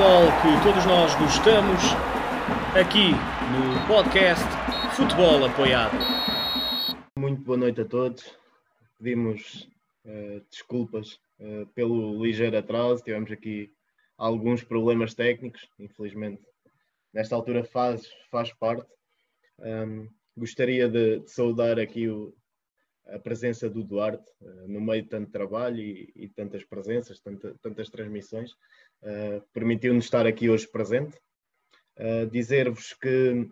futebol que todos nós gostamos, aqui no podcast Futebol Apoiado. Muito boa noite a todos. Pedimos uh, desculpas uh, pelo ligeiro atraso, tivemos aqui alguns problemas técnicos, infelizmente. Nesta altura faz, faz parte. Um, gostaria de, de, saudar aqui o, a presença do Duarte uh, no meio de tanto trabalho e, e tantas presenças, tanta, tantas transmissões. Uh, Permitiu-nos estar aqui hoje presente. Uh, Dizer-vos que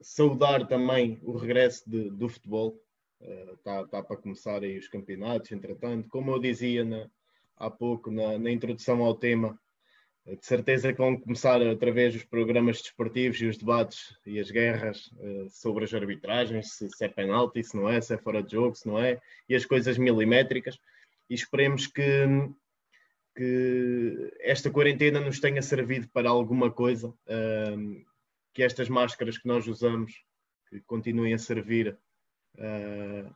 saudar também o regresso de, do futebol. Está uh, tá para começar aí os campeonatos, entretanto. Como eu dizia na, há pouco na, na introdução ao tema, de certeza que vão começar outra vez os programas desportivos e os debates e as guerras uh, sobre as arbitragens, se, se, é penalti, se não é, se é fora de jogo, se não é, e as coisas milimétricas. E esperemos que, que esta quarentena nos tenha servido para alguma coisa, uh, que estas máscaras que nós usamos que continuem a servir, uh,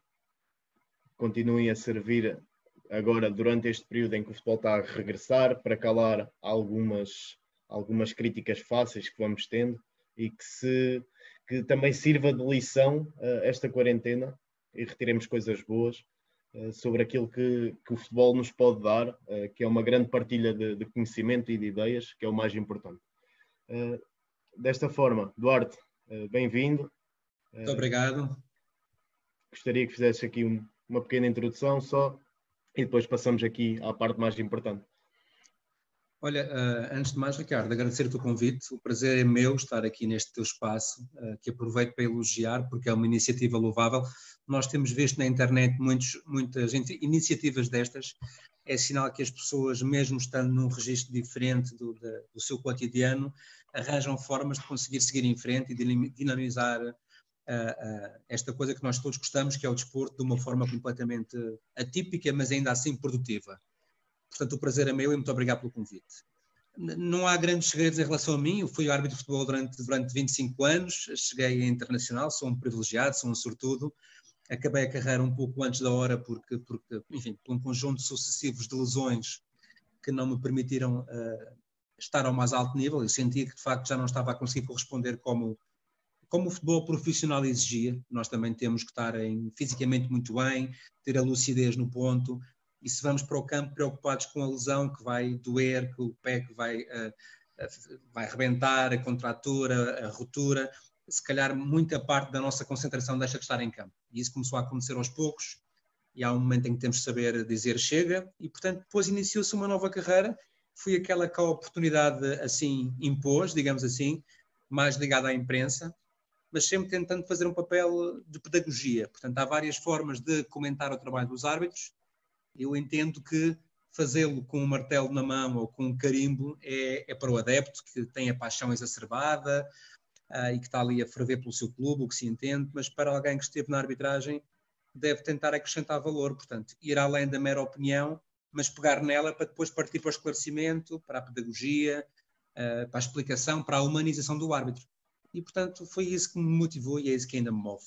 continuem a servir agora durante este período em que o futebol está a regressar para calar algumas, algumas críticas fáceis que vamos tendo e que, se, que também sirva de lição uh, esta quarentena e retiremos coisas boas sobre aquilo que, que, o futebol nos pode dar, uh, que é uma grande partilha de, de, conhecimento e de ideias, que é o mais importante. desta forma, Duarte, bem-vindo. Muito obrigado. Gostaria que fizesse aqui um, uma pequena introdução só e depois passamos aqui à parte mais importante. Olha, uh, antes de mais, Ricardo, agradecer-te o convite. O prazer é meu estar aqui neste teu espaço, uh, que aproveito para elogiar, porque é uma iniciativa louvável. Nós temos visto na internet muitos, muitas iniciativas destas. É sinal que as pessoas, mesmo estando num registro diferente do, do seu cotidiano, arranjam formas de conseguir seguir em frente e dinamizar uh, esta coisa que nós todos gostamos, que é o desporto, de uma forma completamente atípica, mas ainda assim produtiva. Portanto, o prazer é meu e muito obrigado pelo convite. Não há grandes segredos em relação a mim. Eu fui árbitro de futebol durante, durante 25 anos, cheguei a internacional, sou um privilegiado, sou um sortudo. Acabei a carreira um pouco antes da hora, porque, porque enfim, por um conjunto sucessivos de lesões que não me permitiram uh, estar ao mais alto nível. Eu sentia que, de facto, já não estava a conseguir corresponder como, como o futebol profissional exigia, nós também temos que estar em, fisicamente muito bem, ter a lucidez no ponto, e se vamos para o campo preocupados com a lesão que vai doer, que o pé que vai, uh, uh, vai arrebentar, a contratura, a ruptura, se calhar muita parte da nossa concentração deixa de estar em campo. E isso começou a acontecer aos poucos, e há um momento em que temos de saber dizer chega, e portanto depois iniciou-se uma nova carreira, foi aquela que a oportunidade assim impôs, digamos assim, mais ligada à imprensa, mas sempre tentando fazer um papel de pedagogia. Portanto, há várias formas de comentar o trabalho dos árbitros. Eu entendo que fazê-lo com um martelo na mão ou com um carimbo é, é para o adepto que tem a paixão exacerbada uh, e que está ali a ferver pelo seu clube, o que se entende, mas para alguém que esteve na arbitragem deve tentar acrescentar valor, portanto, ir além da mera opinião, mas pegar nela para depois partir para o esclarecimento, para a pedagogia, uh, para a explicação, para a humanização do árbitro. E portanto foi isso que me motivou e é isso que ainda me move.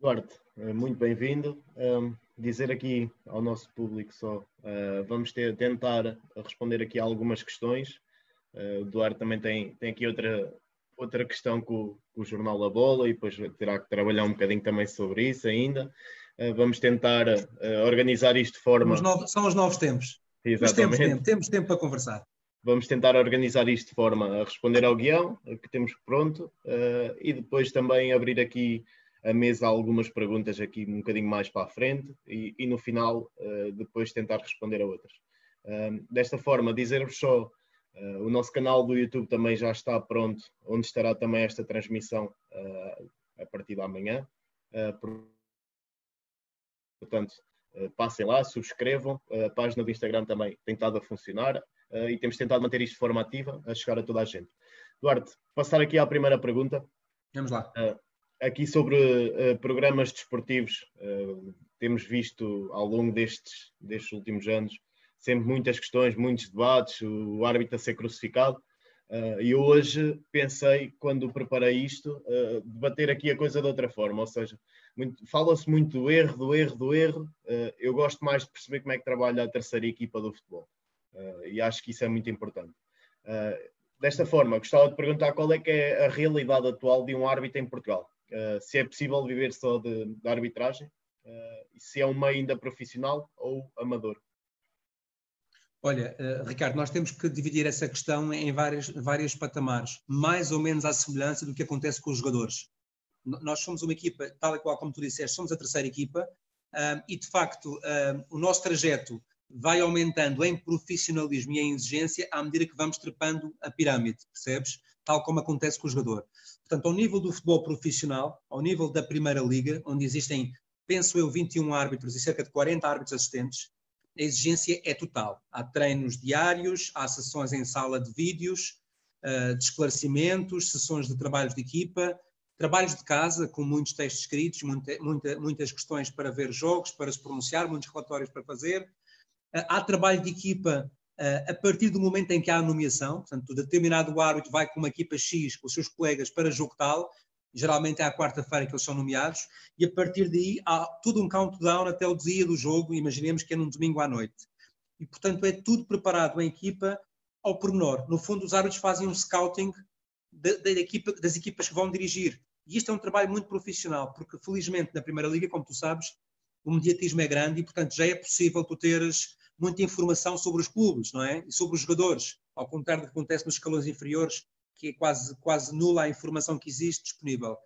Duarte, muito bem-vindo. Um, dizer aqui ao nosso público só, uh, vamos ter, tentar responder aqui algumas questões. Uh, o Duarte também tem, tem aqui outra, outra questão com, com, o Jornal da Bola e depois terá que trabalhar um bocadinho também sobre isso ainda. Uh, vamos tentar organizar isto de forma. Novos, são os novos tempos. Exatamente. temos tempo, temos tempo para conversar. Vamos tentar organizar isto de forma a responder ao guião que temos pronto e depois também abrir aqui a mesa algumas perguntas aqui um bocadinho mais para a frente e, e no final uh, depois tentar responder a outras. Uh, desta forma, dizer-vos só, o nosso canal do YouTube também já está pronto, onde estará também esta transmissão a partir da manhã. portanto, passem lá, subscrevam. A página do Instagram também tem estado a funcionar uh, e temos tentado manter isto de forma ativa a chegar a toda a gente. Duarte, passar aqui à primeira pergunta. Vamos lá. Uh, aqui sobre uh, programas desportivos, temos visto ao longo destes, destes últimos anos sempre muitas questões, muitos debates, o, o árbitro a ser crucificado. Uh, e hoje pensei, quando preparei isto, uh, debater aqui a coisa de outra forma, ou seja, fala-se muito do erro, do erro, do erro. Uh, eu gosto mais de perceber como é que trabalha a terceira equipa do futebol. e acho que isso é muito importante. desta forma, gostava de perguntar qual é que é a realidade atual de um árbitro em Portugal. Se é possível viver só de, de arbitragem, se é um meio ainda profissional ou amador. Olha, uh, Ricardo, nós temos que dividir essa questão em vários, vários patamares, mais ou menos à semelhança do que acontece com os jogadores. Nós somos uma equipa, tal e qual como tu disseste, somos a terceira equipa, uh, e de facto uh, o nosso trajeto vai aumentando em profissionalismo e em exigência à medida que vamos trepando a pirâmide, percebes? Tal como acontece com o jogador. Portanto, ao nível do futebol profissional, ao nível da Primeira Liga, onde existem, penso eu, 21 árbitros e cerca de 40 árbitros assistentes, a exigência é total. Há treinos diários, há sessões em sala de vídeos, uh, de esclarecimentos, sessões de trabalhos de equipa, trabalhos de casa, com muitos textos escritos, muita, muita, muitas questões para ver jogos, para se pronunciar, muitos relatórios para fazer. Uh, há trabalho de equipa a partir do momento em que há a nomeação, portanto, determinado árbitro vai com uma equipa X, com os seus colegas, para jogo tal, geralmente é à quarta-feira que eles são nomeados, e a partir daí há todo um countdown até o dia do jogo, imaginemos que é num domingo à noite. E, portanto, é tudo preparado em equipa ao pormenor. No fundo, os árbitros fazem um scouting da, da equipa, das equipas que vão dirigir. E isto é um trabalho muito profissional, porque felizmente na Primeira Liga, como tu sabes, o mediatismo é grande e, portanto, já é possível tu teres muita informação sobre os clubes, não é? E sobre os jogadores, ao contrário do que acontece nos escalões inferiores, que é quase, quase nula a informação que existe disponível.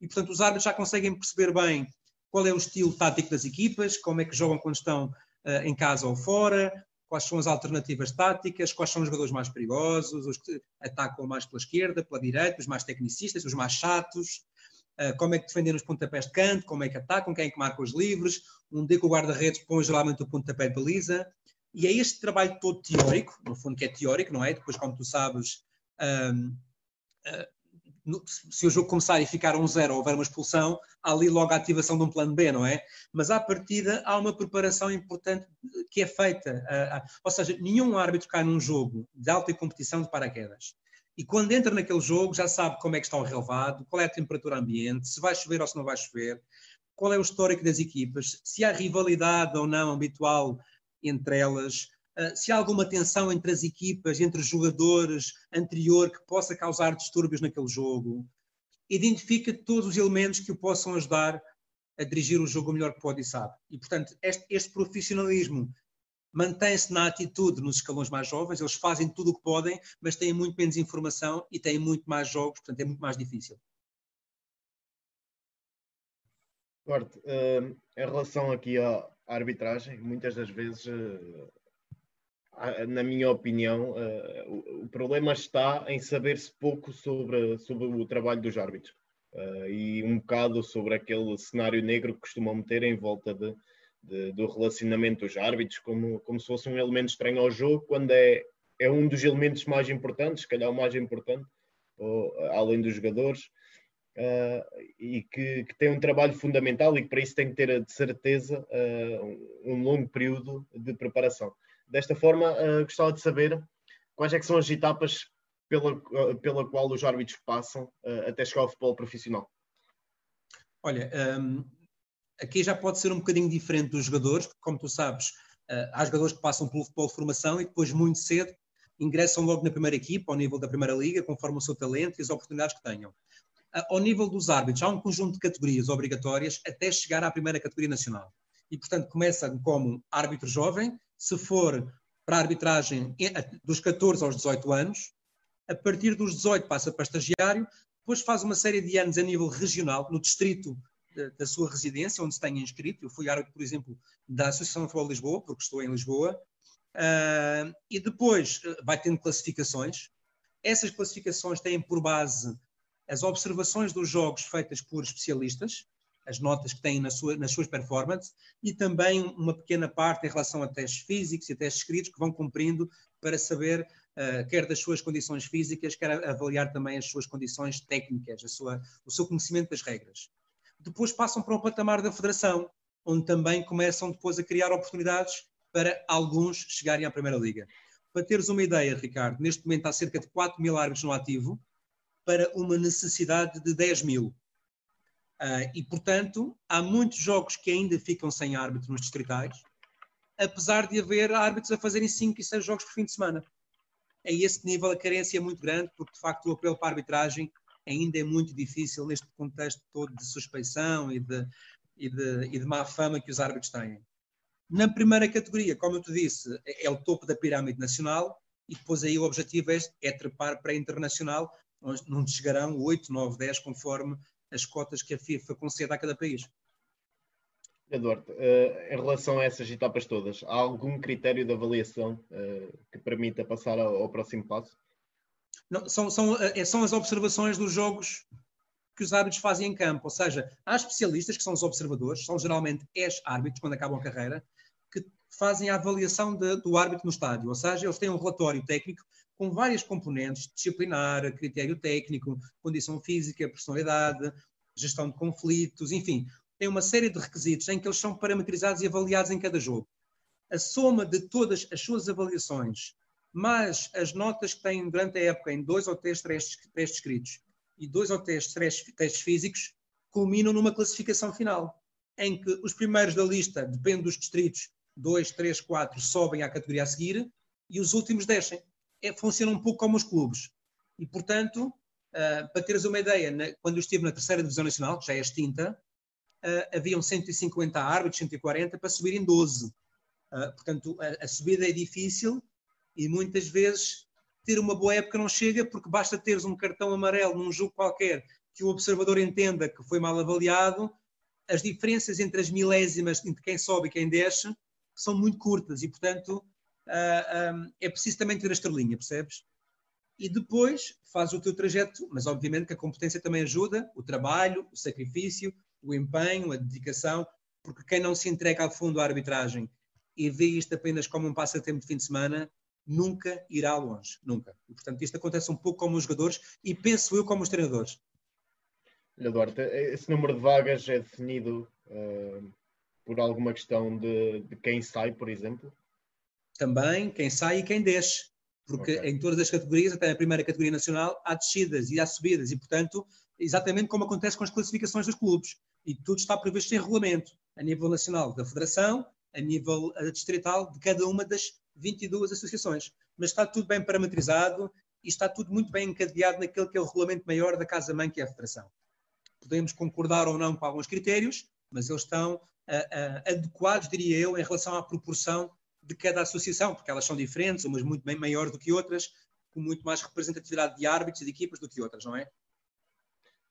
E, portanto, os árbitros já conseguem perceber bem qual é o estilo tático das equipas, como é que jogam quando estão uh, em casa ou fora, quais são as alternativas táticas, quais são os jogadores mais perigosos, os que atacam mais pela esquerda, pela direita, os mais tecnicistas, os mais chatos, como é que defendem os pontapés de canto, como é que atacam, quem é que marca os livres, um dia que o guarda-redes põe geralmente o pontapé de baliza, e é este trabalho todo teórico, no fundo que é teórico, não é? Depois, como tu sabes, um, uh, se o jogo começar e ficar um zero ou houver uma expulsão, há ali logo a ativação de um plano B, não é? Mas à partida há uma preparação importante que é feita. Uh, uh, ou seja, nenhum árbitro cai num jogo de alta competição de paraquedas. E quando entra naquele jogo já sabe como é que está o relevado, qual é a temperatura ambiente, se vai chover ou se não vai chover, qual é o histórico das equipas, se há rivalidade ou não habitual entre elas, ah, se há alguma tensão entre as equipas, entre os jogadores anterior que possa causar distúrbios naquele jogo. Identifica todos os elementos que o possam ajudar a dirigir o jogo o melhor que pode e sabe. E, portanto, este, este profissionalismo mantém-se na atitude nos escalões mais jovens, eles fazem tudo o que podem, mas têm muito menos informação e têm muito mais jogos, portanto é muito mais difícil. Duarte, uh, em relação aqui à arbitragem, muitas das vezes uh, na minha opinião, uh, o, problema está em saber-se pouco sobre, sobre o trabalho dos árbitros e um bocado sobre aquele cenário negro que costumam meter em volta de, de, do relacionamento dos árbitros, como, como se fosse um elemento estranho ao jogo, quando é, é um dos elementos mais importantes, se calhar o mais importante, ou, além dos jogadores. Uh, e que, que, tem um trabalho fundamental e que para isso tem que ter de certeza um, um longo período de preparação. Desta forma, uh, gostava de saber quais é são as etapas pela, uh, pela qual os árbitros passam uh, até chegar ao futebol profissional. Olha, um, aqui já pode ser um bocadinho diferente dos jogadores, porque, como tu sabes, há jogadores que passam pelo futebol de formação e depois, muito cedo, ingressam logo na primeira equipa, ao nível da primeira liga, conforme o seu talento e as oportunidades que tenham. Ao nível dos árbitros, há um conjunto de categorias obrigatórias até chegar à primeira categoria nacional. E, portanto, começa como árbitro jovem, se for para a arbitragem dos 14 aos 18 anos, a partir dos 18 passa para estagiário, depois faz uma série de anos a nível regional, no distrito da sua residência, onde se tenha inscrito. Eu fui árbitro, por exemplo, da Associação de Futebol de Lisboa, porque estou em Lisboa, uh, e depois uh, vai tendo classificações. Essas classificações têm por base as observações dos jogos feitas por especialistas, as notas que têm na sua, nas suas performances e também uma pequena parte em relação a testes físicos e testes escritos que vão cumprindo para saber uh, quer das suas condições físicas, quer avaliar também as suas condições técnicas, sua, o seu conhecimento das regras. Depois passam para o patamar da federação, onde também começam depois a criar oportunidades para alguns chegarem à Primeira Liga. Para teres uma ideia, Ricardo, neste momento há cerca de 4 mil árbitros no ativo para uma necessidade de 10 mil. Uh, e, portanto, há muitos jogos que ainda ficam sem árbitro nos distritais, apesar de haver árbitros a fazerem 5 e 6 jogos por fim de semana. A esse nível a carência é muito grande, porque de facto o apelo para a arbitragem ainda é muito difícil neste contexto todo de suspeição e de, e de, e de má fama que os árbitros têm. Na primeira categoria, como eu te disse, é, é o topo da pirâmide nacional e depois aí o objetivo é, é trepar para a internacional, onde chegarão 8, 9, 10, conforme as cotas que a FIFA concede a cada país. Eduardo, uh, em relação a essas etapas todas, há algum critério de avaliação uh, que permita passar ao próximo passo? Não, são, são, uh, são as observações dos jogos que os árbitros fazem em campo, ou seja, há especialistas que são os observadores, são geralmente ex-árbitros quando acabam a carreira, que fazem a avaliação de, do árbitro no estádio, ou seja, eles têm um relatório técnico com várias componentes, disciplinar, critério técnico, condição física, personalidade, gestão de conflitos, enfim, tem uma série de requisitos em que eles são parametrizados e avaliados em cada jogo. A soma de todas as suas avaliações, mais as notas que têm durante a época em dois ou três testes, testes escritos e dois ou três testes, testes físicos, culminam numa classificação final, em que os primeiros da lista, depende dos distritos, 2, 3, 4, sobem à categoria a seguir e os últimos descem. É, funciona um pouco como os clubes. E, portanto, uh, para teres uma ideia, na, quando eu estive na terceira divisão nacional, que já é extinta, uh, haviam 150 árbitros, 140, para subir em 12. Uh, portanto, a, a, subida é difícil e muitas vezes ter uma boa época não chega, porque basta teres um cartão amarelo num jogo qualquer que o observador entenda que foi mal avaliado, as diferenças entre as milésimas entre quem sobe e quem desce são muito curtas e, portanto, uh, um, é preciso também ter a estrelinha, percebes? E depois faz o teu trajeto, mas obviamente que a competência também ajuda, o trabalho, o sacrifício, o empenho, a dedicação, porque quem não se entrega a fundo à arbitragem e vê isto apenas como um passatempo de fim de semana, nunca irá longe, nunca. E, portanto, isto acontece um pouco como os jogadores e penso eu como os treinadores. Eduardo, esse número de vagas é definido uh, por alguma questão de, de, quem sai, por exemplo? Também, quem sai e quem desce. Porque okay. em todas as categorias, até na primeira categoria nacional, há descidas e há subidas. E, portanto, exatamente como acontece com as classificações dos clubes. E tudo está previsto em regulamento, a nível nacional da Federação, a nível eh, distrital de cada uma das 22 associações. Mas está tudo bem parametrizado e está tudo muito bem encadeado naquele que é o regulamento maior da Casa-Mãe, que é a Federação. Podemos concordar ou não com alguns critérios, mas eles estão uh, uh, adequados, diria eu, em relação à proporção de cada associação, porque elas são diferentes, umas muito bem maiores do que outras, com muito mais representatividade de árbitros e de equipas do que outras, não é?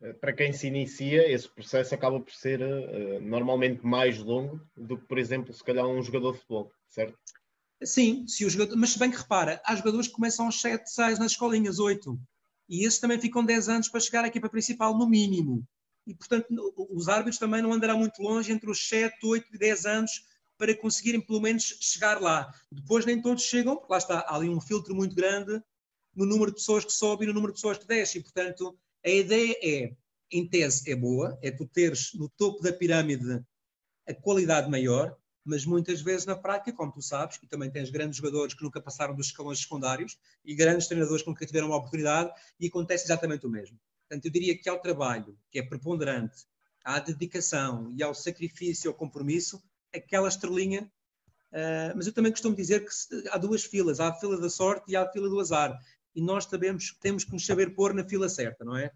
Eh, para quem se inicia, esse processo acaba por ser uh, normalmente mais longo do que, por exemplo, se calhar um jogador de futebol, certo? Sim, se mas se bem que repara, há jogadores que começam aos 7, 6 nas escolinhas, 8, e esses também ficam 10 anos para chegar à equipa principal, no mínimo. E, portanto, os árbitros também não andarão muito longe entre os 7, 8 e 10 anos para conseguirem, pelo menos, chegar lá. Depois, nem todos chegam, porque lá está, há ali um filtro muito grande no número de pessoas que sobe e no número de pessoas que desce, e, portanto, a ideia é, em tese, é boa, é tu teres no topo da pirâmide a qualidade maior, mas muitas vezes na prática, como tu sabes, e também tens grandes jogadores que nunca passaram dos escalões secundários e grandes treinadores que nunca tiveram uma oportunidade e acontece exatamente o mesmo. Portanto, eu diria que ao trabalho, que é preponderante, à dedicação e ao sacrifício, ao compromisso, aquela estrelinha. Uh, mas eu também costumo dizer que há duas filas, há a fila da sorte e há a fila do azar e nós sabemos, temos que nos saber pôr na fila certa, não é?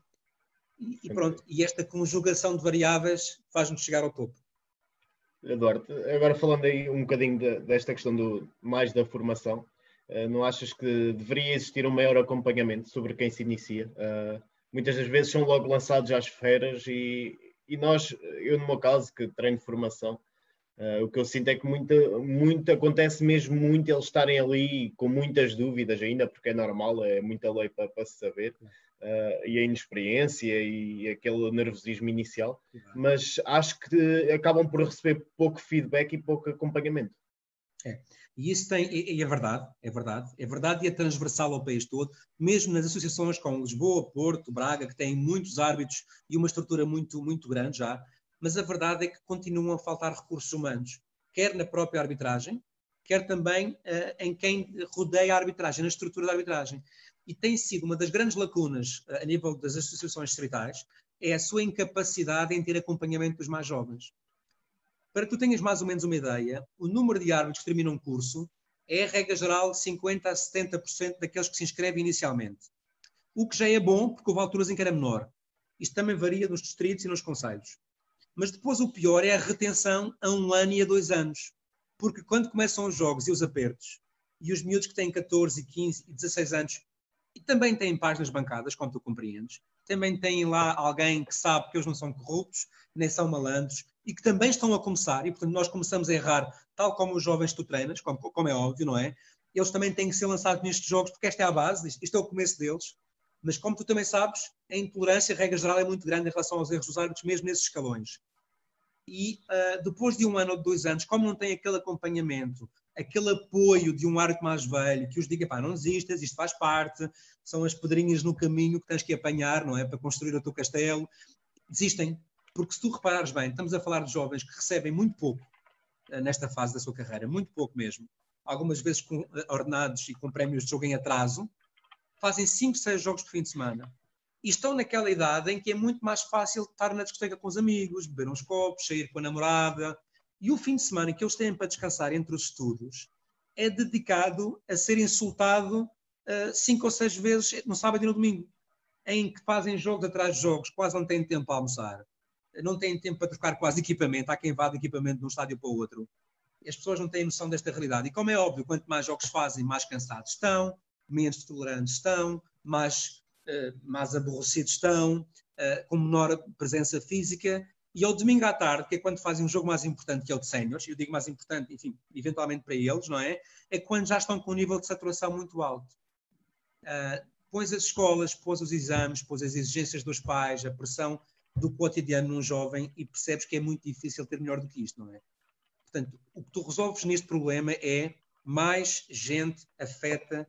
E, e pronto, e esta conjugação de variáveis faz-nos chegar ao topo. Eduardo, agora falando aí um bocadinho de, desta questão do, mais da formação, uh, não achas que deveria existir um maior acompanhamento sobre quem se inicia? Uh, muitas das vezes são logo lançados às feras e, e nós, eu no meu caso, que treino formação, Uh, o que eu sinto é que muita, muito, acontece mesmo muito eles estarem ali com muitas dúvidas ainda, porque é normal, é muita lei para, para se saber, uh, e a inexperiência e aquele nervosismo inicial, mas acho que acabam por receber pouco feedback e pouco acompanhamento. É. E isso tem, e é, verdade, é verdade, é verdade e é transversal ao país todo, mesmo nas associações como Lisboa, Porto, Braga, que têm muitos árbitros e uma estrutura muito, muito grande já, mas a verdade é que continuam a faltar recursos humanos, quer na própria arbitragem, quer também uh, em quem rodeia a arbitragem, na estrutura da arbitragem. E tem sido uma das grandes lacunas uh, a nível das associações distritais, é a sua incapacidade em ter acompanhamento dos mais jovens. Para que tu tenhas mais ou menos uma ideia, o número de árbitros que terminam um curso é, regra geral, 50% a 70% daqueles que se inscrevem inicialmente. O que já é bom, porque houve alturas em que era menor. Isto também varia nos distritos e nos conselhos. Mas depois o pior é a retenção a um ano e a dois anos. Porque quando começam os jogos e os apertos, e os miúdos que têm 14, 15 e 16 anos, e também têm paz nas bancadas, como tu compreendes, também têm lá alguém que sabe que eles não são corruptos, nem são malandros, e que também estão a começar, e portanto nós começamos a errar, tal como os jovens que tu treinas, como, como é óbvio, não é? Eles também têm que ser lançados nestes jogos, porque esta é a base, isto é o começo deles, mas como tu também sabes, a intolerância, a regra geral, é muito grande em relação aos erros dos árbitros, mesmo nesses escalões. E uh, depois de um ano ou de dois anos, como não tem aquele acompanhamento, aquele apoio de um árbitro mais velho, que os diga, pá, não desistas, isto faz parte, são as pedrinhas no caminho que tens que apanhar, não é? Para construir o teu castelo. Desistem, porque se tu reparares bem, estamos a falar de jovens que recebem muito pouco uh, nesta fase da sua carreira, muito pouco mesmo, algumas vezes com uh, ordenados e com prémios de jogo em atraso, fazem 5, 6 jogos por fim de semana. E estão naquela idade em que é muito mais fácil estar na discoteca com os amigos, beber uns copos, sair com a namorada. E o fim de semana que eles têm para descansar entre os estudos é dedicado a ser insultado uh, cinco ou seis vezes no sábado e no domingo, em que fazem jogos atrás de jogos, quase não têm tempo para almoçar, não têm tempo para trocar quase equipamento, há quem vá de equipamento de um estádio para o outro. As pessoas não têm noção desta realidade. E como é óbvio, quanto mais jogos fazem, mais cansados estão, menos tolerantes estão, mais, uh, mais aborrecidos estão, uh, com menor presença física. E ao domingo à tarde, que é quando fazem um jogo mais importante, que é o de séniores, eu digo mais importante, enfim, eventualmente para eles, não é? É quando já estão com um nível de saturação muito alto. Uh, pões as escolas, pôs os exames, pôs as exigências dos pais, a pressão do cotidiano num jovem e percebes que é muito difícil ter melhor do que isto, não é? Portanto, o que tu resolves neste problema é mais gente afeta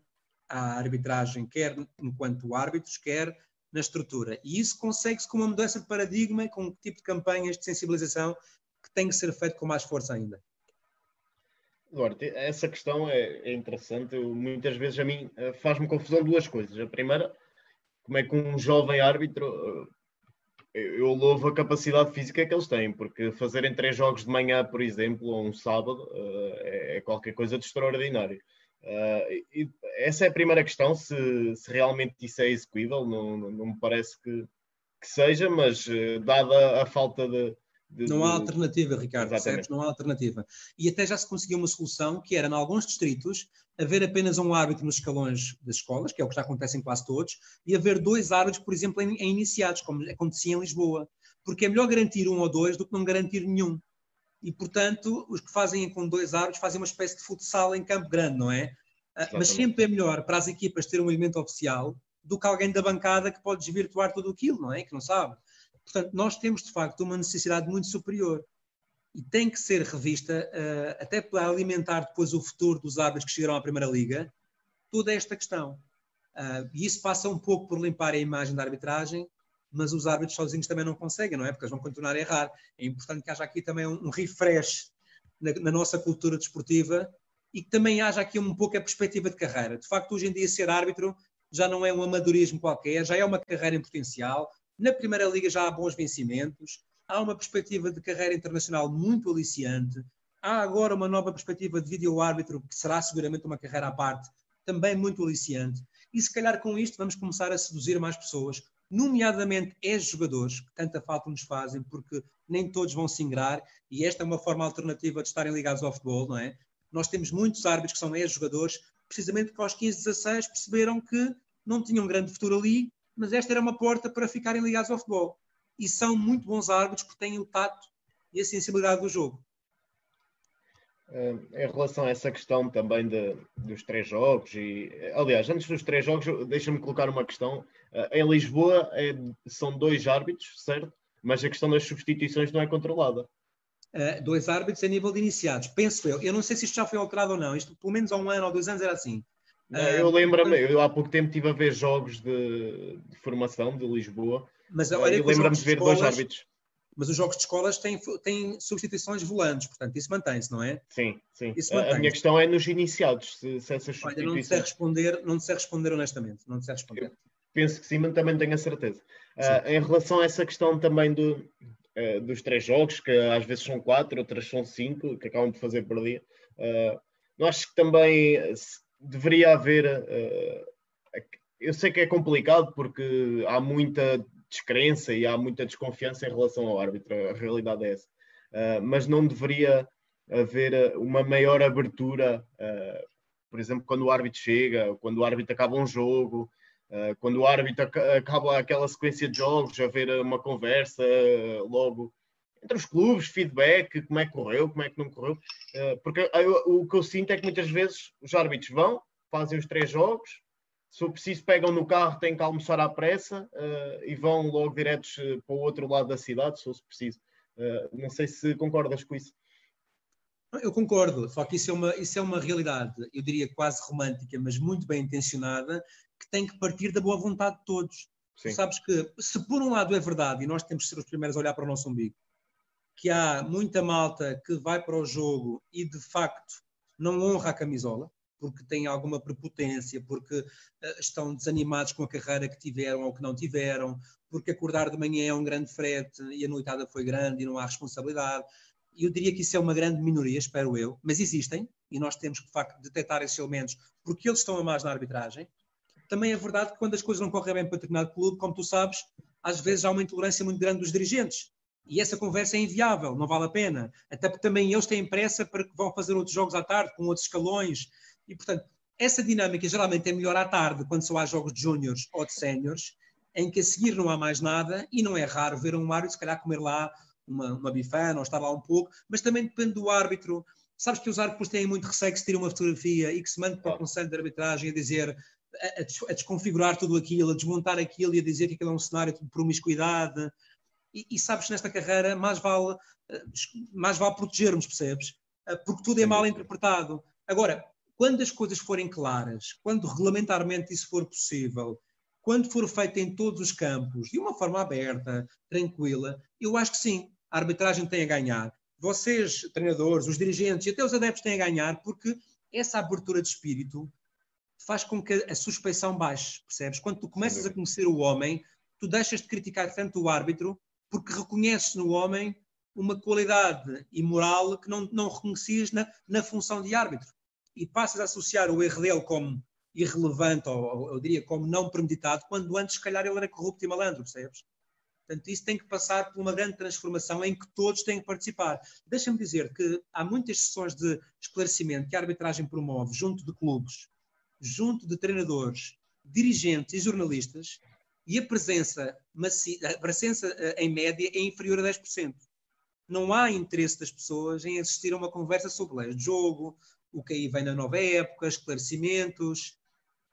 à arbitragem, quer enquanto árbitros, quer na estrutura. E isso consegue-se com uma mudança de paradigma, com um tipo de campanhas de sensibilização que tem que ser feito com mais força ainda. Eduardo, essa questão é, é interessante. Eu, muitas vezes a mim eh, faz-me confusão duas coisas. A primeira, como é que um jovem árbitro eh, eu louvo a capacidade física que eles têm, porque fazerem três jogos de manhã, por exemplo, ou um sábado, eh, é qualquer coisa de extraordinário. Uh, essa é a primeira questão, se, se realmente isso é execuível, não, não, não me parece que, que seja, mas uh, dada a falta de, de, não há alternativa, Ricardo, certo? Não há alternativa. E até já se conseguiu uma solução que era, em alguns distritos, haver apenas um árbitro nos escalões das escolas, que é o que já acontece em quase todos, e haver dois árbitros, por exemplo, em, em iniciados, como acontecia em Lisboa. Porque é melhor garantir um ou dois do que não garantir nenhum e, portanto, os que fazem com dois árbitros fazem uma espécie de futsal em campo grande, não é? Ah, Exatamente. Mas sempre é melhor para as equipas ter um elemento oficial do que alguém da bancada que pode desvirtuar tudo aquilo, não é? Que não sabe. Portanto, nós temos, de facto, uma necessidade muito superior e tem que ser revista, uh, até para alimentar depois o futuro dos árbitros que chegaram à Primeira Liga, toda esta questão. Uh, e isso passa um pouco por limpar a imagem da arbitragem, mas os árbitros sozinhos também não conseguem, não é? Porque eles vão continuar a errar. É importante que haja aqui também um, refresh na, na, nossa cultura desportiva e que também haja aqui um pouco a perspectiva de carreira. De facto, hoje em dia, ser árbitro já não é um amadorismo qualquer, já é uma carreira em potencial. Na Primeira Liga já há bons vencimentos, há uma perspectiva de carreira internacional muito aliciante, há agora uma nova perspectiva de vídeo-árbitro, que será seguramente uma carreira à parte, também muito aliciante. E se calhar com isto vamos começar a seduzir mais pessoas, nomeadamente ex-jogadores, que tanta falta nos fazem, porque nem todos vão se ingrar, e esta é uma forma alternativa de estarem ligados ao futebol, não é? Nós temos muitos árbitros que são ex-jogadores, precisamente porque aos 15, 16 perceberam que não tinham grande futuro ali, mas esta era uma porta para ficarem ligados ao futebol. E são muito bons árbitros porque têm o tato e a sensibilidade do jogo. Uh, em relação a essa questão também de, dos três jogos, e aliás, antes dos três jogos, deixa-me colocar uma questão. Uh, em Lisboa é, são dois árbitros, certo? Mas a questão das substituições não é controlada. Uh, dois árbitros a nível de iniciados, penso eu. Eu não sei se isto já foi alterado ou não. Isto, pelo menos há um ano ou dois anos, era assim. eu lembro-me, eu há pouco tempo estive a ver jogos de, de formação de Lisboa. Mas olha, eu lembro-me de ver escolas, dois árbitros mas os jogos de escolas têm, têm substituições volantes, portanto, isso mantém-se, não é? Sim, sim. A, minha questão é nos iniciados, se, se essas substituições... Olha, não sei responder, não sei responder honestamente, não sei responder. Eu penso que sim, mas também tenho a certeza. Uh, em relação a essa questão também do, uh, dos três jogos, que às vezes são quatro, outras são cinco, que acabam por fazer por dia. Uh, eu acho que também deveria haver. eu sei que é complicado porque há muita descrença e há muita desconfiança em relação ao árbitro, a realidade é essa. mas não deveria haver uma maior abertura, por exemplo, quando o árbitro chega, quando o árbitro acaba um jogo, Uh, quando o árbitro acaba aquela sequência de jogos, haver uma conversa uh, logo entre os clubes, feedback, como é que correu, como é que não correu. Uh, porque o que eu sinto é que muitas vezes os árbitros vão, fazem os três jogos, se for preciso, pegam no carro, têm que almoçar à pressa e vão logo diretos para o outro lado da cidade, se fosse preciso. não sei se concordas com isso. Eu concordo, só que isso é, uma, isso é uma realidade, eu diria quase romântica, mas muito bem intencionada, que tem que partir da boa vontade de todos. Sim. Tu sabes que, se por um lado é verdade, e nós temos que ser os primeiros a olhar para o nosso umbigo, que há muita malta que vai para o jogo e de facto não honra a camisola, porque tem alguma prepotência, porque uh, estão desanimados com a carreira que tiveram ou que não tiveram, porque acordar de manhã é um grande frete e a noitada foi grande e não há responsabilidade. Eu diria que isso é uma grande minoria, espero eu, mas existem e nós temos que, de facto, detectar esses elementos porque eles estão a mais na arbitragem também é verdade que quando as coisas não correm bem para determinado clube, como tu sabes, às vezes há uma intolerância muito grande dos dirigentes. E essa conversa é inviável, não vale a pena. Até porque também eles têm pressa para que vão fazer outros jogos à tarde, com outros escalões. E, portanto, essa dinâmica geralmente é melhor à tarde, quando só há jogos de júniores ou de séniores, em que a seguir não há mais nada, e não é raro ver um árbitro, se calhar, comer lá uma, uma bifana ou estar lá um pouco, mas também depende do árbitro. Sabes que os árbitros têm muito receio que se tire uma fotografia e que se mande para o Conselho de Arbitragem a dizer a, a, desconfigurar tudo aquilo, a desmontar aquilo e a dizer que aquilo é um cenário de promiscuidade. E, e sabes que nesta carreira mais vale, eh, mais vale protegermos, percebes? Eh, porque tudo é mal interpretado. Agora, quando as coisas forem claras, quando regulamentarmente isso for possível, quando for feito em todos os campos, de uma forma aberta, tranquila, eu acho que sim, a arbitragem tem a ganhar. Vocês, treinadores, os dirigentes e até os adeptos têm a ganhar, porque essa abertura de espírito faz com que a suspeição baixe, percebes? Quando tu começas a conhecer o homem, tu deixas de criticar tanto o árbitro porque reconheces no homem uma qualidade e moral que não, não reconhecias na, na função de árbitro. E passas a associar o erro dele como irrelevante, ou, eu diria como não premeditado, quando antes, se calhar, ele era corrupto e malandro, percebes? Portanto, isso tem que passar por uma grande transformação em que todos têm que participar. Deixa-me dizer que há muitas sessões de esclarecimento que a arbitragem promove junto de clubes junto de treinadores, dirigentes e jornalistas, e a presença, a presença eh, em média é inferior a 10%. Não há interesse das pessoas em assistir a uma conversa sobre leis de jogo, o que aí vem na nova época, esclarecimentos,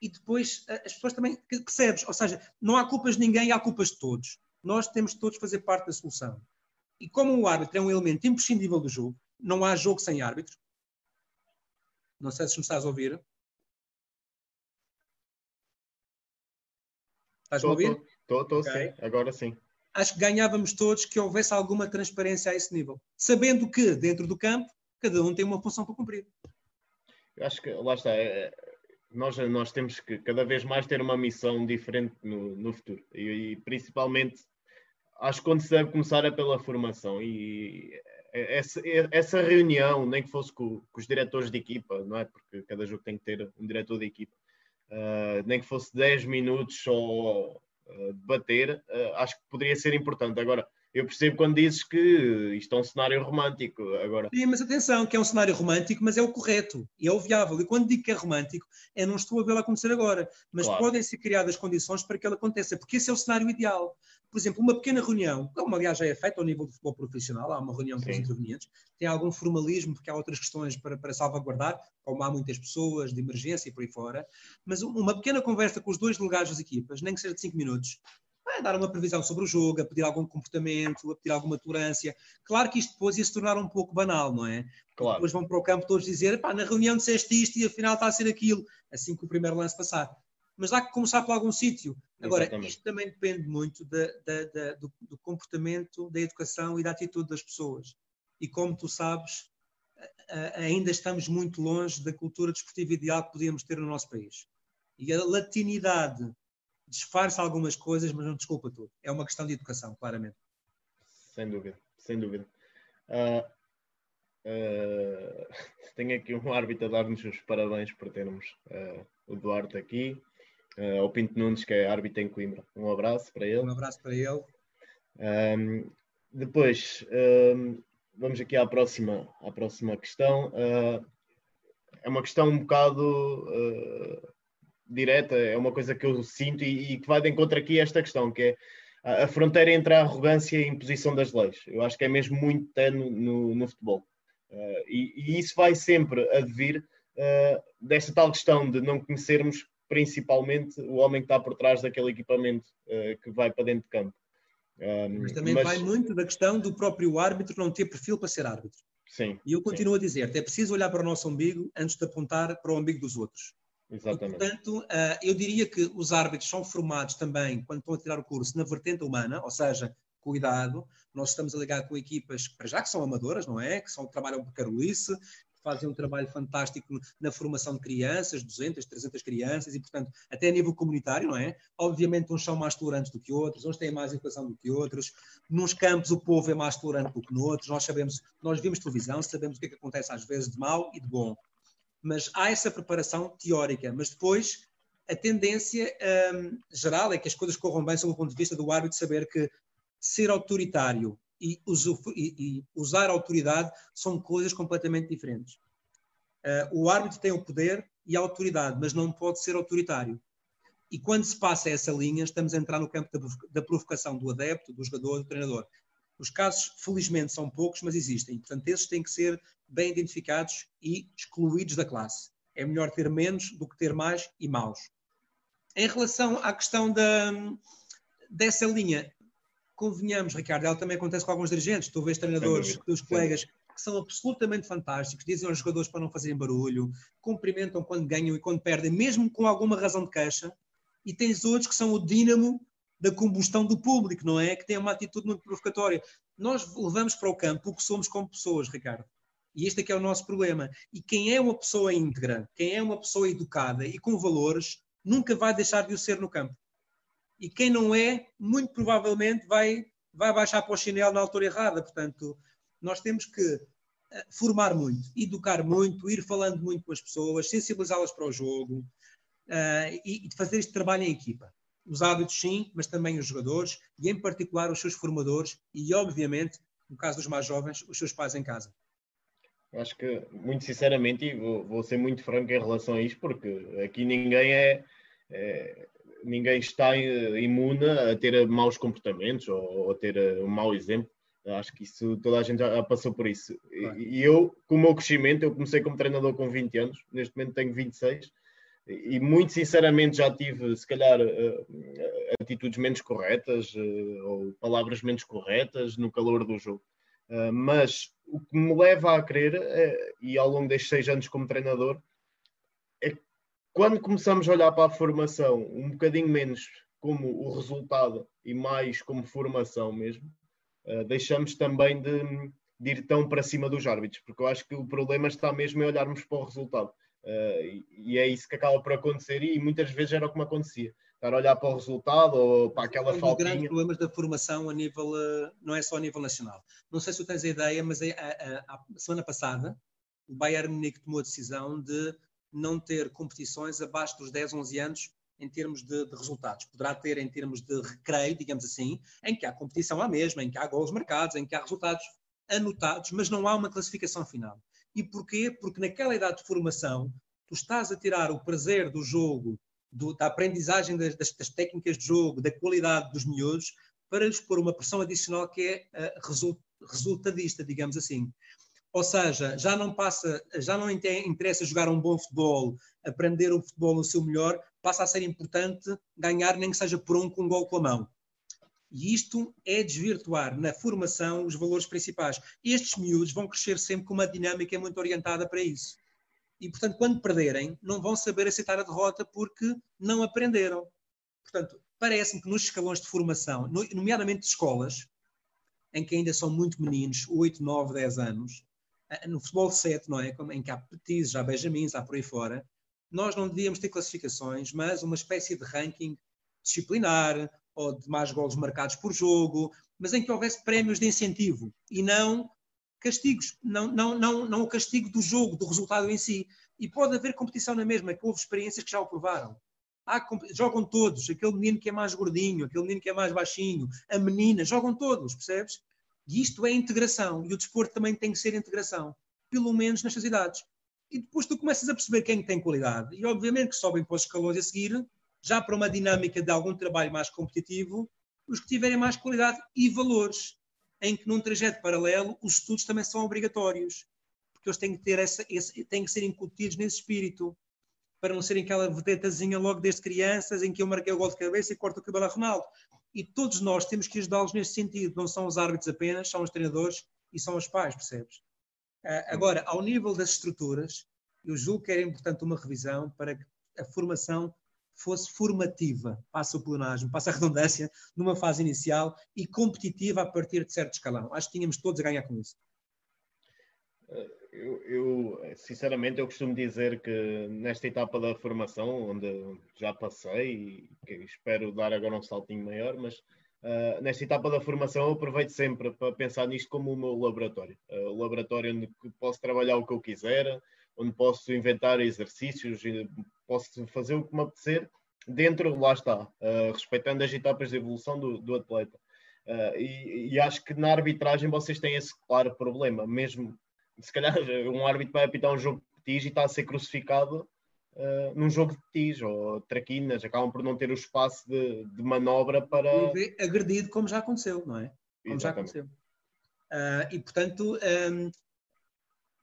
e depois as pessoas também percebes, ou seja, não há culpas de ninguém, há culpas de todos. Nós temos todos de fazer parte da solução. E como o árbitro é um elemento imprescindível do jogo, não há jogo sem árbitro. Não sei se me estás a ouvir. Estás a ouvir? Estou, estou, okay. sim. Agora sim. Acho que ganhávamos todos que houvesse alguma transparência a esse nível. Sabendo que, dentro do campo, cada um tem uma função para cumprir. Acho que, lá está, é, nós, nós temos que cada vez mais ter uma missão diferente no, no futuro. E, e, principalmente, acho que quando se deve começar é pela formação. E essa, essa reunião, nem que fosse com, com, os diretores de equipa, não é? Porque cada jogo tem que ter um diretor de equipa uh, nem que fosse 10 minutos só uh, debater, uh, acho que poderia ser importante. Agora, eu percebo quando dizes que isto é um cenário romântico. Agora... Sim, mas atenção, que é um cenário romântico, mas é o correto e é o viável. E quando digo que é romântico, é não estou a vê-lo acontecer agora, mas claro. podem ser criadas condições para que ele aconteça, porque esse é o cenário ideal. Por exemplo, uma pequena reunião, como aliás já é feita ao nível do futebol profissional, há uma reunião com os intervenientes, tem algum formalismo, porque há outras questões para, para salvaguardar, como há muitas pessoas de emergência e por aí fora, mas uma pequena conversa com os dois delegados das equipas, nem que seja de 5 minutos, a dar uma previsão sobre o jogo, a pedir algum comportamento, a pedir alguma tolerância. Claro que isto depois ia se tornar um pouco banal, não é? Claro. Depois vão para o campo todos dizer, pá, na reunião disseste isto e afinal está a ser aquilo, assim que o primeiro lance passar. Mas há que começar por algum sítio. Agora, Exatamente. isto também depende muito da, da, da, do, do comportamento, da educação e da atitude das pessoas. E como tu sabes, ainda estamos muito longe da cultura desportiva ideal que podíamos ter no nosso país. E a latinidade disfarça algumas coisas, mas não desculpa tudo. É uma questão de educação, claramente. sem dúvida, sem dúvida. Uh, uh, tenho aqui um árbitro a dar-nos os parabéns por termos uh, o Duarte aqui, uh, ao Pinto Nunes, que é árbitro em Coimbra. Um abraço para ele. Um abraço para ele. Um, depois, um, vamos aqui à próxima, à próxima questão. É uma questão um bocado direta, é uma coisa que eu sinto e, e, que vai de encontro aqui a esta questão, que é a, a fronteira entre a arrogância e a imposição das leis. Eu acho que é mesmo muito tenue no, no futebol. Uh, e, e, isso vai sempre advir uh, desta tal questão de não conhecermos principalmente o homem que está por trás daquele equipamento uh, que vai para dentro de campo. Um, mas também mas... vai muito da questão do próprio árbitro não ter perfil para ser árbitro. Sim. E eu continuo sim. a dizer-te, é preciso olhar para o nosso umbigo antes de apontar para o umbigo dos outros. Exatamente. E, portanto, eu diria que os árbitros são formados também, quando estão a tirar o curso, na vertente humana, ou seja, cuidado. Nós estamos a ligar com equipas, para já que são amadoras, não é? Que são, trabalham por Carolice, fazem um trabalho fantástico na formação de crianças, 200, 300 crianças, e, portanto, até a nível comunitário, não é? Obviamente, uns são mais tolerantes do que outros, uns têm mais educação do que outros. Nos campos, o povo é mais tolerante do que noutros. Nós sabemos, nós vimos televisão, sabemos o que é que acontece às vezes de mal e de bom. Mas há essa preparação teórica, mas depois a tendência um, geral é que as coisas corram bem sob o ponto de vista do árbitro saber que ser autoritário e, e, e usar autoridade são coisas completamente diferentes. Uh, o árbitro tem o poder e a autoridade, mas não pode ser autoritário. E quando se passa essa linha, estamos a entrar no campo da, provocação do adepto, do jogador, do treinador. Os casos, felizmente, são poucos, mas existem. Portanto, esses têm que ser bem identificados e excluídos da classe. É melhor ter menos do que ter mais e maus. Em relação à questão da, dessa linha, convenhamos, Ricardo, ela também acontece com alguns dirigentes. Tu vês treinadores, teus colegas, que são absolutamente fantásticos, dizem aos jogadores para não fazerem barulho, cumprimentam quando ganham e quando perdem, mesmo com alguma razão de queixa, e tens outros que são o dínamo da combustão do público, não é? Que têm uma atitude muito provocatória. Nós levamos para o campo o que somos como pessoas, Ricardo. E este é que é o nosso problema. E quem é uma pessoa íntegra, quem é uma pessoa educada e com valores, nunca vai deixar de o ser no campo e quem não é, muito provavelmente vai, vai baixar para o chinelo na altura errada. Portanto, nós temos que eh, formar muito, educar muito, ir falando muito com as pessoas, sensibilizá-las para o jogo uh, e, e fazer este trabalho em equipa. Os hábitos, sim, mas também os jogadores e, em particular, os seus formadores e, obviamente, no caso dos mais jovens, os seus pais em casa. Acho que, muito sinceramente, e vou, vou ser muito franco em relação a isto, porque aqui ninguém é, é ninguém está eh, imune a ter maus comportamentos ou, a ter eh, um mau exemplo. Acho que isso toda a gente já passou por isso. E, e eu, com o meu crescimento, eu comecei como treinador com 20 anos, neste momento tenho 26, e muito sinceramente já tive, se calhar, uh, atitudes menos corretas uh, ou palavras menos corretas no calor do jogo. Mas o que me leva a crer, e ao longo destes seis anos como treinador, quando começamos a olhar para a formação um bocadinho menos como o resultado e mais como formação mesmo, deixamos também de, de, ir tão para cima dos árbitros, porque eu acho que o problema está mesmo em olharmos para o resultado. Uh, e, é isso que acaba por acontecer, e muitas vezes era o que me acontecia. Estar a olhar para o resultado ou para aquela falta. Um dos grandes problemas da formação a nível, uh, não é só a nível nacional. Não sei se tu tens a ideia, mas a, a, a semana passada o Bayern Munique tomou a decisão de não ter competições abaixo dos 10, 11 anos em termos de, de, resultados. Poderá ter em termos de recreio, digamos assim, em que há competição à mesma, em que há gols marcados, em que há resultados anotados, mas não há uma classificação final. E porquê? Porque naquela idade de formação, tu estás a tirar o prazer do jogo, do, da aprendizagem das, das, das, técnicas de jogo, da qualidade dos miúdos, para lhes pôr uma pressão adicional que é uh, resultadista, digamos assim. Ou seja, já não passa, já não interessa jogar um bom futebol, aprender o futebol no seu melhor, passa a ser importante ganhar nem que seja por um com um gol com a mão. E isto é desvirtuar na formação os valores principais. Estes miúdos vão crescer sempre com uma dinâmica muito orientada para isso. E, portanto, quando perderem, não vão saber aceitar a derrota porque não aprenderam. Portanto, parece-me que nos escalões de formação, nomeadamente de escolas, em que ainda são muito meninos, 8, 9, 10 anos, no futebol 7, não é? Em que há petizes, há benjamins, há por aí fora, nós não devíamos ter classificações, mas uma espécie de ranking disciplinar, ou de mais golos marcados por jogo, mas em que houvesse prémios de incentivo e não castigos, não, não, não, não o castigo do jogo, do resultado em si. E pode haver competição na mesma, que houve experiências que já o provaram. Há, jogam todos, aquele menino que é mais gordinho, aquele menino que é mais baixinho, a menina, jogam todos, percebes? E isto é integração, e o desporto também tem que ser integração, pelo menos nestas idades. E depois tu começas a perceber quem tem qualidade, e obviamente que sobem para os escalões a seguir, já para uma dinâmica de algum trabalho mais competitivo, os que tiverem mais qualidade e valores, em que num trajeto paralelo os estudos também são obrigatórios, porque eles têm que, ter essa, esse, têm que ser incutidos nesse espírito, para não serem aquela vedetazinha logo desde crianças, em que eu marquei o gol de cabeça e corto o cabelo a Ronaldo. E todos nós temos que ajudá-los nesse sentido, não são os árbitros apenas, são os treinadores e são os pais, percebes? Uh, agora, ao nível das estruturas, eu julgo que era importante uma revisão para que a formação fosse formativa, passa o plenagem, passa a redundância, numa fase inicial e competitiva a partir de certo escalão. Acho que tínhamos todos a ganhar com isso. Eu, eu, sinceramente, eu costumo dizer que nesta etapa da formação, onde já passei e espero dar agora um saltinho maior, mas uh, nesta etapa da formação eu aproveito sempre para pensar nisto como o meu laboratório. Uh, o laboratório onde posso trabalhar o que eu quiser, onde posso inventar exercícios, posso fazer o que me apetecer, dentro, lá está, uh, respeitando as etapas de evolução do, do atleta. Uh, e, e, acho que na arbitragem vocês têm esse claro problema, mesmo se calhar um árbitro vai apitar um jogo de petis e está a ser crucificado uh, num jogo de petis, ou traquinas, acabam por não ter o espaço de, de manobra para. Agredido, como já aconteceu, não é? Como Exatamente. já aconteceu. E portanto, um,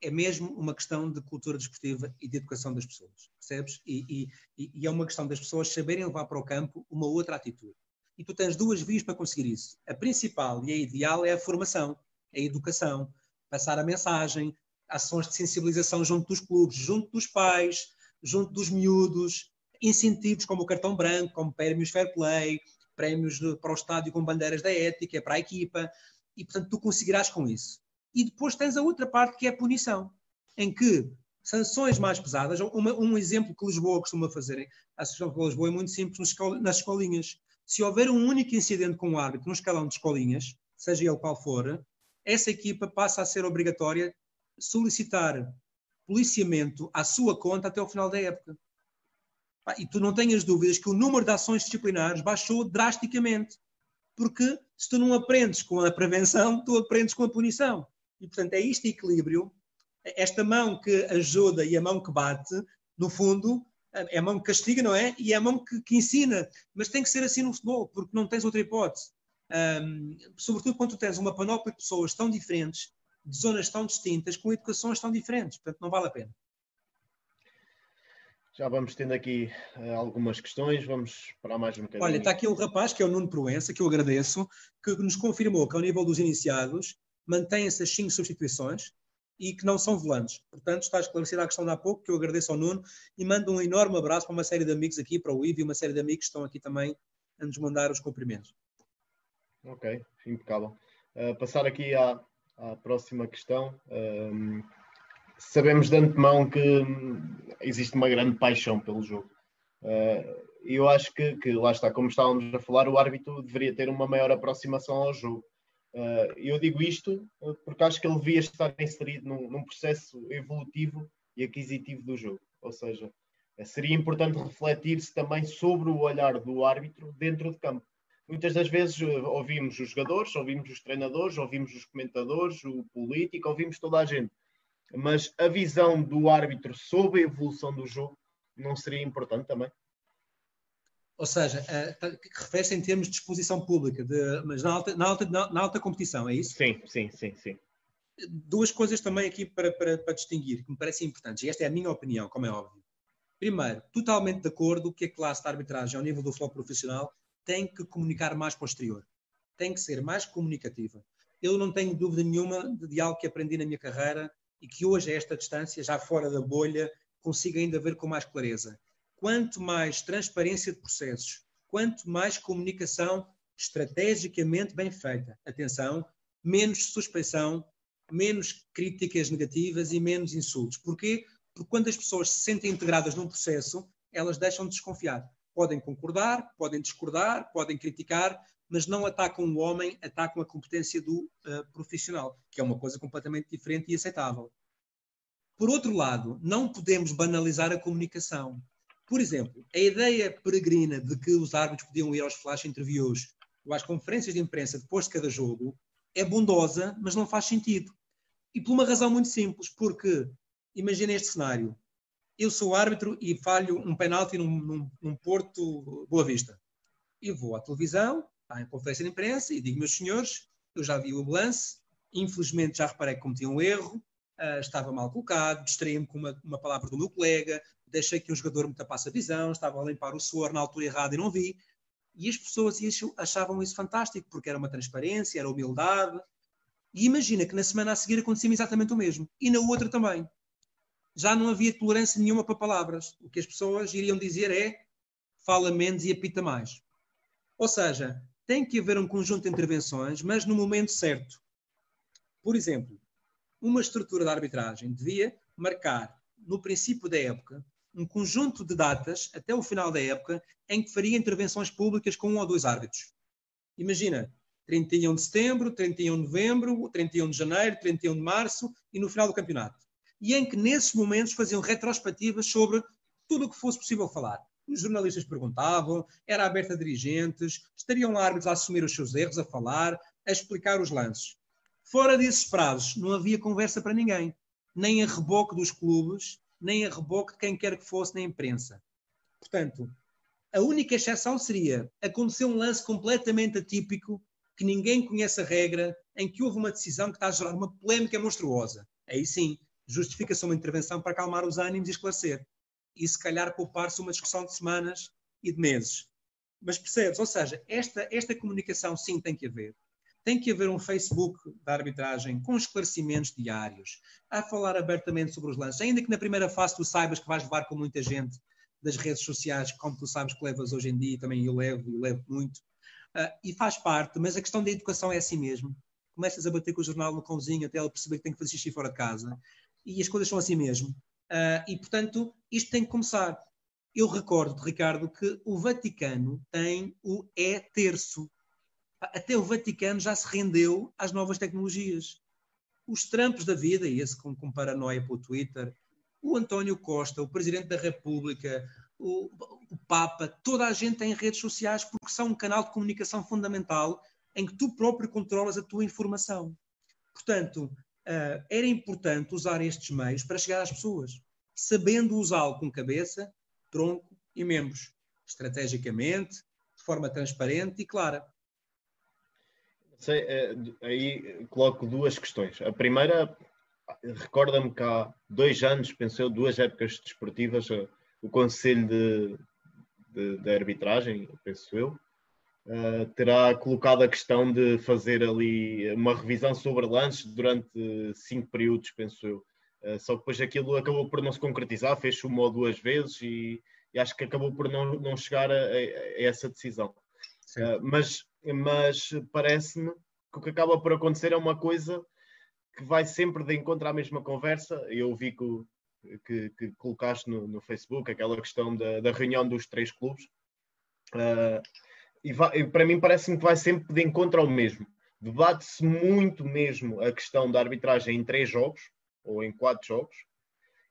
é mesmo uma questão de cultura desportiva e de educação das pessoas, percebes? E, e, e, é uma questão das pessoas saberem levar para o campo uma outra atitude. E tu tens duas vias para conseguir isso. A principal e a ideal é a formação, é a educação, passar a mensagem, ações de sensibilização junto dos clubes, junto dos pais, junto dos miúdos, incentivos como o cartão branco, como prémios fair play, prémios para o estádio com bandeiras da ética, para a equipa, e portanto tu conseguirás com isso. E depois tens a outra parte que é a punição, em que sanções mais pesadas, uma, um exemplo que Lisboa costuma fazer, a Associação de Lisboa é muito simples nas escolinhas. Se houver um único incidente com o árbitro no escalão de escolinhas, seja ele qual for, essa equipa passa a ser obrigatória solicitar policiamento à sua conta até o final da época. E tu não tenhas dúvidas que o número de ações disciplinares baixou drasticamente. Porque se tu não aprendes com a prevenção, tu aprendes com a punição. E, portanto, é este equilíbrio, esta mão que ajuda e a mão que bate, no fundo, é a mão que castiga, não é? E é a mão que, que ensina. Mas tem que ser assim no futebol, porque não tens outra hipótese. Um, sobretudo quando tu tens uma panóplia de pessoas tão diferentes, de zonas tão distintas, com educações tão diferentes. Portanto, não vale a pena. Já vamos tendo aqui uh, algumas questões, vamos para mais um bocadinho. Olha, está aqui um rapaz, que é o Nuno Proença, que eu agradeço, que nos confirmou que ao nível dos iniciados mantêm-se as cinco substituições e que não são volantes. Portanto, está esclarecida a questão de há pouco, que eu agradeço ao Nuno e mando um enorme abraço para uma série de amigos aqui, para o Ivo e uma série de amigos que estão aqui também a nos mandar os cumprimentos. Ok, impecável. Uh, passar aqui à, à próxima questão. Um, sabemos de antemão que existe uma grande paixão pelo jogo. Uh, eu acho que, que, lá está, como estávamos a falar, o árbitro deveria ter uma maior aproximação ao jogo. Uh, eu digo isto uh, porque acho que ele devia estar inserido num, num, processo evolutivo e aquisitivo do jogo. Ou seja, uh, seria importante refletir-se também sobre o olhar do árbitro dentro de campo. Muitas das vezes ouvimos os jogadores, ouvimos os treinadores, ouvimos os comentadores, o político, ouvimos toda a gente. Mas a visão do árbitro sobre a evolução do jogo não seria importante também? Ou seja, uh, refere-se em termos de exposição pública, de, mas na alta, na, alta, na, na, alta competição, é isso? Sim, sim, sim, sim. Duas coisas também aqui para, para, para distinguir, que me parecem importantes, e esta é a minha opinião, como é óbvio. Primeiro, totalmente de acordo que a classe de arbitragem, ao nível do futebol profissional, tem que comunicar mais posterior. Tem que ser mais comunicativa. Eu não tenho dúvida nenhuma de, de algo que aprendi na minha carreira e que hoje, a esta distância, já fora da bolha, consigo ainda ver com mais clareza quanto mais transparência de processos, quanto mais comunicação estrategicamente bem feita, atenção, menos suspeição, menos críticas negativas e menos insultos. Porquê? Porque quando as pessoas se sentem integradas num processo, elas deixam de desconfiar. Podem concordar, podem discordar, podem criticar, mas não atacam o homem, atacam a competência do uh, profissional, que é uma coisa completamente diferente e aceitável. Por outro lado, não podemos banalizar a comunicação. Por exemplo, a ideia peregrina de que os árbitros podiam ir aos flash interviews ou às conferências de imprensa depois de cada jogo é bondosa, mas não faz sentido. E por uma razão muito simples, porque imagina este cenário. Eu sou árbitro e falho um penalti num, num, num Porto Boa Vista. E vou à televisão, à conferência de imprensa e digo, meus senhores, eu já vi o lance, infelizmente já reparei que cometi um erro, uh, estava mal colocado, distraí-me com uma, uma, palavra do meu colega, deixei que um jogador me tapasse a visão, estava a limpar o suor na altura errada e não vi. E as pessoas achavam isso fantástico, porque era uma transparência, era humildade. E imagina que na semana a seguir acontecia exatamente o mesmo. E na outra também. Já não havia tolerância nenhuma para palavras. O que as pessoas iriam dizer é fala menos e apita mais. Ou seja, tem que haver um conjunto de intervenções, mas no momento certo. Por exemplo, uma estrutura de arbitragem devia marcar, no princípio da época, um conjunto de datas até o final da época em que faria intervenções públicas com um ou dois árbitros. Imagina, 31 de setembro, 31 de novembro, 31 de janeiro, 31 de março e no final do campeonato. E em que nesses momentos faziam retrospectivas sobre tudo o que fosse possível falar. Os jornalistas perguntavam, era aberto a dirigentes, estariam árbitros a assumir os seus erros, a falar, a explicar os lances. Fora desses prazos, não havia conversa para ninguém, nem a reboque dos clubes, nem a reboque de quem quer que fosse na imprensa. Portanto, a única exceção seria acontecer um lance completamente atípico, que ninguém conhece a regra, em que houve uma decisão que está a gerar uma polémica monstruosa. Aí sim, justifica-se uma intervenção para acalmar os ânimos e esclarecer. E se calhar poupar-se uma discussão de semanas e de meses. Mas percebes? Ou seja, esta, esta comunicação sim tem que haver. Tem que haver um Facebook da arbitragem com esclarecimentos diários, a falar abertamente sobre os lances, ainda que na primeira fase tu saibas que vais levar com muita gente das redes sociais, como tu sabes que levas hoje em dia, também eu levo e levo muito, uh, e faz parte, mas a questão da educação é assim mesmo. Começas a bater com o jornal no cãozinho até ele perceber que tem que fazer xixi fora de casa, e as coisas são assim mesmo. Uh, e, portanto, isto tem que começar. Eu recordo, Ricardo, que o Vaticano tem o E-terço, até o Vaticano já se rendeu às novas tecnologias. Os trampos da vida, e esse com, com paranoia para o Twitter, o António Costa, o Presidente da República, o, o, Papa, toda a gente tem redes sociais porque são um canal de comunicação fundamental em que tu próprio controlas a tua informação. Portanto, uh, era importante usar estes meios para chegar às pessoas, sabendo usá-lo com cabeça, tronco e membros, estrategicamente, de forma transparente e clara. Sei, é, aí coloco duas questões. A primeira, recorda-me que há dois anos, pensei, duas épocas desportivas, eh, o Conselho de, de, de Arbitragem, penso eu, uh, terá colocado a questão de fazer ali uma revisão sobre lances durante cinco períodos, penso eu. Uh, só que depois aquilo acabou por não se concretizar, fez uma ou duas vezes e, e acho que acabou por não, não chegar a, a, a essa decisão. Uh, mas mas parece-me que o que acaba por acontecer é uma coisa que vai sempre de encontro à mesma conversa. Eu vi que, que, que colocaste no, no, Facebook aquela questão da, da, reunião dos três clubes. Uh, e, vai, e, para mim parece-me que vai sempre de encontro ao mesmo. Debate-se muito mesmo a questão da arbitragem em três jogos ou em quatro jogos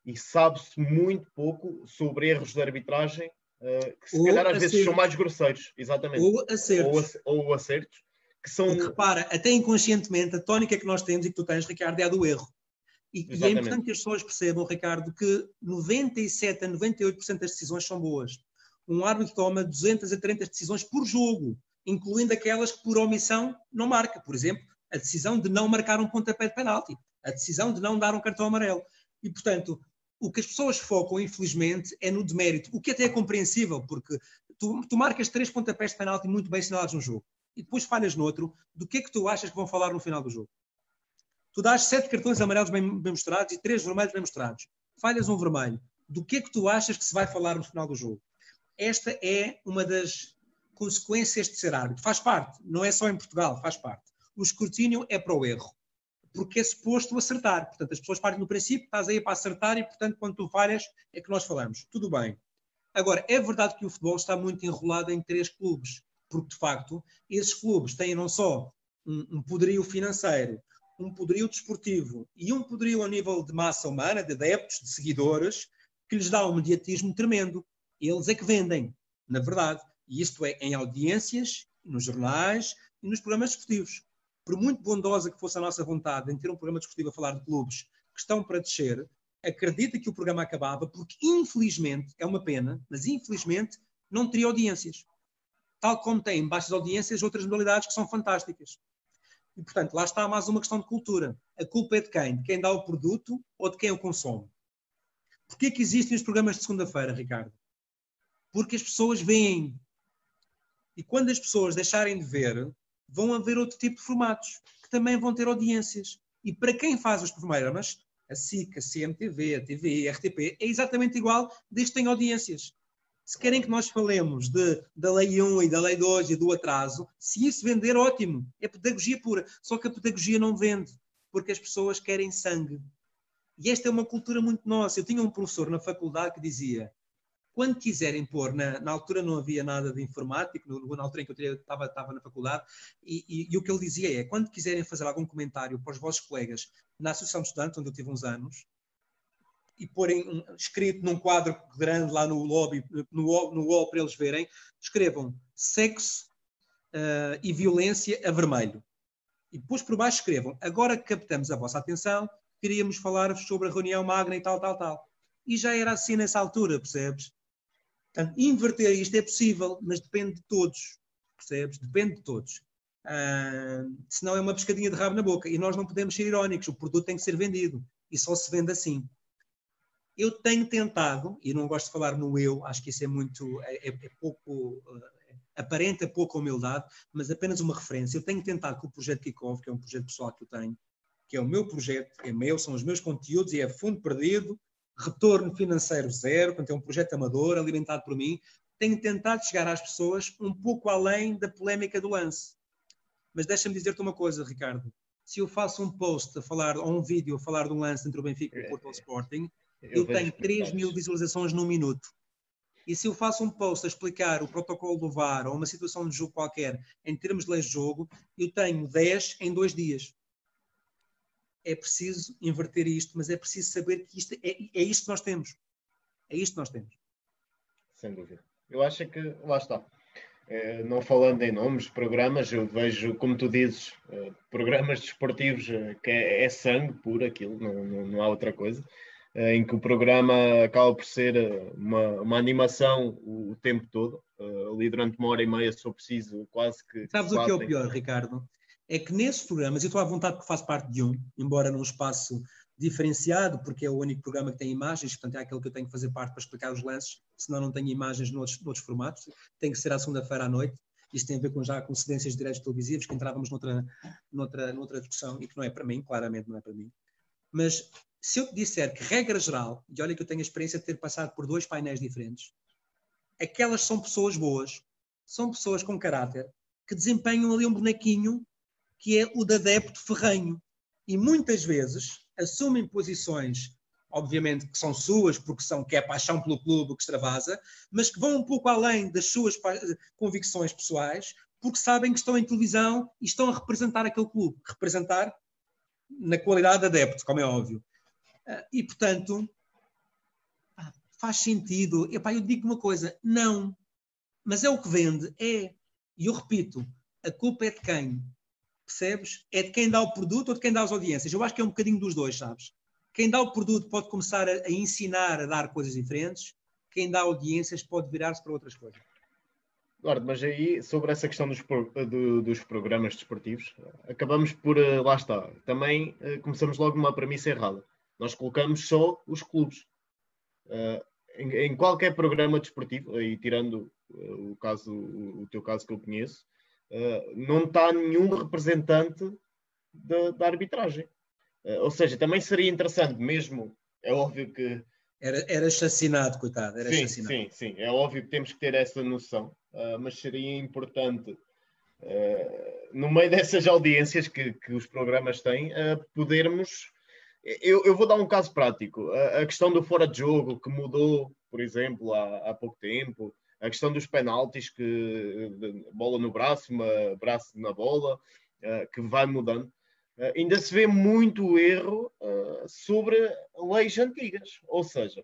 e sabe-se muito pouco sobre erros de arbitragem uh, que se ou calhar às acertos. vezes são mais grosseiros, exatamente. Ou acertos. Ou, ou acertos. Que são... Porque, repara, até inconscientemente, a tónica que nós temos e que tu tens, Ricardo, é a do erro. E, e, é importante que as pessoas percebam, Ricardo, que 97 a 98% das decisões são boas. Um árbitro toma 200 a 30 decisões por jogo, incluindo aquelas que por omissão não marca. Por exemplo, a decisão de não marcar um pontapé de penalti, a decisão de não dar um cartão amarelo. E, portanto, o que as pessoas focam, infelizmente, é no demérito, o que até é compreensível, porque tu, tu marcas três pontapés de penalti muito bem assinalados num jogo e depois falhas no outro, do que é que tu achas que vão falar no final do jogo? Tu dás sete cartões amarelos bem, bem mostrados e três vermelhos bem mostrados. Falhas um vermelho. Do que é que tu achas que se vai falar no final do jogo? Esta é uma das consequências de ser árbitro. Faz parte, não é só em Portugal, faz parte. O escrutínio é para o erro porque é suposto acertar. Portanto, as pessoas partem do princípio, estás aí para acertar e, portanto, quando tu falhas, é que nós falamos. Tudo bem. Agora, é verdade que o futebol está muito enrolado em três clubes, porque de facto esses clubes têm não só um, um poderio financeiro, um poderio desportivo e um poderio a nível de massa humana, de adeptos, de seguidores, que lhes dá um mediatismo tremendo. Eles é que vendem, na verdade. E isto é em audiências, nos jornais e nos programas desportivos. Por muito bondosa que fosse a nossa vontade em ter um programa desportivo a falar de clubes que estão para descer, acredita que o programa acabava porque, infelizmente, é uma pena, mas infelizmente não teria audiências. Tal como tem baixas audiências outras modalidades que são fantásticas. E, portanto, lá está mais uma questão de cultura. A culpa é de quem? De quem dá o produto ou de quem o consome? Porquê que existem os programas de segunda-feira, Ricardo? Porque as pessoas veem. E quando as pessoas deixarem de ver, vão haver outro tipo de formatos, que também vão ter audiências. E para quem faz os programas, a SIC, a CMTV, a TV, a RTP, é exatamente igual, desde que tem audiências. Se querem que nós falemos de, da Lei 1 e da Lei 2 e do atraso, se isso vender, ótimo. É pedagogia pura. Só que a pedagogia não vende, porque as pessoas querem sangue. E esta é uma cultura muito nossa. Eu tinha um professor na faculdade que dizia: quando quiserem pôr, na, na altura não havia nada de informático, no, na altura em que eu estava, estava na faculdade, e, e, e, o que ele dizia é: quando quiserem fazer algum comentário para os vossos colegas na Associação de Estudantes, onde eu tive uns anos, e porem escrito num quadro grande lá no lobby, no, no wall para eles verem, escrevam sexo uh, e violência a vermelho. E depois por baixo escrevam: agora captamos a vossa atenção, queríamos falar-vos sobre a reunião magna e tal, tal, tal. E já era assim nessa altura, percebes? Portanto, inverter isto é possível, mas depende de todos, percebes? Depende de todos. Uh, senão é uma pescadinha de rabo na boca. E nós não podemos ser irónicos, o produto tem que ser vendido. E só se vende assim. Eu tenho tentado, e não gosto de falar no eu, acho que isso é muito, é, é pouco, uh, aparenta pouca humildade, mas apenas uma referência. Eu tenho tentado com o projeto Kickoff, que é um projeto pessoal que eu tenho, que é o meu projeto, é meu, são os meus conteúdos e é fundo perdido, retorno financeiro zero, portanto é um projeto amador, alimentado por mim. Tenho tentado chegar às pessoas um pouco além da polémica do lance. Mas deixa-me dizer-te uma coisa, Ricardo. Se eu faço um post a falar, ou um vídeo a falar de um lance entre o Benfica e o Porto Sporting, eu, eu tenho 3 mil visualizações num minuto. E se eu faço um post a explicar o protocolo do VAR ou uma situação de jogo qualquer em termos de leis de jogo, eu tenho 10 em dois dias é preciso inverter isto, mas é preciso saber que isto é, é isto que nós temos. É isto que nós temos. Sem dúvida. Eu acho que, lá está. É, não falando em nomes, programas, eu vejo, como tu dizes, é, programas desportivos é, que é, é, sangue puro aquilo, não, não, não há outra coisa, em que o programa acaba por ser uma, uma animação o, o, tempo todo, ali durante uma hora e meia, se for preciso, quase que. Sabes o que é o pior, Ricardo? É que nesses programas, eu estou à vontade porque faço parte de um, embora num espaço diferenciado, porque é o único programa que tem imagens, portanto é aquele que eu tenho que fazer parte para explicar os lances, senão não tenho imagens noutros, noutros formatos, tem que ser à segunda-feira à noite, isto tem a ver com já com cedências de direitos televisivos, que entrávamos noutra, noutra, noutra discussão e que não é para mim, claramente não é para mim. Mas se eu te disser que, regra geral, e olha que eu tenho a experiência de ter passado por dois painéis diferentes, aquelas são pessoas boas, são pessoas com caráter, que desempenham ali um bonequinho que é o de adepto ferrenho. E muitas vezes assumem posições, obviamente, que são suas, porque são que é paixão pelo clube que extravasa, mas que vão um pouco além das suas convicções pessoais, porque sabem que estão em televisão e estão a representar aquele clube. Representar na qualidade de adepto, como é óbvio. Ah, e, portanto, faz sentido. Epá, eu digo uma coisa, não. Mas é o que vende, é. E eu repito, a culpa é de quem? Percebes? É de quem dá o produto ou de quem dá as audiências. Eu acho que é um bocadinho dos dois, sabes? Quem dá o produto pode começar a, a ensinar a dar coisas diferentes, quem dá audiências pode virar-se para outras coisas. Eduardo, mas aí sobre essa questão dos, do, dos programas desportivos, acabamos por, uh, lá está, também uh, começamos logo numa premissa errada. Nós colocamos só os clubes. Uh, em, em, qualquer programa desportivo, e tirando o caso, o teu caso que eu conheço, eh, não está nenhum representante da, da arbitragem. Uh, ou seja, também seria interessante, mesmo, é óbvio que. Era, era assassinado, coitado. Era sim, sim, sim. É óbvio que temos que ter essa noção, uh, mas seria importante, no meio dessas audiências que, que os programas têm, podermos. Eu, eu, vou dar um caso prático. A, a, questão do fora de jogo, que mudou por exemplo, há, há pouco tempo, a questão dos penaltis, que bola no braço, uma braço na bola, uh, que vai mudando. Uh, ainda se vê muito erro uh, sobre leis antigas, ou seja,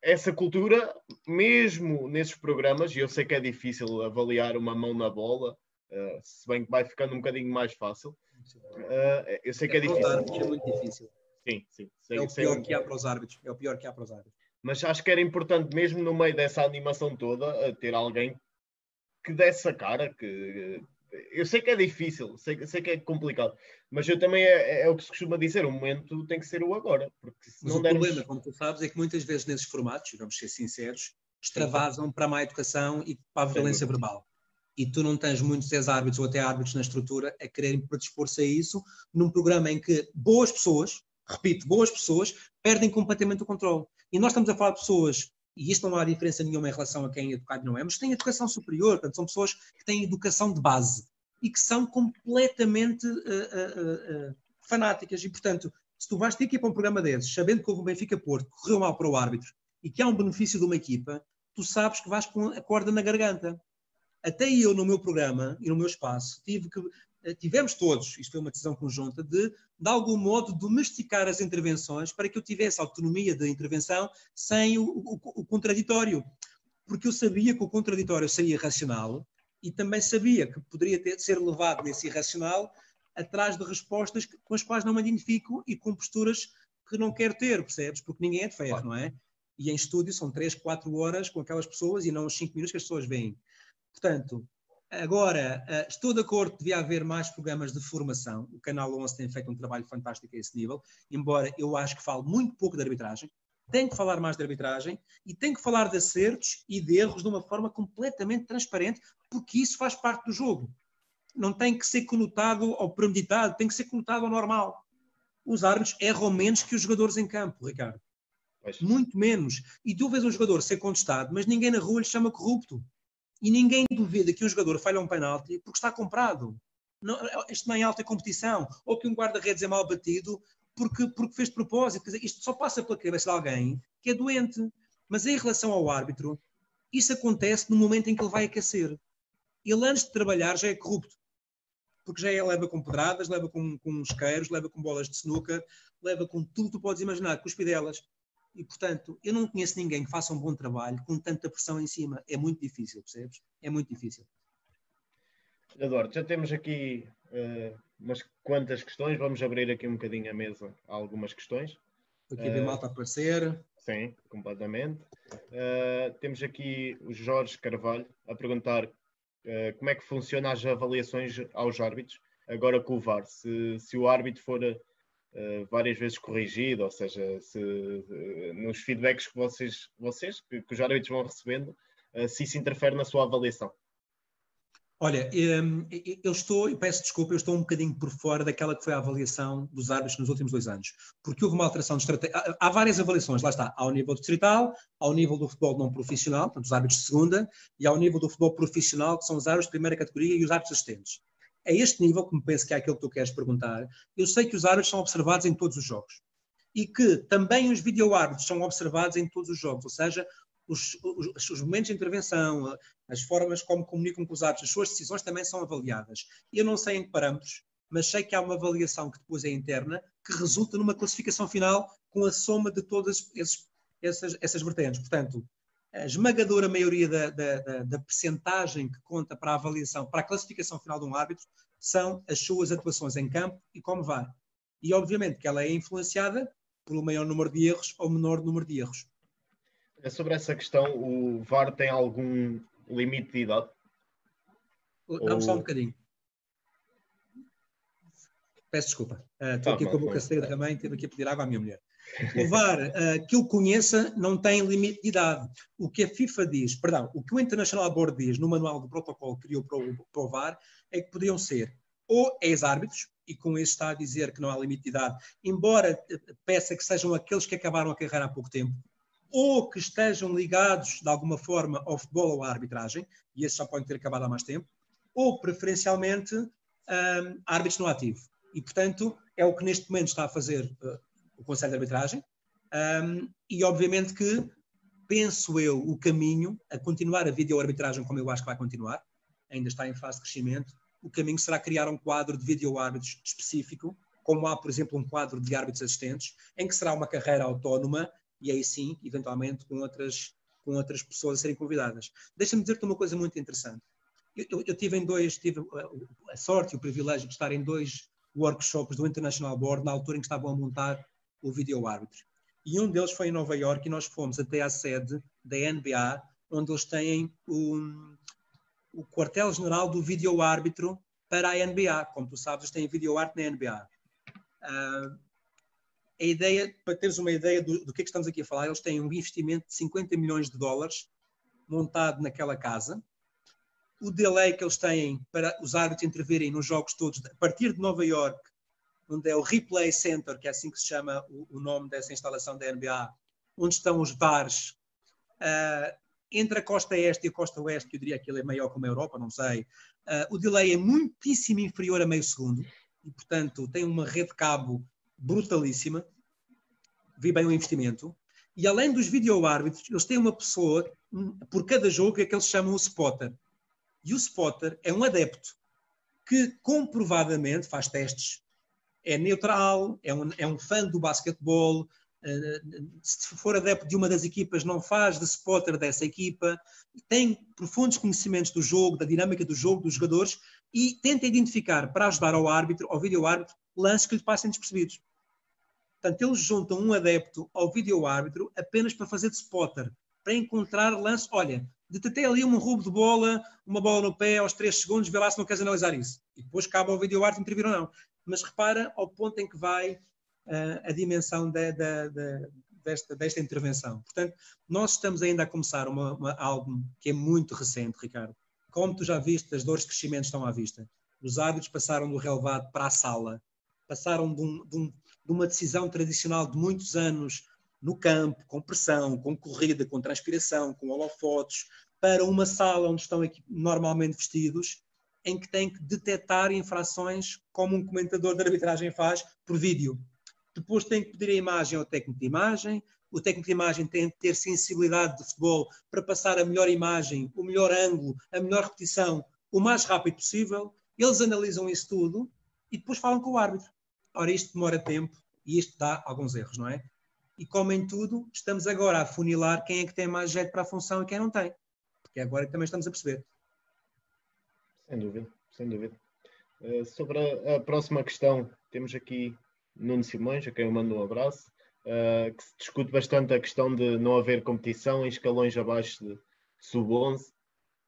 essa cultura, mesmo nesses programas, e eu sei que é difícil avaliar uma mão na bola, se bem que vai ficando um bocadinho mais fácil, eu sei que é, é difícil. É muito difícil. Sim, sim. Sei, é o pior sei, que há para os árbitros. É o pior que há para os árbitros. Mas acho que era importante, mesmo no meio dessa animação toda, ter alguém que desse a cara, que eu sei que é difícil, sei, sei que é complicado, mas eu também é, é, o que se costuma dizer, o momento tem que ser o agora. Porque se mas não o dermos... problema, como tu sabes, é que muitas vezes nesses formatos, vamos ser sinceros, extravasam para a má educação e para a violência verbal. E tu não tens muitos ex-árbitros ou até árbitros na estrutura a quererem predispor-se a isso num programa em que boas pessoas, repito, boas pessoas, perdem completamente o controle. E nós estamos a falar de pessoas e isto não há diferença nenhuma em relação a quem é educado não é, mas têm educação superior, portanto, são pessoas que têm educação de base e que são completamente uh, uh, uh, fanáticas. E, portanto, se tu vais ter que ir para um programa desses, sabendo que houve um Benfica Porto, que correu mal para o árbitro e que há um benefício de uma equipa, tu sabes que vais com a corda na garganta. Até eu, no meu programa e no meu espaço, tive que tivemos todos, isto foi uma decisão conjunta, de, de algum modo, domesticar as intervenções para que eu tivesse autonomia de intervenção sem o, o, o contraditório. Porque eu sabia que o contraditório seria racional e também sabia que poderia ter, ser levado nesse irracional atrás de respostas com as quais não me identifico e com posturas que não quero ter, percebes? Porque ninguém é de ferro, não é? E em estúdio são 3, 4 horas com aquelas pessoas e não os 5 minutos que as pessoas veem. Portanto, Agora, uh, estou de acordo que devia haver mais programas de formação. O Canal 11 tem feito um trabalho fantástico a esse nível, embora eu acho que falo muito pouco de arbitragem. Tem que falar mais de arbitragem e tem que falar de acertos e de erros de uma forma completamente transparente, porque isso faz parte do jogo. Não tem que ser conotado ao premeditado, tem que ser conotado ao normal. Os árbitros erram menos que os jogadores em campo, Ricardo. Pois. Muito menos. E tu vês um jogador ser contestado, mas ninguém na rua lhe chama corrupto. E ninguém duvida que um jogador falha um penalti porque está comprado. Não, isto não é alta competição. Ou que um guarda-redes é mal batido porque, porque fez de propósito. Dizer, isto só passa pela cabeça de alguém que é doente. Mas em relação ao árbitro, isso acontece no momento em que ele vai aquecer. Ele, antes de trabalhar, já é corrupto. Porque já é, leva com pedradas, leva com, com isqueiros, leva com bolas de snooker, leva com tudo que tu podes imaginar, com espidelas. E, portanto, eu não conheço ninguém que faça um bom trabalho com tanta pressão em cima. É muito difícil, percebes? É muito difícil. Eduardo, já temos aqui uh, umas quantas questões. Vamos abrir aqui um bocadinho a mesa a algumas questões. Aqui uh, malta a aparecer. Sim, completamente. Uh, temos aqui o Jorge Carvalho a perguntar uh, como é que funcionam as avaliações aos árbitros, agora com o VAR. Se, se o árbitro for uh, várias vezes corrigido, ou seja, se, uh, nos feedbacks que vocês, vocês que, que os árbitros vão recebendo, uh, se isso interfere na sua avaliação. Olha, hum, eu estou, e peço desculpa, eu estou um bocadinho por fora daquela que foi a avaliação dos árbitros nos últimos dois anos, porque houve uma alteração de estratégia. Há várias avaliações, lá está, ao nível distrital, ao nível do futebol não profissional, portanto, os árbitros de segunda, e ao nível do futebol profissional, que são os árbitros de primeira categoria e os árbitros assistentes a este nível, que me penso que é aquilo que tu queres perguntar, eu sei que os árbitros são observados em todos os jogos. E que também os vídeo-árbitros são observados em todos os jogos, ou seja, os, os, os, momentos de intervenção, as formas como comunicam com os árbitros, as suas decisões também são avaliadas. Eu não sei em que parâmetros, mas sei que há uma avaliação que depois é interna, que resulta numa classificação final com a soma de todas esses, essas, essas vertentes. Portanto, a esmagadora maioria da, da, da, da percentagem que conta para a avaliação, para a classificação final de um árbitro, são as suas atuações em campo e como vai. E obviamente que ela é influenciada pelo maior número de erros ou menor número de erros. É sobre essa questão, o VAR tem algum limite de idade? Dá-me ou... só um bocadinho. Peço desculpa. Uh, estou ah, aqui com a boca cheia também, tive aqui a pedir água à minha mulher. O VAR, uh, que eu conheça, não tem limite de idade. O que a FIFA diz, perdão, o que o International Board diz no manual do protocolo que criou para o, para o VAR é que poderiam ser ou ex-árbitros, e com isso está a dizer que não há limite de idade, embora peça que sejam aqueles que acabaram a carreira há pouco tempo, ou que estejam ligados de alguma forma ao futebol ou à arbitragem, e esses já podem ter acabado há mais tempo, ou preferencialmente um, árbitros no ativo. E, portanto, é o que neste momento está a fazer uh, o Conselho de Arbitragem, um, e obviamente que penso eu, o caminho a continuar a videoarbitragem como eu acho que vai continuar, ainda está em fase de crescimento, o caminho será criar um quadro de videoárbitros específico, como há, por exemplo, um quadro de árbitros assistentes, em que será uma carreira autónoma e aí sim, eventualmente, com outras, com outras pessoas a serem convidadas. Deixa-me dizer-te uma coisa muito interessante. Eu, eu, eu, tive em dois, tive a sorte e o privilégio de estar em dois workshops do International Board na altura em que estavam a montar o vídeo árbitro. E um deles foi em Nova York e nós fomos até à sede da NBA, onde eles têm um, o quartel-general do vídeo árbitro para a NBA. Como tu sabes, eles têm vídeo árbitro na NBA. Uh, a ideia, para teres uma ideia do, do que, é que estamos aqui a falar, eles têm um investimento de 50 milhões de dólares montado naquela casa o delay que eles têm para os árbitros intervirem nos jogos todos, a partir de Nova York, onde é o Replay Center, que é assim que se chama o, o nome dessa instalação da NBA, onde estão os bares, uh, entre a costa este e a costa oeste, eu diria que ele é maior como a Europa, não sei, uh, o delay é muitíssimo inferior a meio segundo, e portanto tem uma rede de cabo brutalíssima, vi bem o investimento, e além dos video árbitros, eles têm uma pessoa por cada jogo que é que eles chamam o spotter. E o spotter é um adepto que comprovadamente faz testes. É neutral, é um, é um fã do basquetebol. Uh, se for adepto de uma das equipas, não faz de spotter dessa equipa. Tem profundos conhecimentos do jogo, da dinâmica do jogo, dos jogadores e tenta identificar, para ajudar ao árbitro, ao vídeo-árbitro, lances que lhe passem despercebidos. Portanto, eles juntam um adepto ao vídeo-árbitro apenas para fazer de spotter, para encontrar lance. Olha, de ter ali um roubo de bola, uma bola no pé aos 3 segundos, vê lá se não queres analisar isso. E depois cabe ao vídeo arte intervir ou não. Mas repara ao ponto em que vai uh, a dimensão de, de, de, desta, desta intervenção. Portanto, nós estamos ainda a começar uma, uma, algo que é muito recente, Ricardo. Como tu já viste, as dores de crescimento estão à vista. Os árbitros passaram do relevado para a sala, passaram de, um, um, uma decisão tradicional de muitos anos no campo, com pressão, com corrida, com transpiração, com holofotes, para uma sala onde estão aqui normalmente vestidos, em que têm que detectar infrações como um comentador de arbitragem faz por vídeo. Depois tem que pedir a imagem ao técnico de imagem, o técnico de imagem tem que ter sensibilidade de futebol para passar a melhor imagem, o melhor ângulo, a melhor repetição, o mais rápido possível. Eles analisam isso tudo e depois falam com o árbitro. Ora, isto demora tempo e isto dá alguns erros, não é? e como em tudo, estamos agora a funilar quem é que tem mais jeito para a função e quem não tem. Porque agora também estamos a perceber. Sem dúvida, sem dúvida. Uh, sobre a, a, próxima questão, temos aqui Nuno Simões, a quem eu mando um abraço, uh, que se discute bastante a questão de não haver competição em escalões abaixo de sub-11, uh,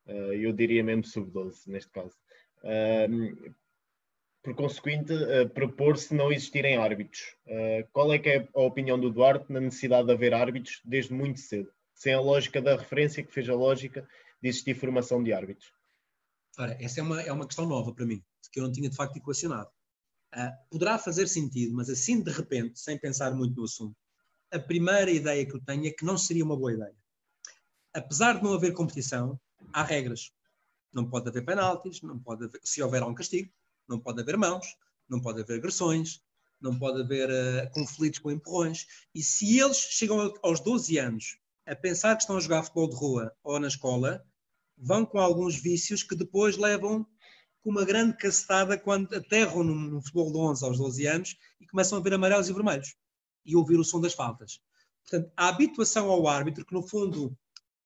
eh, eu diria mesmo sub-12 neste caso por consequente, uh, propor-se não existirem árbitros. Qual é que é a opinião do Duarte na necessidade de haver árbitros desde muito cedo, sem a lógica da referência que fez a lógica de existir formação de árbitros? Ora, essa é uma, é uma questão nova para mim, que eu não tinha de facto equacionado. Uh, poderá fazer sentido, mas assim de repente, sem pensar muito no assunto, a primeira ideia que eu tenho é que não seria uma boa ideia. Apesar de não haver competição, há regras. Não pode haver penaltis, não pode haver, se houver um castigo, não pode haver mãos, não pode haver agressões, não pode haver uh, conflitos com empurrões. E se eles chegam aos 12 anos a pensar que estão a jogar futebol de rua ou na escola, vão com alguns vícios que depois levam com uma grande cacetada quando aterram no, no futebol de 11 aos 12 anos e começam a ver amarelos e vermelhos e ouvir o som das faltas. Portanto, a habituação ao árbitro, que no fundo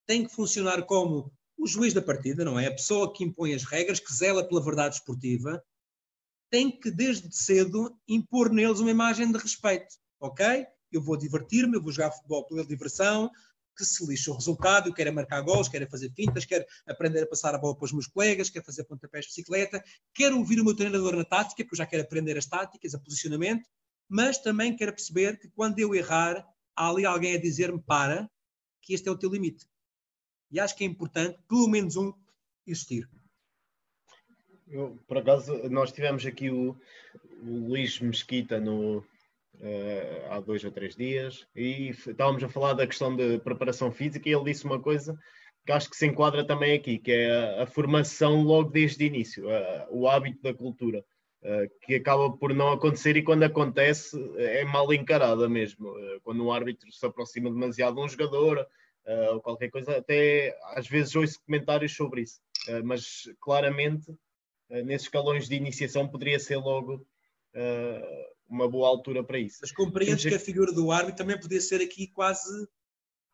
tem que funcionar como o juiz da partida, não é? A pessoa que impõe as regras, que zela pela verdade esportiva, tem que, desde cedo, impor neles uma imagem de respeito. Ok? Eu vou divertir-me, eu vou jogar futebol pela diversão, que se lixa o resultado, eu quero é marcar gols, quero é fazer fintas, quero aprender a passar a bola para os meus colegas, quero fazer pontapés de bicicleta, quero ouvir o meu treinador na tática, porque eu já quero aprender as táticas, a posicionamento, mas também quero perceber que quando eu errar, há ali alguém a dizer-me para, que este é o teu limite. E acho que é importante, pelo menos um, existir. Eu, por acaso, nós tivemos aqui o, o Luís Mesquita no, uh, há dois ou três dias e estávamos a falar da questão de preparação física e ele disse uma coisa que acho que se enquadra também aqui, que é a, a formação logo desde o início, uh, o hábito da cultura, uh, que acaba por não acontecer e quando acontece é mal encarada mesmo. quando um árbitro se aproxima demasiado de um jogador, ou qualquer coisa, até às vezes ouço comentários sobre isso. Mas claramente, nesses escalões de iniciação, poderia ser logo uma boa altura para isso. Mas compreendes que a figura do árbitro também podia ser aqui quase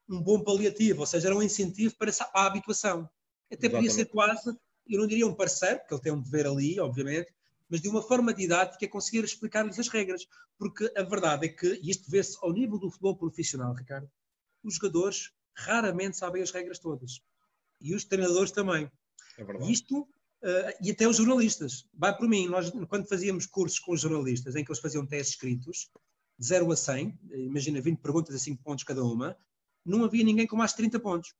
um bom paliativo, ou seja, era um incentivo para a habituação. Até podia ser quase, eu não diria um parceiro, porque ele tem um dever ali, obviamente, mas de uma forma didática conseguir explicar-lhes as regras. Porque a verdade é que, e isto vê-se ao nível do futebol profissional, Ricardo, os jogadores raramente sabem as regras todas. E os treinadores também. É verdade. Isto, uh, e até os jornalistas. Vai por mim, nós quando fazíamos cursos com os jornalistas, em que eles faziam testes escritos, de 0 a 100, imagina 20 perguntas a 5 pontos cada uma, não havia ninguém com mais de 30 pontos.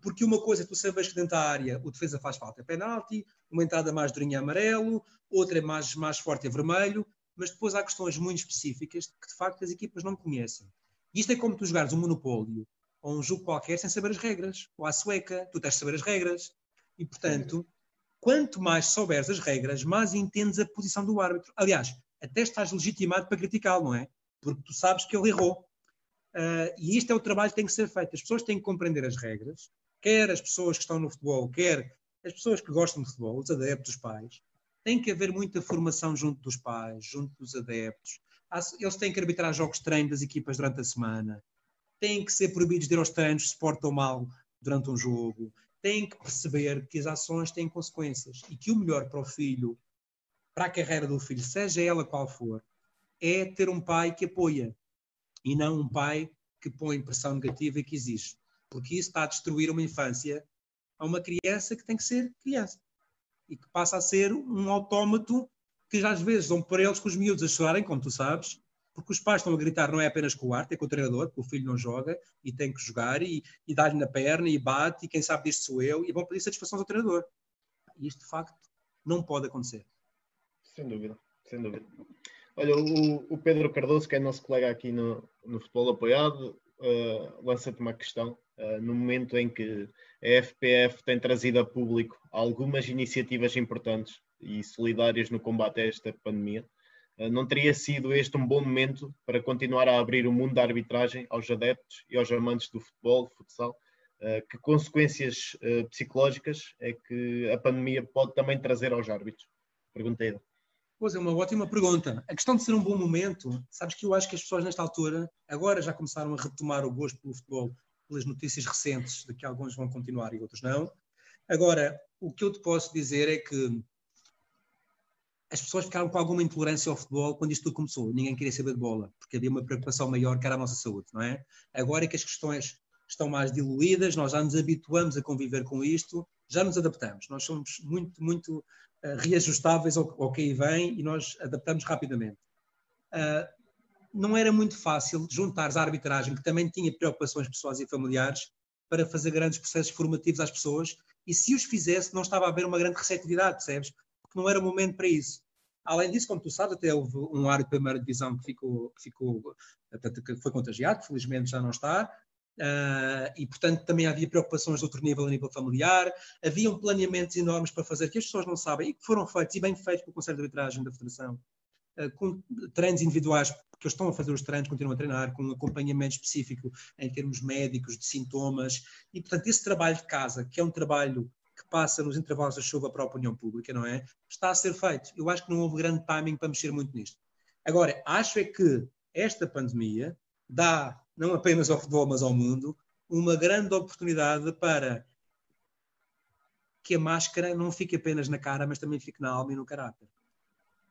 Porque uma coisa, tu sabes que dentro da área o defesa faz falta é penalti, uma entrada mais durinha é amarelo, outra é mais, mais forte é vermelho, mas depois há questões muito específicas que de facto as equipas não conhecem. Isto é como tu jogares um monopólio ou um jogo qualquer sem saber as regras, ou a sueca, tu tens de saber as regras. E portanto, quanto mais souberes as regras, mais entendes a posição do árbitro. Aliás, até estás legitimado para criticá-lo, não é? Porque tu sabes que ele errou. Uh, e isto é o trabalho que tem que ser feito. As pessoas têm que compreender as regras, quer as pessoas que estão no futebol, quer as pessoas que gostam de futebol, os adeptos, os pais. Tem que haver muita formação junto dos pais, junto dos adeptos. Eles têm que arbitrar jogos de treino das equipas durante a semana. Têm que ser proibidos de ir aos treinos se portam mal durante um jogo. Têm que perceber que as ações têm consequências e que o melhor para o filho, para a carreira do filho, seja ela qual for, é ter um pai que apoia, e não um pai que põe pressão negativa e que exige. Porque isso está a destruir uma infância a uma criança que tem que ser criança. E que passa a ser um autómato que às vezes dão por eles com os miúdos a chorarem, como tu sabes, porque os pais estão a gritar não é apenas com o arte, é com o treinador, porque o filho não joga e tem que jogar e, e dá-lhe na perna e bate e quem sabe disto sou eu e vão pedir satisfação ao treinador. E isto de facto não pode acontecer. Sem dúvida, sem dúvida. Olha, o, o, Pedro Cardoso, que é nosso colega aqui no, no Futebol Apoiado, uh, lança-te uma questão. Uh, no momento em que a FPF tem trazido a público algumas iniciativas importantes e solidárias no combate a esta pandemia, não teria sido este um bom momento para continuar a abrir o mundo da arbitragem aos adeptos e aos amantes do futebol, futsal? que consequências psicológicas é que a pandemia pode também trazer aos árbitros? Pergunta aí. Pois é, uma ótima pergunta. A questão de ser um bom momento, sabes que eu acho que as pessoas nesta altura agora já começaram a retomar o gosto pelo futebol pelas notícias recentes, de que alguns vão continuar e outros não. Agora, o que eu te posso dizer é que as pessoas ficaram com alguma intolerância ao futebol quando isto tudo começou. Ninguém queria saber de bola, porque havia uma preocupação maior que era a nossa saúde, não é? Agora é que as questões estão mais diluídas, nós já nos habituamos a conviver com isto, já nos adaptamos. Nós somos muito, muito uh, reajustáveis ao, ao que aí vem e nós adaptamos rapidamente. Uh, não era muito fácil juntar a arbitragem, que também tinha preocupações pessoais e familiares, para fazer grandes processos formativos às pessoas, e se os fizesse, não estava a haver uma grande receptividade, percebes? Porque não era o momento para isso. Além disso, como tu sabes, até houve um árbitro de primeira divisão que ficou, que ficou que foi contagiado, felizmente já não está, Uh, e, portanto, também havia preocupações de outro nível, a nível familiar. Haviam planeamentos enormes para fazer que as pessoas não sabem e que foram feitos, e bem feitos pelo Conselho de Arbitragem da Federação, uh, com treinos individuais, porque eles estão a fazer os treinos, continuam a treinar, com um acompanhamento específico em termos médicos, de sintomas. E, portanto, esse trabalho de casa, que é um trabalho que passa nos intervalos da chuva para a opinião pública, não é? Está a ser feito. Eu acho que não houve grande timing para mexer muito nisto. Agora, acho é que esta pandemia dá não apenas ao futebol, mas ao mundo, uma grande oportunidade para que a máscara não fique apenas na cara, mas também fique na alma e no caráter.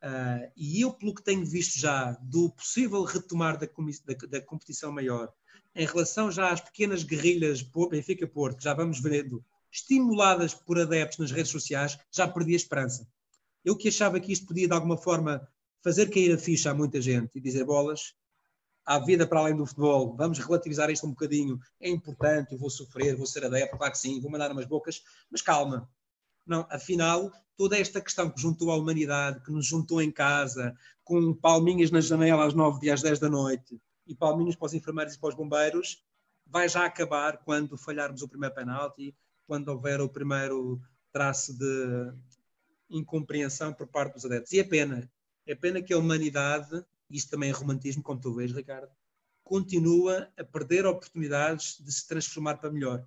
Uh, e eu, pelo que tenho visto já do possível retomar da, da, da, competição maior, em relação já às pequenas guerrilhas Benfica-Porto, já vamos vendo, estimuladas por adeptos nas redes sociais, já perdi a esperança. Eu que achava que isto podia, de alguma forma, fazer cair a ficha a muita gente e dizer bolas, há vida para além do futebol, vamos relativizar isto um bocadinho, é importante, eu vou sofrer, vou ser adepto, claro que sim, vou mandar umas bocas, mas calma. Não, afinal, toda esta questão que juntou a humanidade, que nos juntou em casa, com palminhas na janela às 9 e às 10 da noite, e palminhas para os enfermeiros e para os bombeiros, vai já acabar quando falharmos o primeiro penalti, quando houver o primeiro traço de incompreensão por parte dos adeptos. E é pena, é pena que a humanidade isto também é romantismo, como tu vês, Ricardo, continua a perder oportunidades de se transformar para melhor.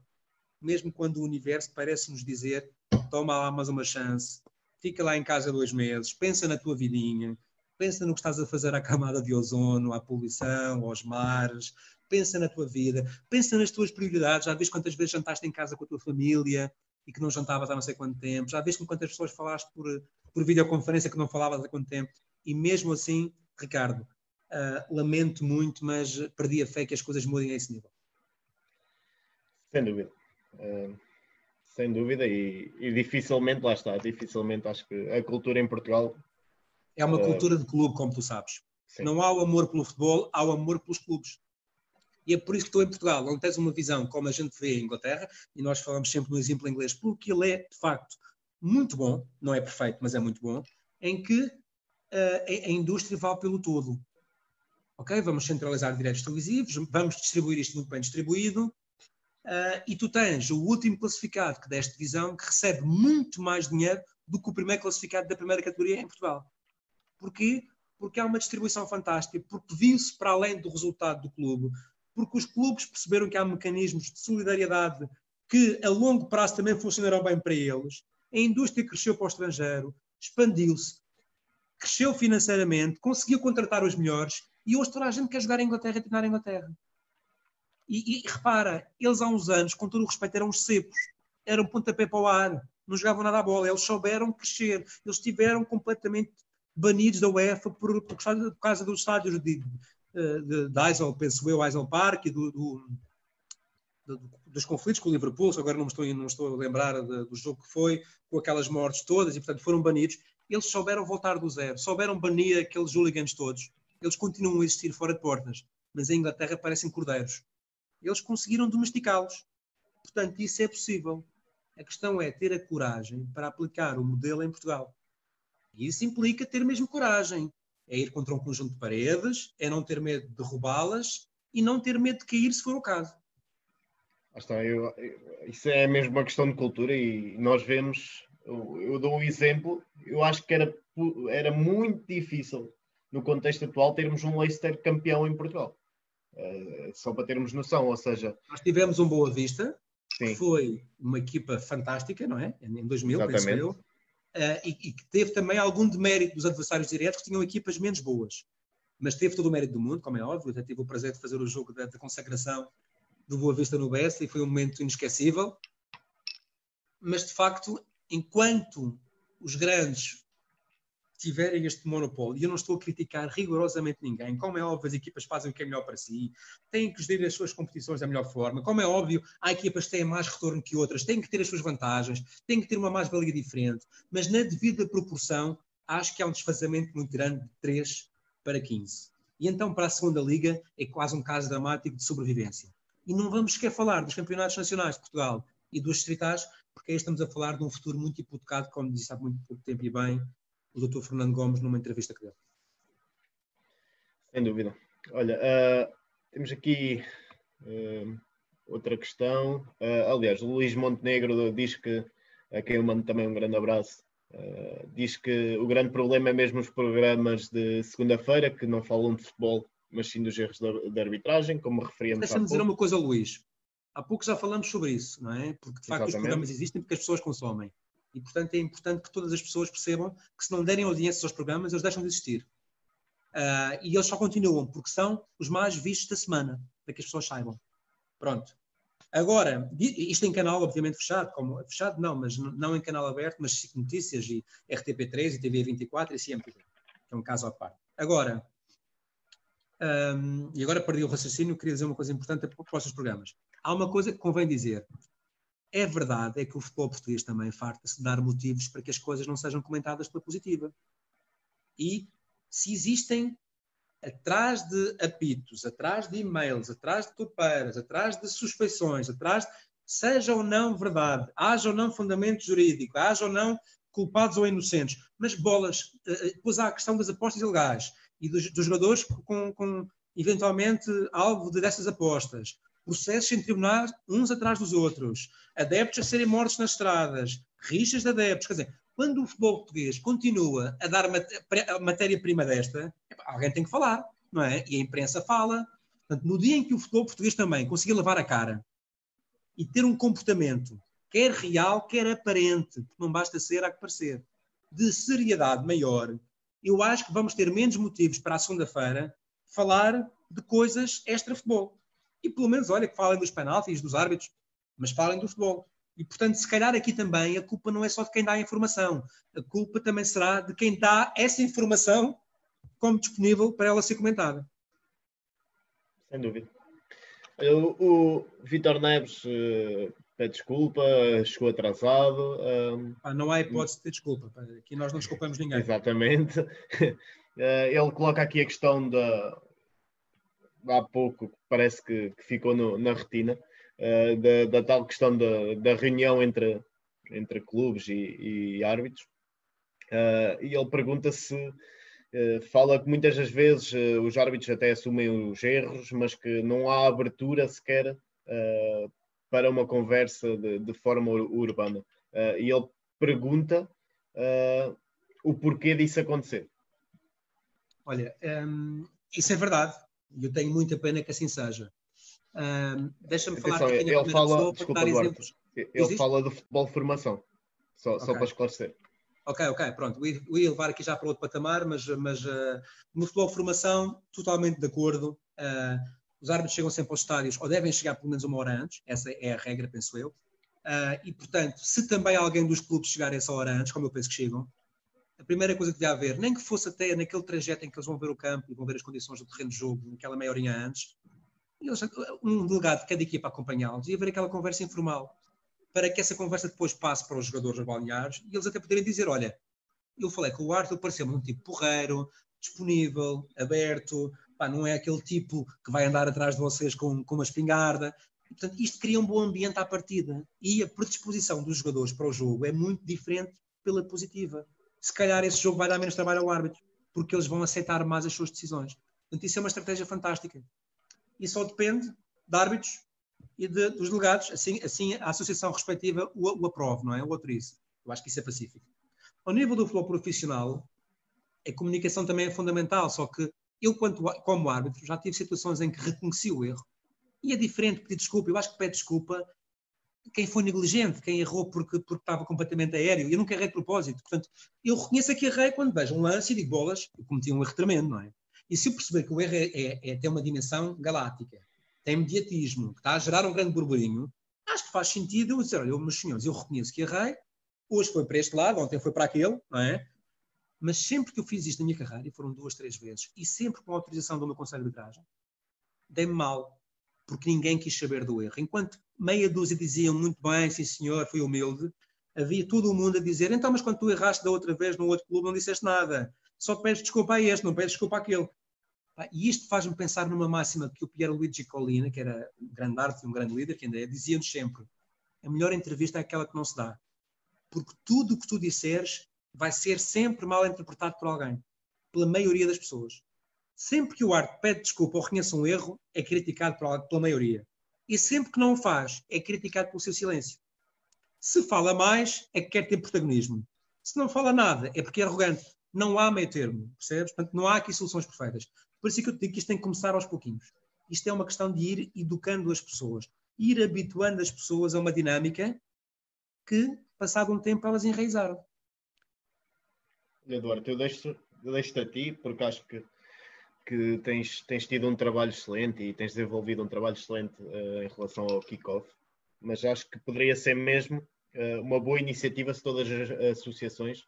Mesmo quando o universo parece nos dizer: toma lá mais uma chance, fica lá em casa dois meses, pensa na tua vidinha, pensa no que estás a fazer à camada de ozono, à poluição, aos mares, pensa na tua vida, pensa nas tuas prioridades. Já vês quantas vezes jantaste em casa com a tua família e que não jantavas há não sei quanto tempo, já vês com quantas pessoas falaste por, por videoconferência que não falavas há quanto tempo, e mesmo assim, Ricardo, uh, lamento muito, mas perdi a fé que as coisas mudem a esse nível. Sem dúvida. Uh, sem dúvida, e, e, dificilmente, lá está, dificilmente acho que a cultura em Portugal. É uma uh, cultura de clube, como tu sabes. Sim. Não há o amor pelo futebol, há o amor pelos clubes. E é por isso que estou em Portugal, onde tens uma visão como a gente vê em Inglaterra, e nós falamos sempre no exemplo inglês, porque ele é, de facto, muito bom, não é perfeito, mas é muito bom, em que uh, a indústria vale pelo todo. Ok? Vamos centralizar direitos televisivos, vamos distribuir isto muito bem distribuído, uh, e tu tens o último classificado que deste divisão que recebe muito mais dinheiro do que o primeiro classificado da primeira categoria em Portugal. Porquê? Porque há uma distribuição fantástica, porque viu-se para além do resultado do clube, porque os clubes perceberam que há mecanismos de solidariedade que a longo prazo também funcionarão bem para eles. A indústria cresceu para o estrangeiro, expandiu-se, cresceu financeiramente, conseguiu contratar os melhores e hoje toda a gente quer jogar em Inglaterra e treinar em Inglaterra. E, e, repara, eles há uns anos, com todo o respeito, eram os cepos, eram pontapé para o ar, não jogavam nada à bola, eles souberam crescer, eles estiveram completamente banidos da UEFA por, por, por causa dos estádios de, de, de Eisel, penso eu, Eisel Park e do, do, do, dos conflitos com o Liverpool, agora não, estou, não estou a lembrar de, do jogo que foi, com aquelas mortes todas, e portanto foram banidos. Eles souberam voltar do zero, souberam banir aqueles hooligans todos. Eles continuam a existir fora de portas, mas em Inglaterra parecem cordeiros. Eles conseguiram domesticá-los. Portanto, isso é possível. A questão é ter a coragem para aplicar o modelo em Portugal. E isso implica ter mesmo coragem é ir contra um conjunto de paredes, é não ter medo de derrubá-las e não ter medo de cair se for o caso. Está, eu, isso é mesmo uma questão de cultura e nós vemos, eu, eu, dou um exemplo, eu acho que era, era muito difícil no contexto atual termos um Leicester campeão em Portugal. Uh, só para termos noção, ou seja... Nós tivemos um Boa Vista, Sim. que foi uma equipa fantástica, não é? Em 2000, Exatamente. penso eu e, e, que teve também algum demérito dos adversários diretos que tinham equipas menos boas. Mas teve todo o mérito do mundo, como é óbvio. Até tive o prazer de fazer o jogo da, da consagração do Boa Vista no BS e foi um momento inesquecível. Mas, de facto, enquanto os grandes tiverem este monopólio, e eu não estou a criticar rigorosamente ninguém, como é óbvio, as equipas fazem o que é melhor para si, têm que gerir as suas competições da melhor forma, como é óbvio, há equipas que têm mais retorno que outras, têm que ter as suas vantagens, têm que ter uma mais-valia diferente, mas na devida proporção, acho que há um desfazamento muito grande de 3 para 15. E então, para a segunda liga, é quase um caso dramático de sobrevivência. E não vamos sequer falar dos campeonatos nacionais de Portugal e dos distritais, porque aí estamos a falar de um futuro muito hipotecado, como disse há muito pouco tempo e bem, o Dr. Fernando Gomes numa entrevista que deu. Sem dúvida. Olha, uh, temos aqui uh, outra questão. Uh, aliás, o Luís Montenegro diz que, a quem eu mando também um grande abraço, diz que o grande problema é mesmo os programas de segunda-feira, que não falam de futebol, mas sim dos erros de arbitragem, como referíamos Deixa-me dizer uma coisa, Luís. Há pouco já falamos sobre isso, não é? Porque de facto Exatamente. os programas existem porque as pessoas consomem. E, portanto, é importante que todas as pessoas percebam que se não derem audiências aos programas, eles deixam de existir. Uh, e eles só continuam porque são os mais vistos da semana, para que as pessoas saibam. Pronto. Agora, isto em canal, obviamente, fechado, como, fechado não, mas não em canal aberto, mas SIC Notícias e RTP3 e TV24 e CMTV, que é um caso à parte. Agora, um, e agora perdi o raciocínio, queria dizer uma coisa importante para os próximos programas. Há uma coisa que convém dizer. É verdade, é que o futebol português também farta-se de dar motivos para que as coisas não sejam comentadas pela positiva. E se existem atrás de apitos, atrás de e-mails, atrás de topeiras, atrás de suspeições, atrás, seja ou não verdade, haja ou não fundamento jurídico, haja ou não culpados ou inocentes, mas bolas, eh, eh, depois há a questão das apostas ilegais e dos, dos jogadores com, com, eventualmente alvo de dessas apostas, processos em tribunais uns atrás dos outros, adeptos a serem mortos nas estradas, rixas de adeptos. Quer dizer, quando o futebol português continua a dar matéria-prima desta, alguém tem que falar, não é? E a imprensa fala, Portanto, no dia em que o futebol português também conseguir lavar a cara e ter um comportamento, quer real, quer aparente, não basta ser a que parecer, de seriedade maior, eu acho que vamos ter menos motivos para a segunda-feira falar de coisas extra-futebol. E pelo menos, olha, que falem dos penaltis, dos árbitros, mas falem do futebol. E, portanto, se calhar aqui também a culpa não é só de quem dá a informação, a culpa também será de quem dá essa informação como disponível para ela ser comentada. Sem dúvida. O, o Vitor Neves uh, pede desculpa, chegou atrasado. Um... Ah, não há hipótese de ter desculpa. Aqui nós não desculpamos ninguém. Exatamente. Uh, ele coloca aqui a questão da. Há pouco, parece que, que ficou no, na retina, uh, da, da, tal questão da, da reunião entre, entre clubes e, e árbitros. e ele pergunta se eh, fala que muitas das vezes uh, os árbitros até assumem os erros, mas que não há abertura sequer uh, para uma conversa de, de forma urbana. e ele pergunta o porquê disso acontecer. Olha, um, isso é verdade. Eu tenho muita pena que assim seja. Um, Deixa-me falar aqui ele fala, desculpa, Duarte, ele fala do futebol formação, só, okay. só para esclarecer. Ok, ok, pronto. Eu ia levar aqui já para outro patamar, mas, mas uh, no futebol formação, totalmente de acordo. Uh, os árbitros chegam sempre aos estádios, ou devem chegar pelo menos uma hora antes, essa é a regra, penso eu. Uh, e, portanto, se também alguém dos clubes chegar essa hora antes, como eu penso que chegam, a primeira coisa que devia haver, nem que fosse até naquele trajeto em que eles vão ver o campo e vão ver as condições do terreno de jogo, naquela meia horinha antes, eles, um delegado de cada equipa acompanhá-los e haver aquela conversa informal para que essa conversa depois passe para os jogadores balneares e eles até poderem dizer: olha, eu falei com o Arthur, pareceu-me um tipo porreiro, disponível, aberto, pá, não é aquele tipo que vai andar atrás de vocês com, com uma espingarda. Portanto, isto cria um bom ambiente à partida e a predisposição dos jogadores para o jogo é muito diferente pela positiva. Se calhar esse jogo vai dar menos trabalho ao árbitro, porque eles vão aceitar mais as suas decisões. Portanto, isso é uma estratégia fantástica. E só depende de árbitros e de, dos delegados, assim, assim a associação respectiva o, o aprove, não é? O autorize. Eu acho que isso é pacífico. Ao nível do futebol profissional, a comunicação também é fundamental, só que eu, quanto, como árbitro, já tive situações em que reconheci o erro. E é diferente pedir desculpa. Eu acho que pede desculpa quem foi negligente, quem errou porque, porque estava completamente aéreo. Eu nunca errei de propósito. Portanto, eu reconheço que errei quando vejo um lance e digo bolas, eu cometi um erro tremendo, não é? E se eu perceber que o erro é, é, é ter uma dimensão galáctica, tem mediatismo, que está a gerar um grande burburinho, acho que faz sentido eu dizer, olha, meus senhores, eu reconheço que errei, hoje foi para este lado, ontem foi para aquele, não é? Mas sempre que eu fiz isto na minha carreira, e foram duas, três vezes, e sempre com a autorização do meu conselho de arbitragem, dei-me mal, porque ninguém quis saber do erro. Enquanto meia dúzia diziam muito bem, sim senhor, foi humilde, havia todo o mundo a dizer, então, mas quando tu erraste da outra vez no outro clube, não disseste nada. Só pedes desculpa a este, não pedes desculpa àquele. E isto faz-me pensar numa máxima que o Pierluigi Collina, que era um grande arte e um grande líder, que ainda é, dizia-nos sempre: a melhor entrevista é aquela que não se dá. Porque tudo o que tu disseres vai ser sempre mal interpretado por alguém, pela maioria das pessoas. Sempre que o arte pede desculpa ou reconhece um erro, é criticado pela maioria. E sempre que não o faz, é criticado pelo seu silêncio. Se fala mais, é que quer ter protagonismo. Se não fala nada, é porque é arrogante. Não há meio termo, percebes? Portanto, não há aqui soluções perfeitas. Por isso é que eu digo que isto tem que começar aos pouquinhos. Isto é uma questão de ir educando as pessoas, ir habituando as pessoas a uma dinâmica que, passado um tempo, elas enraizaram. Eduardo, eu deixo-te deixo a ti, porque acho que, que tens, tens tido um trabalho excelente e tens desenvolvido um trabalho excelente uh, em relação ao kickoff, mas acho que poderia ser mesmo uh, uma boa iniciativa se todas as associações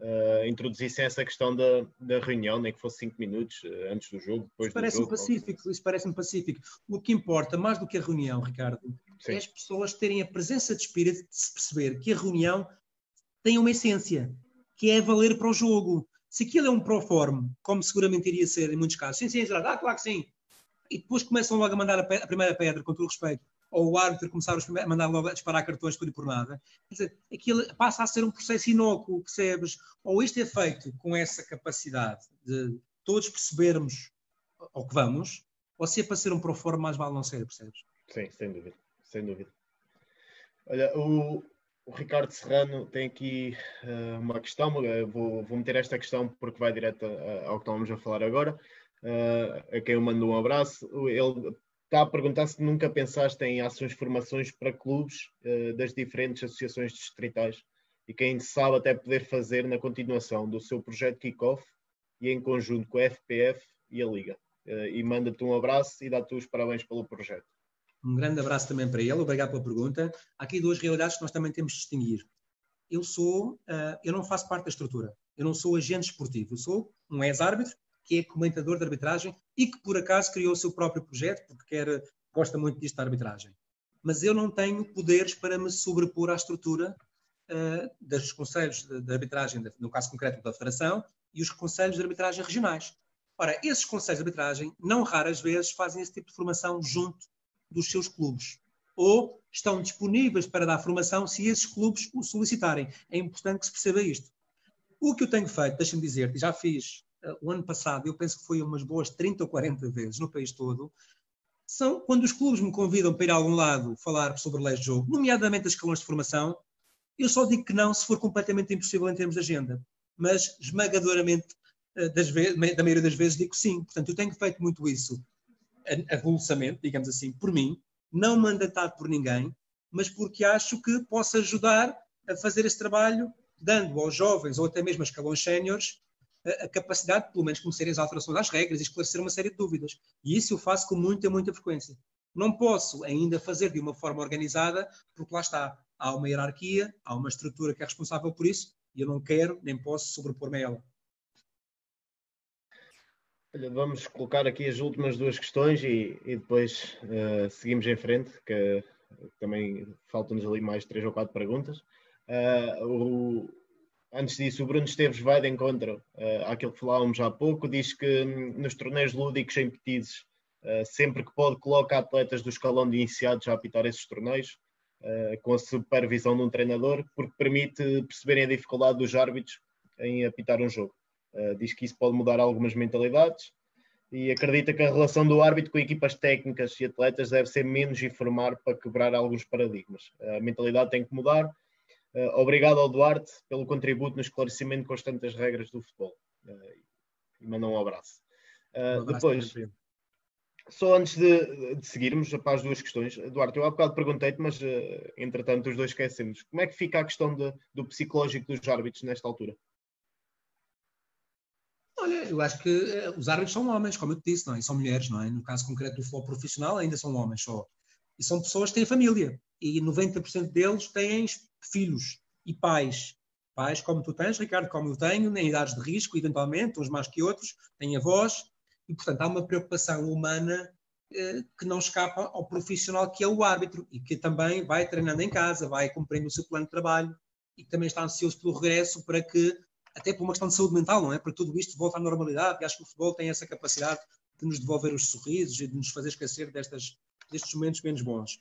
uh, introduzissem essa questão da, da reunião, nem que fosse cinco minutos antes do jogo, depois isso parece do jogo. Pacífico, isso parece-me pacífico. O que importa, mais do que a reunião, Ricardo, Sim. é as pessoas terem a presença de espírito de se perceber que a reunião tem uma essência, que é valer para o jogo. Se aquilo é um proforme, como seguramente iria ser em muitos casos, sim, sim, ah, claro que sim. E depois começam logo a mandar a, a primeira pedra, com todo o respeito ou o árbitro começar a mandar logo a disparar cartões por e por nada. Quer dizer, aquilo passa a ser um processo inócuo, percebes? Ou isto é feito com essa capacidade de todos percebermos ao que vamos, ou se é para ser um proforma, mais vale não ser, percebes? Sim, sem dúvida, sem dúvida. Olha, o, o Ricardo Serrano tem aqui uh, uma questão, vou, vou meter esta questão porque vai direto ao que estávamos a falar agora. uh, a quem eu mando um abraço. Ele está a perguntar se nunca pensaste em ações, formações para clubes uh, das diferentes associações distritais e quem sabe até poder fazer na continuação do seu projeto Kickoff e em conjunto com a FPF e a Liga. E manda-te um abraço e dá-te os parabéns pelo projeto. Um grande abraço também para ele, obrigado pela pergunta. Há aqui duas realidades que nós também temos de distinguir. Eu sou, uh, eu não faço parte da estrutura, eu não sou agente esportivo, eu sou um ex-árbitro que é comentador de arbitragem e que por acaso criou o seu próprio projeto, porque quer, gosta muito disto da arbitragem. Mas eu não tenho poderes para me sobrepor à estrutura uh, dos conselhos de, de arbitragem, no caso concreto da Federação, e os conselhos de arbitragem regionais. Ora, esses conselhos de arbitragem, não raras vezes, fazem esse tipo de formação junto dos seus clubes. Ou estão disponíveis para dar formação se esses clubes o solicitarem. É importante que se perceba isto. O que eu tenho feito, deixa-me dizer, já fiz uh, o ano passado, eu penso que foi umas boas 30 ou 40 vezes no país todo, são quando os clubes me convidam para ir a algum lado falar sobre leis de jogo, nomeadamente as escalões de formação, eu só digo que não se for completamente impossível em termos de agenda. Mas esmagadoramente, uh, das vezes, da maioria das vezes, digo sim. Portanto, eu tenho feito muito isso avulsamente, digamos assim, por mim, não mandatado por ninguém, mas porque acho que posso ajudar a fazer esse trabalho, dando aos jovens ou até mesmo a escalões séniores a, a capacidade de, pelo menos, conhecerem as alterações às regras e esclarecer uma série de dúvidas. E isso eu faço com muita, muita frequência. Não posso ainda fazer de uma forma organizada, porque lá está, há uma hierarquia, há uma estrutura que é responsável por isso, e eu não quero nem posso sobrepor-me a ela. Olha, vamos colocar aqui as últimas duas questões e, e depois uh, seguimos em frente, que também faltam-nos ali mais três ou quatro perguntas. Uh, o, antes disso, o Bruno Esteves vai de encontro uh, àquilo que falávamos há pouco, diz que um, nos torneios lúdicos em petizes, uh, sempre que pode, coloca atletas do escalão de iniciados a apitar esses torneios, com a supervisão de um treinador, porque permite perceberem a dificuldade dos árbitros em apitar um jogo. Uh, diz que isso pode mudar algumas mentalidades e acredita que a relação do árbitro com equipas técnicas e atletas deve ser menos informar para quebrar alguns paradigmas. A mentalidade tem que mudar. Uh, obrigado ao Duarte pelo contributo no esclarecimento constante das regras do futebol. Uh, e manda um abraço. Um abraço depois, só antes de, de, seguirmos para as duas questões, Duarte, eu há bocado perguntei-te, mas entretanto os dois esquecemos. Como é que fica a questão de, do psicológico dos árbitros nesta altura? Olha, eu acho que eh, os árbitros são homens, como eu te disse, não é? E são mulheres, não é? No caso concreto do futebol profissional, ainda são homens só. E são pessoas que têm família. E 90% deles têm filhos e pais. Pais como tu tens, Ricardo, como eu tenho, em idades de risco, eventualmente, uns mais que outros, têm avós. E, portanto, há uma preocupação humana eh, que não escapa ao profissional que é o árbitro e que também vai treinando em casa, vai cumprindo o seu plano de trabalho e também está ansioso pelo regresso para que até por uma questão de saúde mental, não é? Para tudo isto volta à normalidade e acho que o futebol tem essa capacidade de nos devolver os sorrisos e de nos fazer esquecer destas, destes momentos menos bons.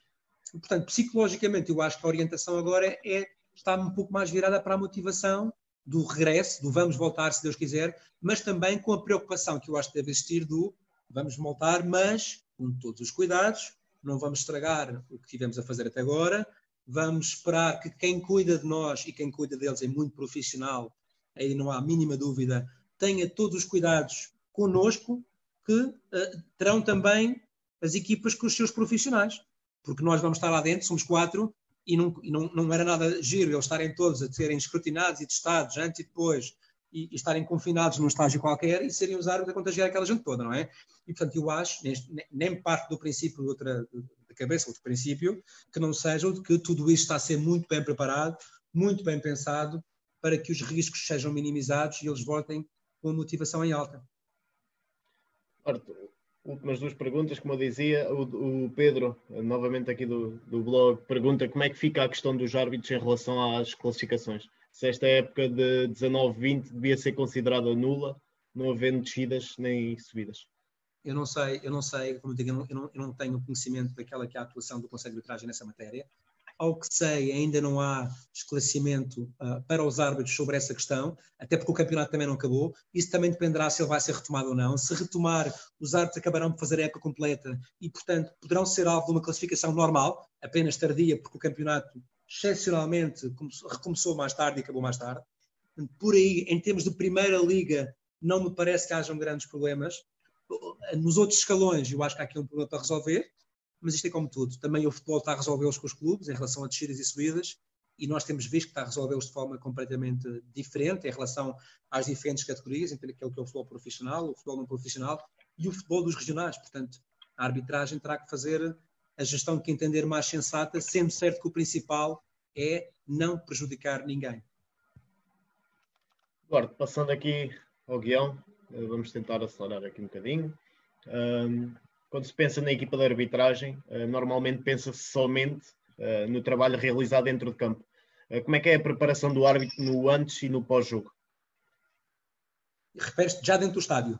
E, portanto, psicologicamente, eu acho que a orientação agora é estar um pouco mais virada para a motivação do regresso, do vamos voltar, se Deus quiser, mas também com a preocupação que eu acho que deve existir do vamos voltar, mas com todos os cuidados, não vamos estragar o que tivemos a fazer até agora, vamos esperar que quem cuida de nós e quem cuida deles é muito profissional aí não há mínima dúvida, tenha todos os cuidados conosco que uh, terão também as equipas com os seus profissionais, porque nós vamos estar lá dentro, somos quatro, e não, e não, não era nada giro eles estarem todos a serem escrutinados e testados antes e depois, e, e estarem confinados num estágio qualquer e serem os árbitros a contagiar aquela gente toda, não é? E portanto eu acho, nem parte do princípio de outra da cabeça, outro princípio, que não seja de que tudo isto está a ser muito bem preparado, muito bem pensado para que os riscos sejam minimizados e eles voltem com a motivação em alta. Últimas duas perguntas, como eu dizia, o, o Pedro, novamente aqui do, do, blog, pergunta como é que fica a questão dos árbitros em relação às classificações. Se esta época de 19-20 devia ser considerada nula, não havendo descidas nem subidas. Eu não sei, eu não sei, como eu digo, eu não, eu não tenho conhecimento daquela que é a atuação do Conselho de Arbitragem nessa matéria. Ao que sei, ainda não há esclarecimento uh, para os árbitros sobre essa questão, até porque o campeonato também não acabou. Isso também dependerá se ele vai ser retomado ou não. Se retomar, os árbitros acabarão por fazer a época completa e, portanto, poderão ser alvo de uma classificação normal, apenas tardia, porque o campeonato excepcionalmente recomeçou mais tarde e acabou mais tarde. Por aí, em termos de primeira liga, não me parece que hajam grandes problemas. Nos outros escalões, eu acho que há aqui um problema para resolver, mas isto é como tudo. Também o futebol está a resolvê-los com os clubes em relação a descidas e subidas, e nós temos visto que está a resolvê-los de forma completamente diferente em relação às diferentes categorias, entre aquele que é o futebol profissional, o futebol não profissional e o futebol dos regionais. Portanto, a arbitragem terá que fazer a gestão que entender mais sensata, sendo certo que o principal é não prejudicar ninguém. Eduardo, passando aqui ao guião, eh, vamos tentar acelerar aqui um bocadinho. Um, quando se pensa na equipa de arbitragem, uh, normalmente pensa-se somente uh, no trabalho realizado dentro de campo. Uh, como é que é a preparação do árbitro no antes e no pós-jogo? Refere-se já dentro do estádio?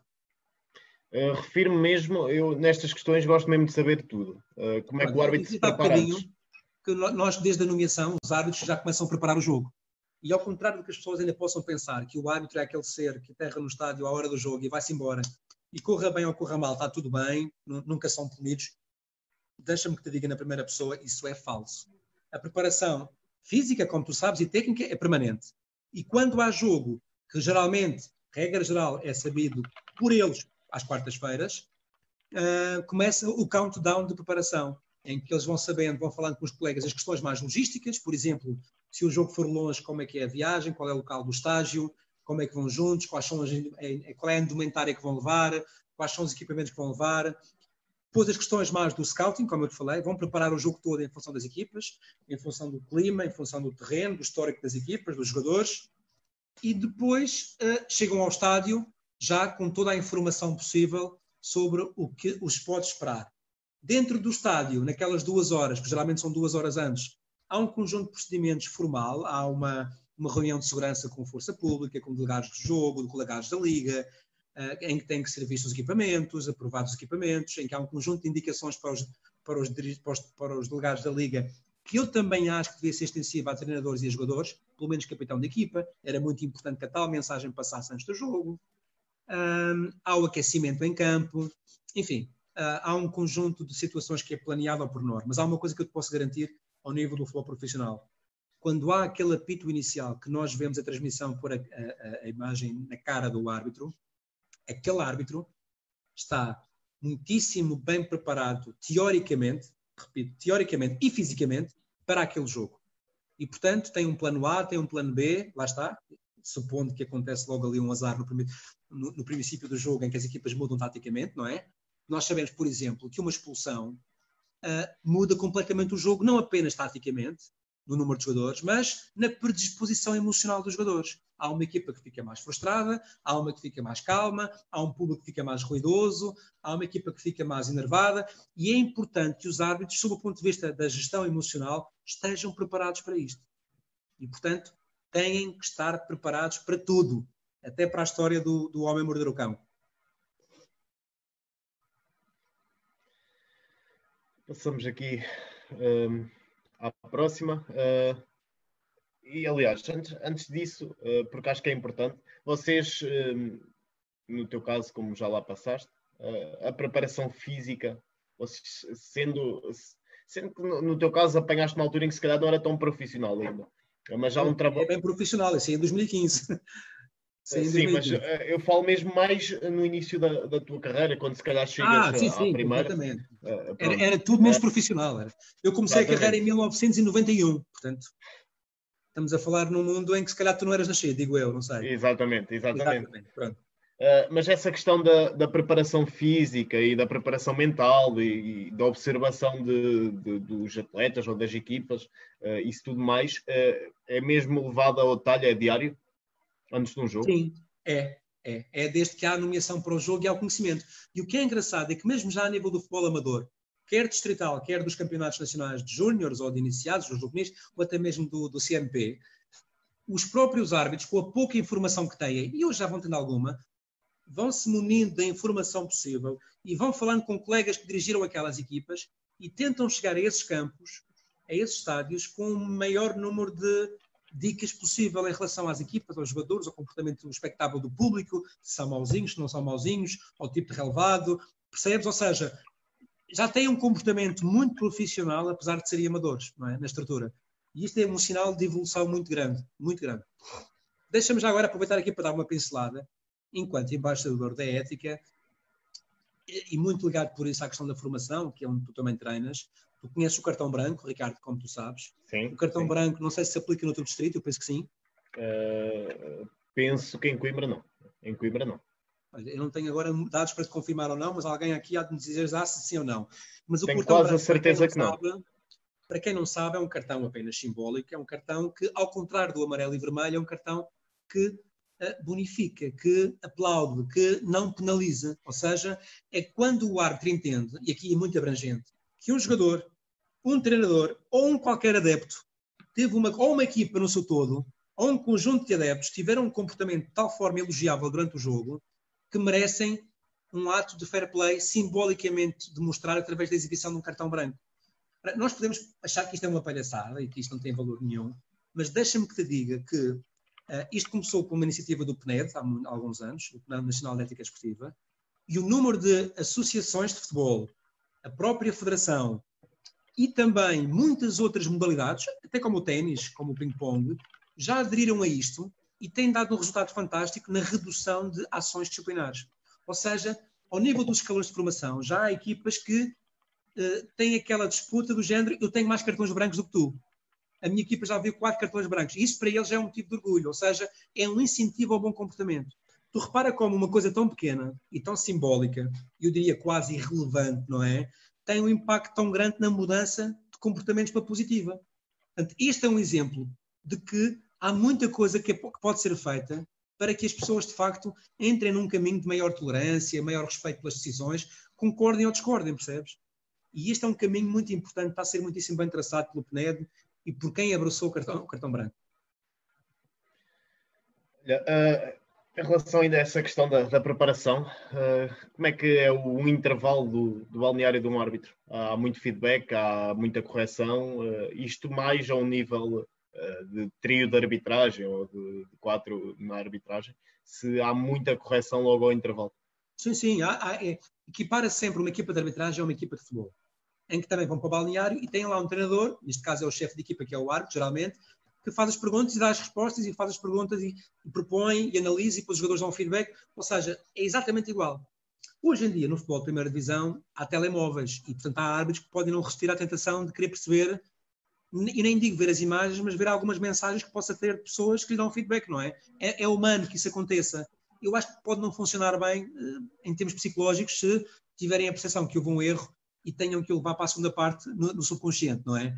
Refiro-me mesmo, eu nestas questões gosto mesmo de saber tudo. como é que o árbitro se prepara antes? Que nós, desde a nomeação, os árbitros já começam a preparar o jogo. E ao contrário do que as pessoas ainda possam pensar, que o árbitro é aquele ser que aterra no estádio à hora do jogo e vai-se embora e corra bem ou corra mal, está tudo bem, nunca são punidos. Deixa-me que te diga na primeira pessoa, isso é falso. A preparação física, como tu sabes, e técnica é permanente. E quando há jogo, que geralmente, regra geral, é sabido por eles às quartas-feiras, uh, começa o countdown de preparação, em que eles vão sabendo, vão falando com os colegas as questões mais logísticas, por exemplo, se o jogo for longe, como é que é a viagem, qual é o local do estágio, como é que vão juntos, quais são as, qual é a indumentária que vão levar, quais são os equipamentos que vão levar. Depois as questões mais do scouting, como eu te falei, vão preparar o jogo todo em função das equipas, em função do clima, em função do terreno, do histórico das equipas, dos jogadores, e depois uh, chegam ao estádio já com toda a informação possível sobre o que os pode esperar. Dentro do estádio, naquelas duas horas, que geralmente são duas horas antes, há um conjunto de procedimentos formal, há uma, uma reunião de segurança com força pública, com delegados de jogo, delegados da liga, uh, em que têm que ser vistos os equipamentos, aprovados os equipamentos, em que há um conjunto de indicações para os, para os, para os, para os delegados da liga, que eu também acho que devia ser extensiva a treinadores e a jogadores, pelo menos capitão da equipa, era muito importante que a tal mensagem passasse antes do jogo. Um, há o aquecimento em campo, enfim, uh, há um conjunto de situações que é planeado ao pormenor, mas há uma coisa que eu te posso garantir ao nível do futebol profissional quando há aquele apito inicial que nós vemos a transmissão por a, a, a imagem na cara do árbitro, aquele árbitro está muitíssimo bem preparado, teoricamente, repito, teoricamente e fisicamente, para aquele jogo. E, portanto, tem um plano A, tem um plano B, lá está, supondo que acontece logo ali um azar no, no, no princípio do jogo em que as equipas mudam taticamente, não é? Nós sabemos, por exemplo, que uma expulsão uh, muda completamente o jogo, não apenas taticamente, no número de jogadores, mas na predisposição emocional dos jogadores. Há uma equipa que fica mais frustrada, há uma que fica mais calma, há um público que fica mais ruidoso, há uma equipa que fica mais enervada, e é importante que os árbitros, sob o ponto de vista da gestão emocional, estejam preparados para isto. E, portanto, têm que estar preparados para tudo, até para a história do, do homem morder o cão. Passamos aqui um à próxima. Uh, e aliás, antes, antes disso, uh, porque acho que é importante, vocês, uh, no teu caso, como já lá passaste, a preparação física, vocês, sendo, sendo que no, no, teu caso apanhaste uma altura em que se calhar não era tão profissional ainda. Mas já um trabalho. É bem profissional, assim, em 2015. Sim, sim mas uh, eu falo mesmo mais no início da, da tua carreira, quando se calhar chegas ah, sim, sim, à primeira. Uh, era, era, tudo menos profissional. Era. Eu comecei Exatamente. a carreira em 1991, portanto, estamos a falar num mundo em que se calhar tu não eras nascido, digo eu, não sei. Exatamente, exatamente. exatamente uh, mas essa questão da, da, preparação física e da preparação mental e, e da observação de, de, dos atletas ou das equipas, isso tudo mais, é mesmo levado ao detalhe, é diário? Antes de um jogo? Sim, é. É, é desde que há nomeação para o jogo e há o conhecimento. E o que é engraçado é que mesmo já a nível do futebol amador, quer distrital, quer dos campeonatos nacionais de júniores ou de iniciados, dos juvenis, ou até mesmo do, do CMP, os próprios árbitros, com a pouca informação que têm, e hoje já vão tendo alguma, vão se munindo da informação possível e vão falando com colegas que dirigiram aquelas equipas e tentam chegar a esses campos, a esses estádios, com o maior número de dicas possível em relação às equipas, aos jogadores, ao comportamento expectável do público, se são mauzinhos, se não são mauzinhos, ao tipo de relevado, percebes? Ou seja, já têm um comportamento muito profissional, apesar de serem amadores, é? na estrutura. E isto é um sinal de evolução muito grande, muito grande. Deixa-me já agora aproveitar aqui para dar uma pincelada, enquanto embaixador da ética, e muito ligado por isso à questão da formação, que é onde tu também treinas. Tu conheces o cartão branco, Ricardo, como tu sabes. Sim. O cartão sim. branco, não sei se se aplica no teu distrito, eu penso que sim. Uh, penso que em Coimbra não. Em Coimbra não. Olha, eu não tenho agora dados para te confirmar ou não, mas alguém aqui há de me dizer ah, se sim ou não. Mas o Tenho cartão quase a branco, quem certeza que não. sabe, Para quem não sabe, é um cartão apenas simbólico, é um cartão que, ao contrário do amarelo e vermelho, é um cartão que eh, bonifica, que aplaude, que não penaliza. Ou seja, é quando o árbitro entende, e aqui é muito abrangente, que um jogador, um treinador ou um qualquer adepto teve uma, ou uma equipa no seu todo, ou um conjunto de adeptos tiveram um comportamento de tal forma elogiável durante o jogo que merecem um ato de fair play simbolicamente demonstrar através da exibição de um cartão branco. Nós podemos achar que isto é uma palhaçada e que isto não tem valor nenhum, mas deixa-me que te diga que Uh, isto começou com uma iniciativa do PNED há, há alguns anos, o Plano Nacional de Ética Esportiva, e o número de associações de futebol, a própria federação e também muitas outras modalidades, até como o ténis, como o ping-pong, já aderiram a isto e têm dado um resultado fantástico na redução de ações disciplinares. Ou seja, ao nível dos escalões de formação, já há equipas que uh, têm aquela disputa do género: eu tenho mais cartões brancos do que tu a minha equipa já viu quatro cartões brancos. Isso para eles é um motivo de orgulho, ou seja, é um incentivo ao bom comportamento. Tu repara como uma coisa tão pequena e tão simbólica, eu diria quase irrelevante, não é? Tem um impacto tão grande na mudança de comportamentos para positiva. Portanto, este é um exemplo de que há muita coisa que, é que pode ser feita para que as pessoas, de facto, entrem num caminho de maior tolerância, maior respeito pelas decisões, concordem ou discordem, percebes? E este é um caminho muito importante, está a ser muitíssimo bem traçado pelo PNED e por quem abraçou o cartão, o cartão branco? Uh, em relação ainda a essa questão da, da preparação, uh, como é que é o, um intervalo do, do balneário de um árbitro? Há muito feedback, há muita correção, uh, isto mais a um nível de trio de arbitragem ou de, de, quatro na arbitragem, se há muita correção logo ao intervalo. Sim, sim, há, há, é, equipara sempre uma equipa de arbitragem a uma equipa de futebol em que também vão para o balneário e têm lá um treinador, neste caso é o chefe de equipa, que é o árbitro, geralmente, que faz as perguntas e dá as respostas e faz as perguntas e, e propõe e analisa e depois os jogadores dão feedback. Ou seja, é exatamente igual. Hoje em dia, no futebol de primeira divisão, há telemóveis e, portanto, há árbitros que podem não resistir à tentação de querer perceber, e nem digo ver as imagens, mas ver algumas mensagens que possa ter de pessoas que lhe dão feedback, não é? É, é humano que isso aconteça. Eu acho que pode não funcionar bem eh, em termos psicológicos se tiverem a percepção que houve um erro e tenham que o levar para a segunda parte no, no subconsciente, não é?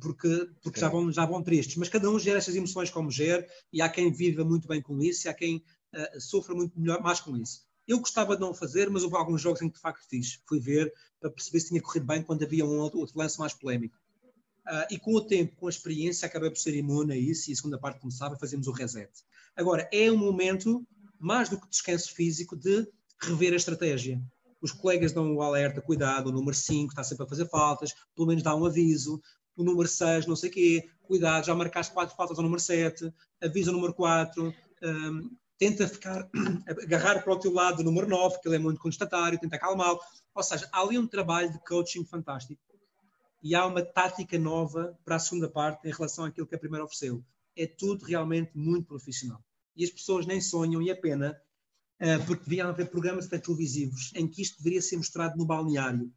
Porque, porque já, vão, já vão tristes. Mas cada um gera essas emoções como gera e há quem viva muito bem com isso e há quem uh, sofra muito melhor, mais com isso. Eu gostava de não fazer, mas houve alguns jogos em que de facto fiz. Fui ver para perceber se tinha corrido bem quando havia um outro, outro lance mais polémico. Uh, e com o tempo, com a experiência, acabei por ser imune a isso e a segunda parte começava, fazemos o reset. Agora, é um momento, mais do que descanso físico, de rever a estratégia os colegas dão o alerta, cuidado, o número 5 está sempre a fazer faltas, pelo menos dá um aviso, o número 6, não sei o quê, cuidado, já marcaste quatro faltas ao número 7, avisa o número 4, um, tenta ficar, agarrar para o teu lado o número 9, que ele é muito constatário, tenta acalmá-lo. Ou seja, há ali um trabalho de coaching fantástico. E há uma tática nova para a segunda parte em relação àquilo que a primeira ofereceu. É tudo realmente muito profissional. E as pessoas nem sonham, e é pena, eh, porque deviam haver programas televisivos em que isto deveria ser mostrado no balneário,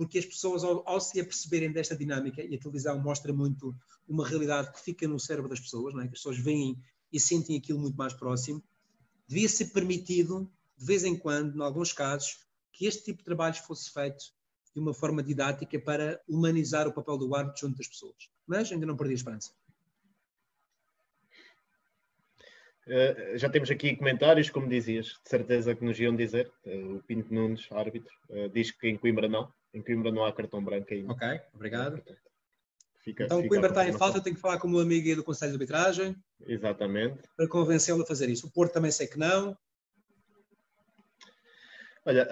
porque as pessoas, ao, ao, se aperceberem desta dinâmica, e a televisão mostra muito uma realidade que fica no cérebro das pessoas, não é? que as pessoas veem e sentem aquilo muito mais próximo, devia ser permitido, de vez em quando, em alguns casos, que este tipo de trabalhos fosse feito de uma forma didática para humanizar o papel do árbitro junto das pessoas. Mas ainda não perdi a esperança. Uh, já temos aqui comentários, como dizias, de certeza que nos iam dizer. Uh, o Pinto Nunes, árbitro, uh, diz que em Coimbra não. Em Coimbra não há cartão branco ainda. Ok, obrigado. Fica, então, fica Coimbra está em falta, tenho que falar com o meu amigo do Conselho de Arbitragem. Exatamente. Para convencê-lo a fazer isso. O Porto também sei que não. Olha,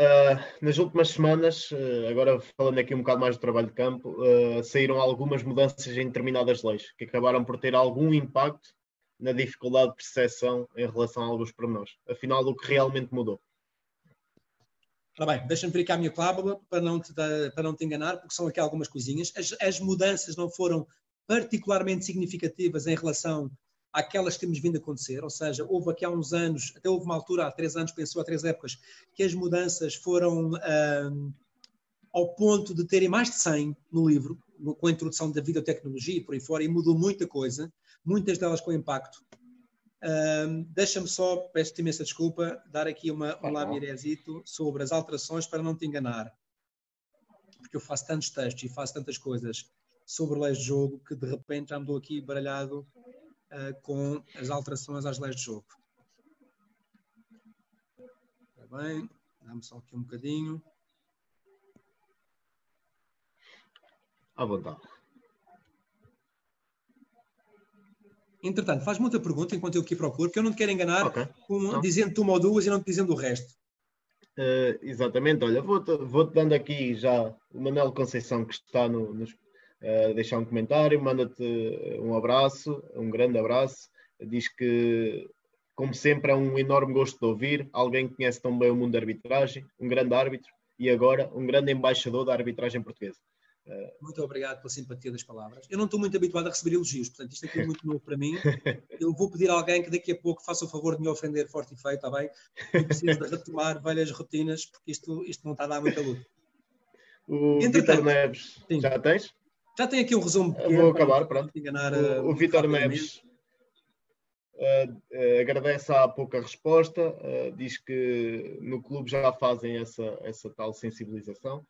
nas últimas semanas, agora falando aqui um bocado mais do trabalho de campo, saíram algumas mudanças em determinadas leis que acabaram por ter algum impacto na dificuldade de percepção em relação a alguns pormenores. Afinal, o que realmente mudou? Ora bem, deixa-me ver aqui a minha clábula para não, te, para não te enganar, porque são aqui algumas coisinhas. As, as mudanças não foram particularmente significativas em relação àquelas que temos vindo a acontecer, ou seja, houve aqui há uns anos, até houve uma altura, há três anos, pensou há três épocas, que as mudanças foram um, ao ponto de terem mais de 100 no livro, com a introdução da videotecnologia e por aí fora, e mudou muita coisa, muitas delas com impacto. Um, Deixa-me só, peço-te imensa desculpa, dar aqui uma, um lamirezito sobre as alterações para não te enganar. Porque eu faço tantos textos e faço tantas coisas sobre leis de jogo que de repente já me dou aqui baralhado uh, com as alterações às leis de jogo. Está bem, dá-me só aqui um bocadinho. À vontade. Entretanto, faz muita pergunta enquanto eu aqui procuro, porque eu não te quero enganar okay. dizendo-te uma ou duas e não te dizendo o resto. Uh, exatamente, olha, vou-te vou dando aqui já o Manuel Conceição que está no, nos, uh, deixar um comentário, manda-te um abraço, um grande abraço, diz que, como sempre, é um enorme gosto de ouvir alguém que conhece tão bem o mundo da arbitragem, um grande árbitro e agora um grande embaixador da arbitragem portuguesa. Muito obrigado pela simpatia das palavras. Eu não estou muito habituado a receber elogios, portanto, isto aqui é muito novo para mim. Eu vou pedir a alguém que daqui a pouco faça o favor de me ofender forte e feio, está bem? Eu preciso de retomar velhas rotinas, porque isto, isto não está a dar muita luta. O Vitor Neves, sim. já tens? Já tenho aqui um resumo. Pequeno, vou acabar, pronto. Enganar, o, o Vitor Neves uh, uh, agradece a pouca resposta, uh, diz que no clube já fazem essa, essa tal sensibilização.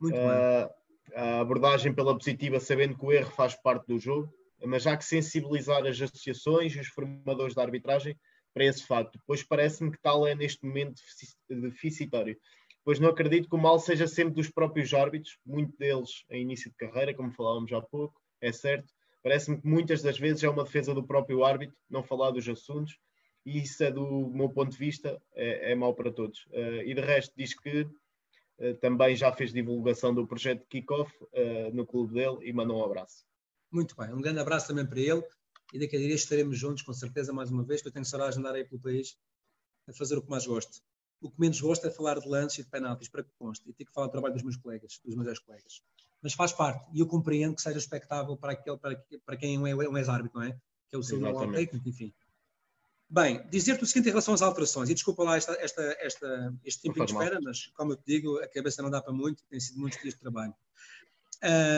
Muito bem a abordagem pela positiva, sabendo que o erro faz parte do jogo, mas há que sensibilizar as associações e os formadores da arbitragem para esse facto, pois parece-me que tal é neste momento deficitário. Pois não acredito que o mal seja sempre dos próprios árbitros, muito deles em início de carreira, como falávamos há pouco, é certo. Parece-me que muitas das vezes é uma defesa do próprio árbitro, não falar dos assuntos, e isso é do meu ponto de vista, é, é mau para todos. Uh, e de resto, diz que também já fez divulgação do projeto Kickoff uh, no clube dele e mandou um abraço. Muito bem, um grande abraço também para ele e daqui a dias estaremos juntos, com certeza, mais uma vez, que eu tenho saudades de andar aí pelo país a fazer o que mais gosto. O que menos gosto é falar de lances e de penaltis, para que conste, e ter que falar do trabalho dos meus colegas, dos meus ex-colegas. Mas faz parte, e eu compreendo que seja expectável para, aquele, para, para quem é um ex-árbitro, não é? Que é o seu técnico, enfim. Bem, dizer-te o seguinte em relação às alterações, e desculpa lá esta, esta, esta, este tempo de espera, mas como eu te digo, a cabeça não dá para muito, tem sido muitos dias de trabalho.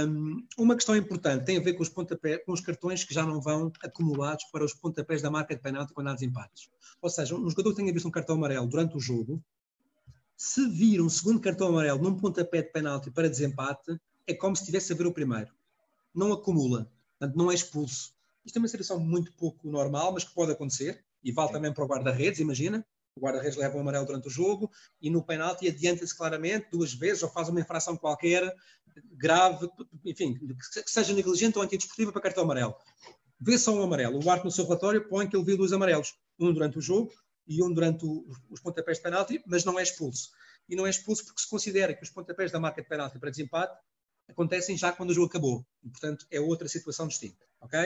Um, uma questão importante tem a ver com os, pontapés, com os cartões que já não vão acumulados para os pontapés da marca de penalti quando há desempates. Ou seja, um jogador que tenha visto um cartão amarelo durante o jogo, se vir um segundo cartão amarelo num pontapé de penalti para desempate, é como se estivesse a ver o primeiro. Não acumula, portanto, não é expulso. Isto é uma situação muito pouco normal, mas que pode acontecer e vale também para o guarda-redes, imagina. O guarda-redes leva um amarelo durante o jogo e no penalti adianta-se claramente duas vezes ou faz uma infração qualquer, grave, enfim, que seja negligente ou antidesportiva para cartão amarelo. Vê só um amarelo. O árbitro no seu relatório põe que ele viu dois amarelos, um durante o jogo e um durante o, os pontapés de penalti, mas não é expulso. E não é expulso porque se considera que os pontapés da marca de penalti para desempate acontecem já quando o jogo acabou. E, portanto, é outra situação distinta. Ok?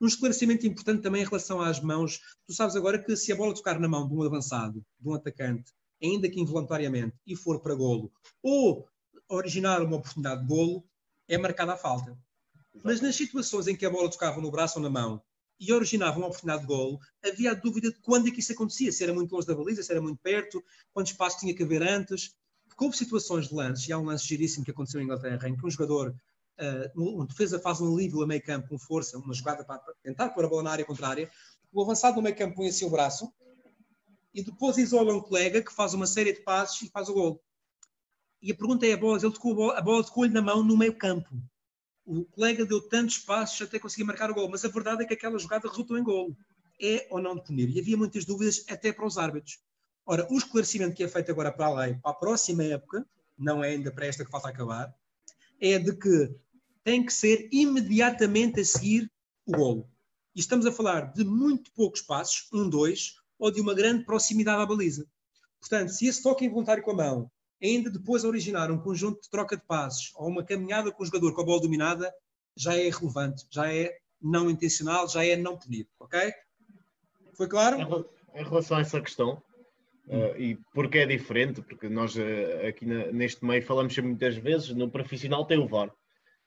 Um esclarecimento importante também em relação às mãos. Tu sabes agora que se a bola tocar na mão de um avançado, de um atacante, ainda que involuntariamente, e for para golo, ou originar uma oportunidade de golo, é marcada a falta. Mas nas situações em que a bola tocava no braço ou na mão e originava uma oportunidade de golo, havia a dúvida de quando é que isso acontecia, se era muito longe da baliza, se era muito perto, quanto espaço tinha que haver antes. Porque houve situações de lances, e há um lance giríssimo que aconteceu em Inglaterra, em que um jogador uh, defesa faz um alívio a meio campo com força, uma jogada para tentar pôr a bola na área contrária, o avançado no meio campo põe assim o braço e depois isola um colega que faz uma série de passos e faz o gol. E a pergunta é a bola, ele tocou a bola, bola tocou-lhe na mão no meio campo. O colega deu tantos passos até conseguir marcar o gol, mas a verdade é que aquela jogada resultou em gol. É ou não de punir? E havia muitas dúvidas até para os árbitros. Ora, o esclarecimento que é feito agora para a lei, para a próxima época, não é ainda para esta que falta acabar, é de que tem que ser imediatamente a seguir o golo. E estamos a falar de muito poucos passos, um, dois, ou de uma grande proximidade à baliza. Portanto, se esse toque involuntário com a mão ainda depois originar um conjunto de troca de passos ou uma caminhada com o jogador com a bola dominada, já é irrelevante, já é não intencional, já é não punido, ok? Foi claro? Em relação a essa questão, uh, e porque é diferente, porque nós uh, aqui na, neste meio falamos muitas vezes, no profissional tem o VAR.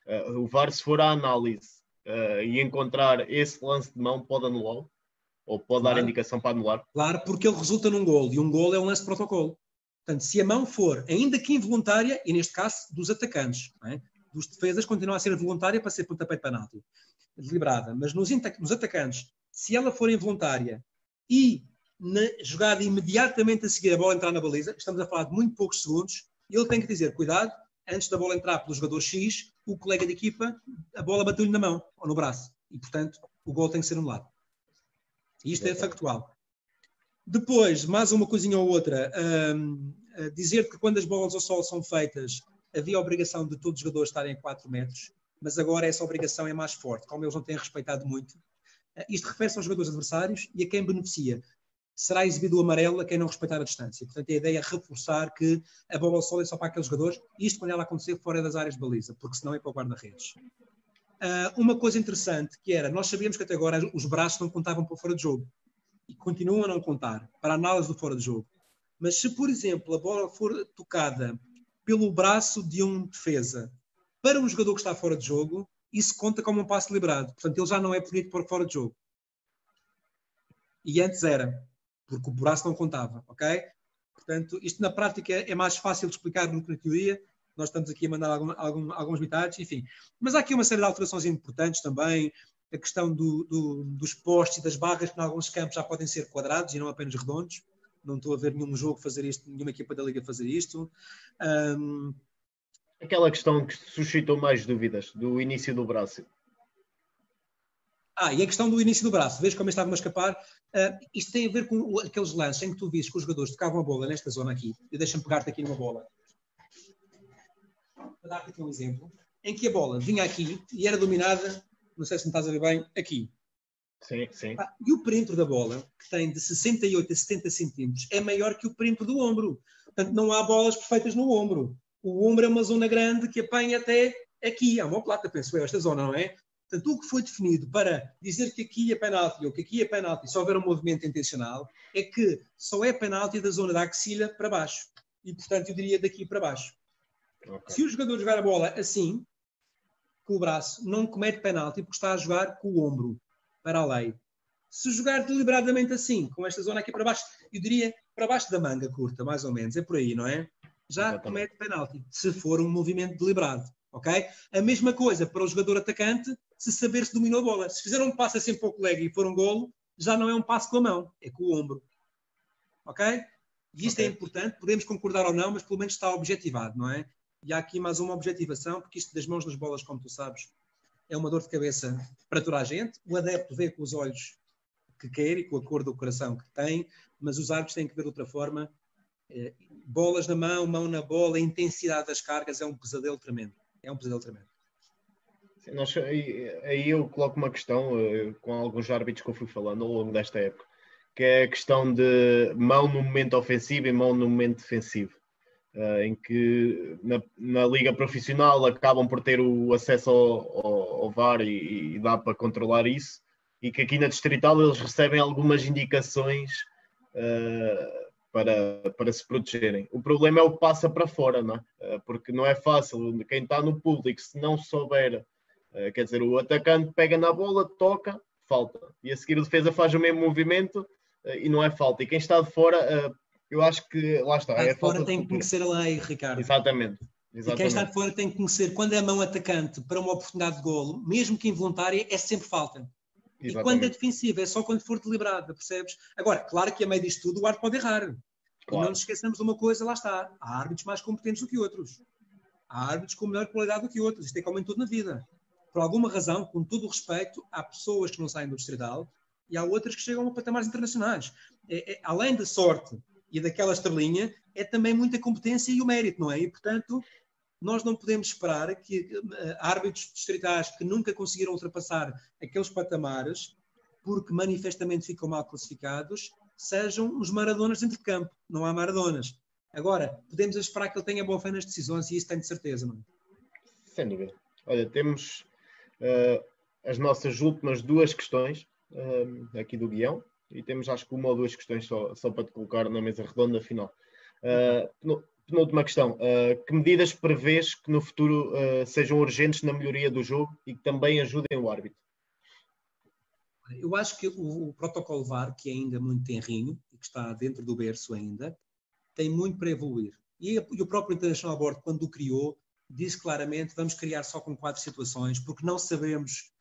Uh, o VAR, se for a análise uh, e encontrar esse lance de mão, pode anular Ou pode claro. dar indicação para anular? Claro, porque ele resulta num gol e um gol é um lance de protocolo. Portanto, se a mão for, ainda que involuntária, e neste caso dos atacantes, é? dos defesas, continua a ser voluntária para ser pontapé de penalti, deliberada. Mas nos, nos atacantes, se ela for involuntária e na jogada imediatamente a seguir a bola entrar na baliza, estamos a falar de muito poucos segundos, ele tem que dizer, cuidado, antes da bola entrar pelo jogador X, o colega de equipa, a bola bateu-lhe na mão ou no braço. E, portanto, o gol tem que ser anulado. Isto é factual. Depois, mais uma coisinha ou outra, um, dizer que quando as bolas ao sol são feitas, havia a obrigação de todos os jogadores estarem a 4 metros, mas agora essa obrigação é mais forte, como eles não têm respeitado muito. Uh, isto refere-se aos jogadores adversários e a quem beneficia. Será exibido o amarelo a quem não respeitar a distância. Portanto, a ideia é reforçar que a bola ao sol é só para aqueles jogadores, isto quando ela acontecer fora das áreas de baliza, porque senão é para o guarda-redes. Uh, uma coisa interessante que era, nós sabíamos que até agora os braços não contavam para fora de jogo e continuam a não contar para a análise do fora de jogo. Mas se, por exemplo, a bola for tocada pelo braço de um defesa para um jogador que está fora de jogo, isso conta como um passo liberado. Portanto, ele já não é punido por fora de jogo. E antes era, porque o braço não contava, ok? Portanto, isto na prática é mais fácil de explicar do que na teoria. Nós estamos aqui a mandar algum, algum, alguns detalhes, enfim. Mas há aqui uma série de alterações importantes também a questão do, do, dos postes e das barras, que em alguns campos já podem ser quadrados e não apenas redondos. Não estou a ver nenhum jogo fazer isto, nenhuma equipa da Liga fazer isto. Um... Aquela questão que suscitou mais dúvidas do início do braço. Ah, e a questão do início do braço, vejo como estava a escapar. Uh, isto tem a ver com aqueles lances em que tu viste que os jogadores tocavam a bola nesta zona aqui. E deixa-me pegar-te aqui numa bola. Para dar-te aqui um exemplo. Em que a bola vinha aqui e era dominada não sei se me estás a ver bem, aqui. Sim, sim. Ah, e o perímetro da bola, que tem de 68 a 70 centímetros, é maior que o perímetro do ombro. Portanto, não há bolas perfeitas no ombro. O ombro é uma zona grande que apanha até aqui, a plata, penso eu, esta zona, não é? Portanto, o que foi definido para dizer que aqui é penalti ou que aqui é penalti se houver um movimento intencional é que só é penalti da zona da axila para baixo. E, portanto, eu diria daqui para baixo. Okay. Se o jogador jogar a bola assim, com o braço, não comete penalti porque está a jogar com o ombro para a lei. Se jogar deliberadamente assim, com esta zona aqui para baixo, eu diria para baixo da manga curta, mais ou menos, é por aí, não é? Já Exatamente. comete penalti, se for um movimento deliberado, ok? A mesma coisa para o jogador atacante, se saber se dominou a bola. Se fizer um passo assim para o colega e for um golo, já não é um passo com a mão, é com o ombro, ok? E isto é okay. é importante, podemos concordar ou não, mas pelo menos está objetivado, não é? E há aqui mais uma objetivação, porque isto das mãos nas bolas, como tu sabes, é uma dor de cabeça para toda a gente. O adepto vê com os olhos que quer e com a cor do coração que tem, mas os árbitros têm que ver de outra forma. É, bolas na mão, mão na bola, a intensidade das cargas é um pesadelo tremendo. É um pesadelo tremendo. Sim, nós, aí, aí, eu coloco uma questão uh, com alguns árbitros que eu fui falando ao longo desta época, que é a questão de mão no momento ofensivo e mão no momento defensivo. Uh, em que na, na, liga profissional acabam por ter o acesso ao, ao, ao VAR e, e, dá para controlar isso, e que aqui na distrital eles recebem algumas indicações uh, para, para se protegerem. O problema é o que passa para fora, não é? Uh, porque não é fácil, quem está no público, se não souber, quer dizer, o atacante pega na bola, toca, falta, e a seguir o defesa faz o mesmo movimento e não é falta, e quem está de fora eu acho que lá está. é fora tem que conhecer a lei, Ricardo. Exatamente. Exatamente. E quem está de fora tem que conhecer quando é a mão atacante para uma oportunidade de golo, mesmo que involuntária, é sempre falta. E quando é defensiva, é só quando for deliberada, percebes? Agora, claro que a meio disto tudo o árbitro pode errar. Claro. E não nos esqueçamos de uma coisa, lá está. Há árbitros mais competentes do que outros. Há árbitros com melhor qualidade do que outros. Isto é como em tudo na vida. Por alguma razão, com todo o respeito, há pessoas que não saem do distrital e há outras que chegam a patamares internacionais. É, é, além da sorte e daquela estrelinha é também muita competência e o mérito, não é? E, portanto, nós não podemos esperar que uh, árbitros distritais que nunca conseguiram ultrapassar aqueles patamares, porque manifestamente ficam mal classificados, sejam os maradonas dentro de campo. Não há maradonas. Agora, podemos esperar que ele tenha boa fé nas decisões e isso tenho de certeza, não é? Sem dúvida. Olha, temos uh, as nossas últimas duas questões uh, aqui do guião e temos acho que uma ou duas questões só, só para te colocar na mesa redonda final. Uh, penúltima questão. Uh, que medidas prevês que no futuro uh, sejam urgentes na melhoria do jogo e que também ajudem o árbitro? Eu acho que o, o protocolo VAR, que é ainda muito tenrinho e que está dentro do berço ainda, tem muito para evoluir. E, e o próprio International Board, quando o criou, disse claramente vamos criar só com quatro situações, porque não sabemos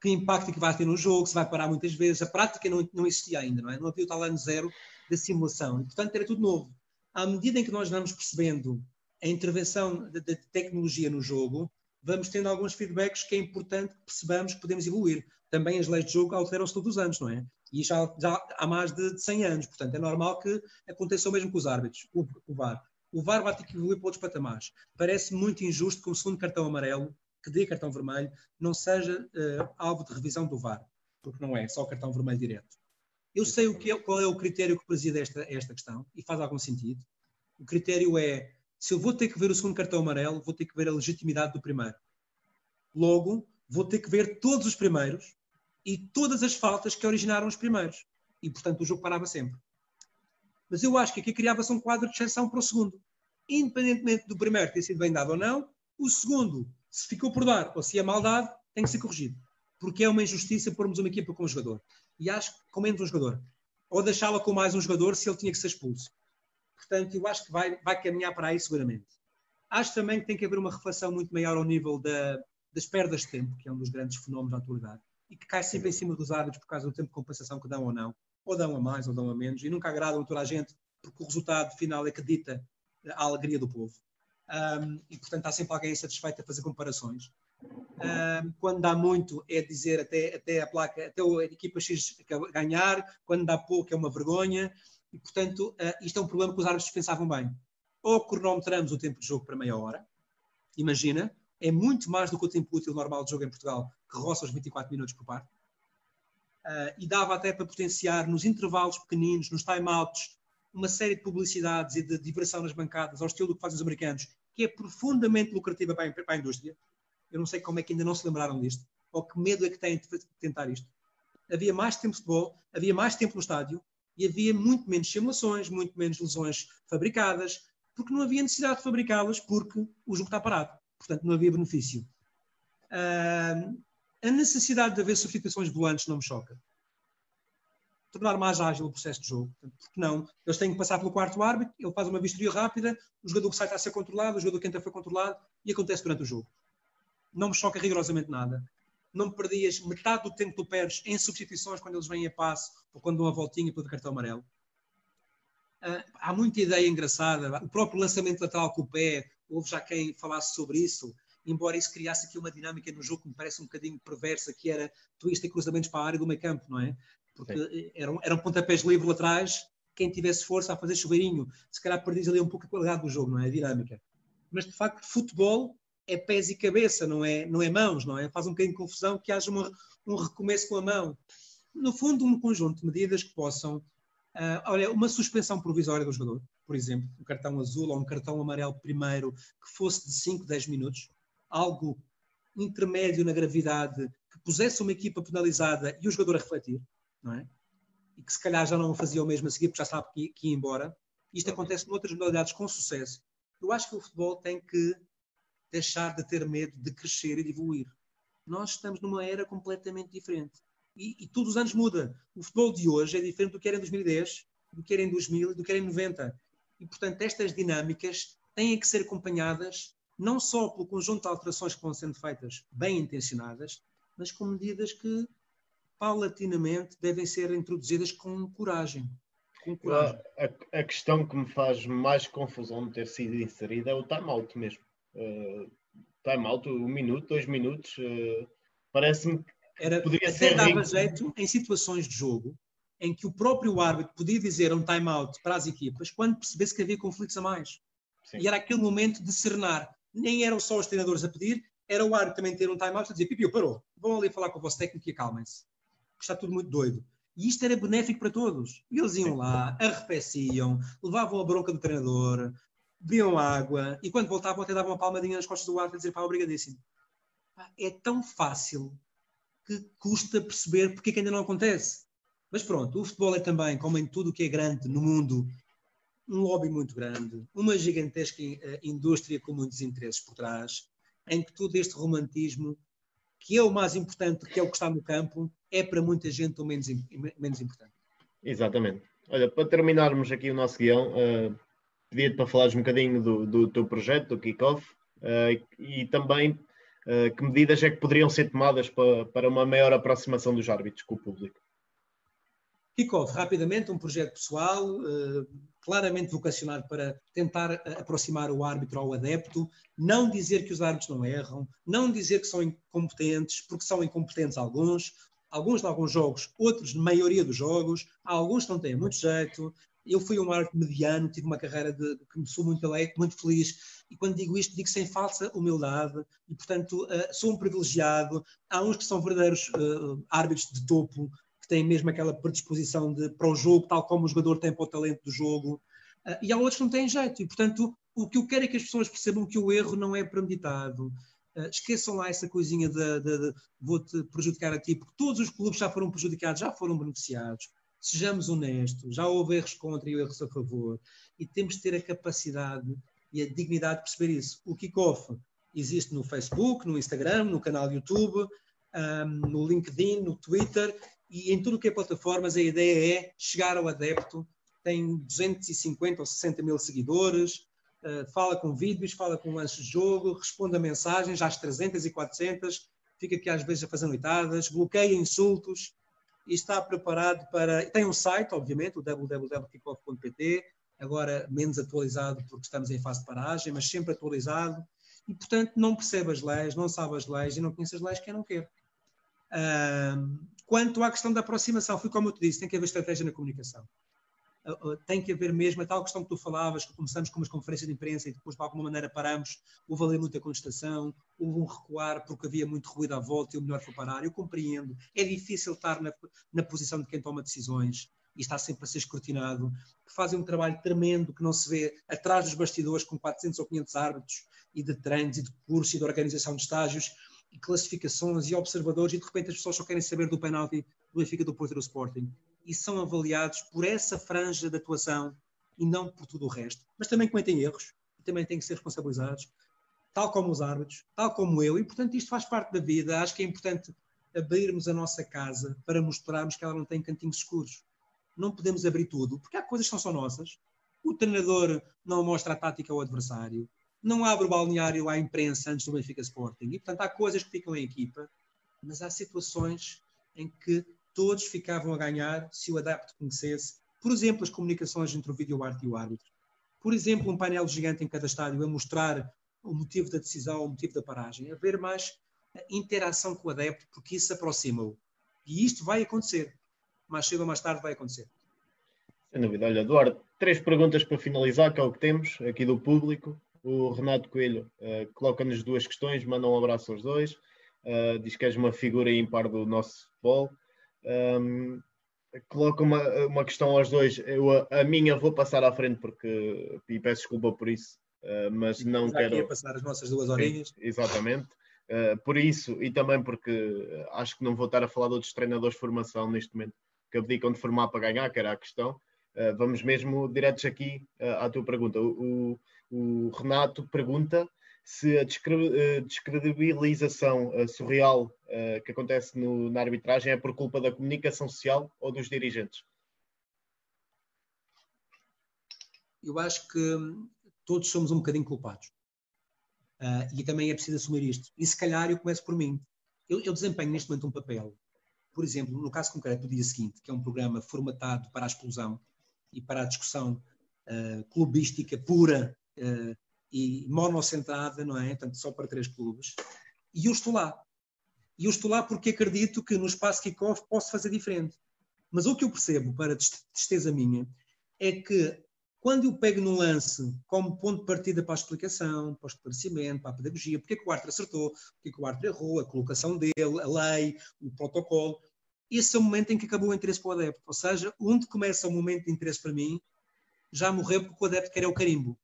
que impacto que vai ter no jogo, se vai parar muitas vezes. A prática não, não existia ainda, não é? Não havia o tal ano zero da simulação. E, portanto, era tudo novo. À medida em que nós vamos percebendo a intervenção da tecnologia no jogo, vamos tendo alguns feedbacks que é importante que percebamos que podemos evoluir. Também as leis de jogo alteram-se todos os anos, não é? E já, já há mais de 100 anos. Portanto, é normal que aconteça o mesmo com os árbitros, o, o VAR. O VAR vai ter que evoluir para outros patamares. Parece muito injusto que um segundo cartão amarelo, que dê cartão vermelho, não seja uh, alvo de revisão do VAR, porque não é só cartão vermelho direto. Eu sei o que é, qual é o critério que preside esta, esta questão, e faz algum sentido. O critério é, se eu vou ter que ver o segundo cartão amarelo, vou ter que ver a legitimidade do primeiro. Logo, vou ter que ver todos os primeiros e todas as faltas que originaram os primeiros. E, portanto, o jogo parava sempre. Mas eu acho que aqui criava-se um quadro de exceção para o segundo. Independentemente do primeiro ter sido bem dado ou não, o segundo, se ficou por dar ou se é mal dado, tem que ser corrigido. Porque é uma injustiça pormos uma equipa com um jogador. E acho que com menos um jogador. Ou deixá-la com mais um jogador se ele tinha que ser expulso. Portanto, eu acho que vai, vai caminhar para aí seguramente. Acho também que tem que haver uma reflexão muito maior ao nível da, das perdas de tempo, que é um dos grandes fenómenos da atualidade, e que cai sempre em cima dos árbitros por causa do tempo de compensação que dão ou não ou dão a mais ou dão a menos, e nunca agradam a toda a gente, porque o resultado final é que dita a alegria do povo. Um, e, portanto, há sempre alguém insatisfeito a fazer comparações. Quando dá muito, é dizer até, até a placa, até a equipa X ganhar, quando dá pouco, é uma vergonha. E, portanto, uh, isto é um problema que os árbitros pensavam bem. Ou cronometramos o tempo de jogo para meia hora, imagina, é muito mais do que o tempo útil normal de jogo em Portugal, que roça os 24 minutos por parte uh, e dava até para potenciar nos intervalos pequeninos, nos timeouts, uma série de publicidades e de diversão nas bancadas, ao estilo do que fazem os americanos, que é profundamente lucrativa para a indústria. Eu não sei como é que ainda não se lembraram disto, ou que medo é que têm de tentar isto. Havia mais tempo de futebol, havia mais tempo no estádio e havia muito menos simulações, muito menos lesões fabricadas, porque não havia necessidade de fabricá-las porque o jogo está parado. Portanto, não havia benefício. Uh, a necessidade de haver substituições volantes não me choca. Tornar mais ágil o processo de jogo. Porque não? Eles têm que passar pelo quarto árbitro, ele faz uma vistoria rápida, o jogador que sai está a ser controlado, o jogador que entra foi controlado e acontece durante o jogo. Não me choca rigorosamente nada. Não perdias metade do tempo que tu perdes em substituições quando eles vêm a passe ou quando dão a voltinha para o cartão amarelo. Uh, há muita ideia engraçada. O próprio lançamento lateral com o pé, houve já quem falasse sobre isso embora isso criasse aqui uma dinâmica no jogo que me parece um bocadinho perversa, que era tu ias ter cruzamentos para a área do meio campo, não é? Porque eram, eram pontapés livres lá atrás, quem tivesse força a fazer chuveirinho, se calhar perdias ali um pouco a qualidade do jogo, não é? A dinâmica. Mas de facto, futebol é pés e cabeça, não é, não é mãos, não é? Faz um bocadinho de confusão que haja uma, um recomeço com a mão. No fundo, um conjunto de medidas que possam. Uh, olha, uma suspensão provisória do jogador, por exemplo, um cartão azul ou um cartão amarelo primeiro, que fosse de 5, 10 minutos, algo intermédio na gravidade que pusesse uma equipa penalizada e o jogador a refletir, não é? E que se calhar já não fazia o mesmo a seguir porque já sabe que, que ia embora. Isto acontece noutras modalidades com sucesso. Eu acho que o futebol tem que deixar de ter medo de crescer e de evoluir. Nós estamos numa era completamente diferente. E, e todos os anos muda. O futebol de hoje é diferente do que era em 2010, do que era em 2000 e do que era em 90. E, portanto, estas dinâmicas têm que ser acompanhadas não só pelo conjunto de alterações que vão sendo feitas, bem intencionadas, mas com medidas que paulatinamente devem ser introduzidas com coragem. Com coragem. A, a, questão que me faz mais confusão de ter sido inserida é o time-out mesmo. Uh, time-out, um minuto, dois minutos, uh, parece-me que Era, poderia até ser. dava jeito em situações de jogo em que o próprio árbitro podia dizer um time-out para as equipas quando percebesse que havia conflitos a mais. Sim. E era aquele momento de serenar nem eram só os treinadores a pedir, era o árbitro também ter um time-out a dizer: Pipiu, parou, vão ali falar com o vosso técnico e acalmem-se, está tudo muito doido. E isto era benéfico para todos. E eles iam lá, arrefeciam, levavam a bronca do treinador, bebiam água e quando voltavam até davam uma palmadinha nas costas do árbitro a dizer: pá, obrigadíssimo. É tão fácil que custa perceber porque é que ainda não acontece. Mas pronto, o futebol é também, como em tudo o que é grande no mundo, um lobby muito grande, uma gigantesca uh, indústria com muitos interesses por trás, em que todo este romantismo, que é o mais importante, que é o que está no campo, é para muita gente o menos, menos importante. Exatamente. Olha, para terminarmos aqui o nosso guião, uh, pedia-te para falares um bocadinho do, do teu projeto, do Kickoff, uh, e também uh, que medidas é que poderiam ser tomadas para, para uma maior aproximação dos árbitros com o público. Kickoff, rapidamente, um projeto pessoal, uh, claramente vocacionado para tentar aproximar o árbitro ao adepto, não dizer que os árbitros não erram, não dizer que são incompetentes, porque são incompetentes alguns, alguns de alguns jogos, outros na maioria dos jogos, alguns não têm muito jeito. Eu fui um árbitro mediano, tive uma carreira de, que me sou muito alegre, muito feliz, e quando digo isto, digo sem falsa humildade, e portanto uh, sou um privilegiado. Há uns que são verdadeiros uh, árbitros de topo, têm mesmo aquela predisposição de, para o jogo, tal como o jogador tem para o talento do jogo, uh, e há outros que não têm jeito. E, portanto, o que eu quero é que as pessoas percebam que o erro não é premeditado. Uh, esqueçam lá essa coisinha de, de, de vou-te prejudicar a ti, porque todos os clubes já foram prejudicados, já foram beneficiados. Sejamos honestos, já houve erros contra e erros a favor, e temos de ter a capacidade e a dignidade de perceber isso. O kickoff existe no Facebook, no Instagram, no canal do YouTube, um, no LinkedIn, no Twitter, e em tudo o que é plataformas a ideia é chegar ao adepto, tem 250 ou 60 mil seguidores, uh, fala com vídeos, fala com lances de jogo, responde a mensagens às 300 e 400, fica aqui às vezes a fazer noitadas, bloqueia insultos e está preparado para... Tem um site, obviamente, o www.kickoff.pt, agora menos atualizado porque estamos em fase de paragem, mas sempre atualizado, e portanto não percebe as leis, não sabe as leis e não conhece as leis quem não quer. Quanto à questão da aproximação, foi como eu te disse, tem que haver estratégia na comunicação. Uh, uh, tem que haver mesmo a tal questão que tu falavas, que começamos com umas conferências de imprensa e depois de alguma maneira paramos, houve ali muita contestação, houve um recuar porque havia muito ruído à volta e o melhor foi parar. Eu compreendo, é difícil estar na, na posição de quem toma decisões e está sempre a ser escrutinado, que fazem um trabalho tremendo que não se vê atrás dos bastidores com 400 ou 500 árbitros e de treinos e de cursos e de organização de estágios e classificações e observadores, e de repente as pessoas só querem saber do penalti do Benfica do Porto do Sporting. E são avaliados por essa franja de atuação e não por tudo o resto. Mas também cometem erros e também têm que ser responsabilizados, tal como os árbitros, tal como eu, e portanto isto faz parte da vida. Acho que é importante abrirmos a nossa casa para mostrarmos que ela não tem cantinhos escuros. Não podemos abrir tudo, porque há coisas que são nossas. O treinador não mostra a tática ao adversário não abre o balneário à imprensa antes do Benfica Sporting. E, portanto, há coisas que ficam em equipa, mas há situações em que todos ficavam a ganhar se o adepto conhecesse, por exemplo, as comunicações entre o vídeo arte e o árbitro. Por exemplo, um painel gigante em cada estádio a mostrar o motivo da decisão, o motivo da paragem. Haver mais interação com o adepto, porque isso aproxima-o. E isto vai acontecer. Mais cedo ou mais tarde vai acontecer. Sem dúvida. Olha, Eduardo, três perguntas para finalizar, que é o que temos aqui do público. O Renato Coelho uh, coloca-nos duas questões, manda um abraço aos dois, uh, diz que és uma figura impar do nosso futebol. Um, coloca uma, uma questão aos dois. Eu, a, a, minha vou passar à frente porque e peço desculpa por isso, uh, mas não Já quero. passar as nossas duas horinhas. exatamente. Uh, por isso e também porque acho que não vou estar a falar de outros treinadores de formação neste momento que abdicam de formar para ganhar, que era a questão. Uh, vamos mesmo diretos aqui à tua pergunta. O, o Renato pergunta se a eh, descredibilização eh, surreal eh, que acontece no, na arbitragem é por culpa da comunicação social ou dos dirigentes. Eu acho que todos somos um bocadinho culpados. Uh, e também é preciso assumir isto. E se calhar eu começo por mim. Eu, eu, desempenho neste momento um papel. Por exemplo, no caso concreto do dia seguinte, que é um programa formatado para a explosão e para a discussão uh, clubística pura uh, e monocentrada, não é? Portanto, só para três clubes. E eu estou lá. E eu estou lá porque acredito que no espaço kick-off posso fazer diferente. Mas o que eu percebo, para tristeza minha, é que quando eu pego num lance como ponto de partida para a explicação, para o esclarecimento, para a pedagogia, porque é que o árbitro acertou, porque é que o árbitro errou, a colocação dele, a lei, o protocolo, esse é o momento em que acabou o interesse para o adepto. Ou seja, onde começa o momento de interesse para mim, já morreu porque o adepto quer é o carimbo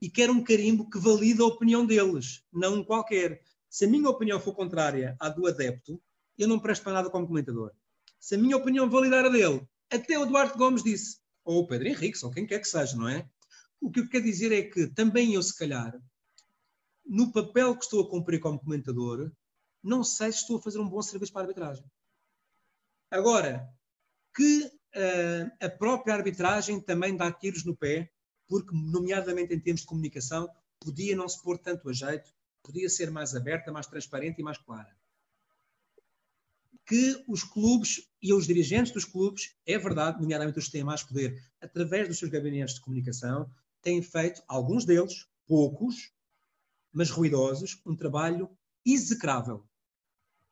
e quero um carimbo que valide a opinião deles, não um qualquer. Se a minha opinião for contrária à do adepto, eu não presto para nada como comentador. Se a minha opinião validar a dele, até o Duarte Gomes disse, ou o Pedro Henrique, ou quem quer que seja, não é? O que eu quero dizer é que também eu, se calhar, no papel que estou a cumprir como comentador, não sei se estou a fazer um bom serviço para a arbitragem. Agora, que uh, a própria arbitragem também dá tiros no pé, porque, nomeadamente em termos de comunicação, podia não se pôr tanto a jeito, podia ser mais aberta, mais transparente e mais clara. Que os clubes e os dirigentes dos clubes, é verdade, nomeadamente os que têm mais poder, através dos seus gabinetes de comunicação, têm feito, alguns deles, poucos, mas ruidosos, um trabalho execrável.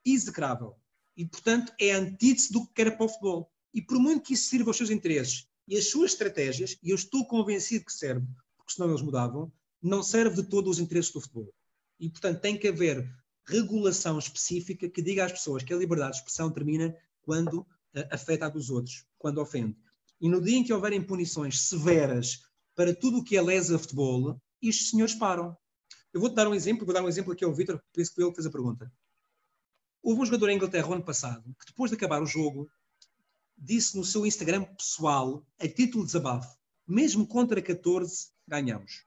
Execrável. E, portanto, é antítese do que quer para o futebol. E por muito que isso sirva aos seus interesses e as suas estratégias, e eu estou convencido que serve, porque senão eles mudavam, não serve de todo os interesses do futebol. E, portanto, tem que haver regulação específica que diga às pessoas que a liberdade de expressão termina quando uh, afeta a dos outros, quando ofende. E no dia em que houverem punições severas para tudo o que é lesa futebol, estes senhores param. Eu vou-te dar um exemplo, vou dar um exemplo aqui ao Vitor, penso que foi ele que fez a pergunta. Houve um jogador em Inglaterra ano passado que, depois de acabar o jogo, disse no seu Instagram pessoal, a título de desabafo, mesmo contra 14, ganhamos.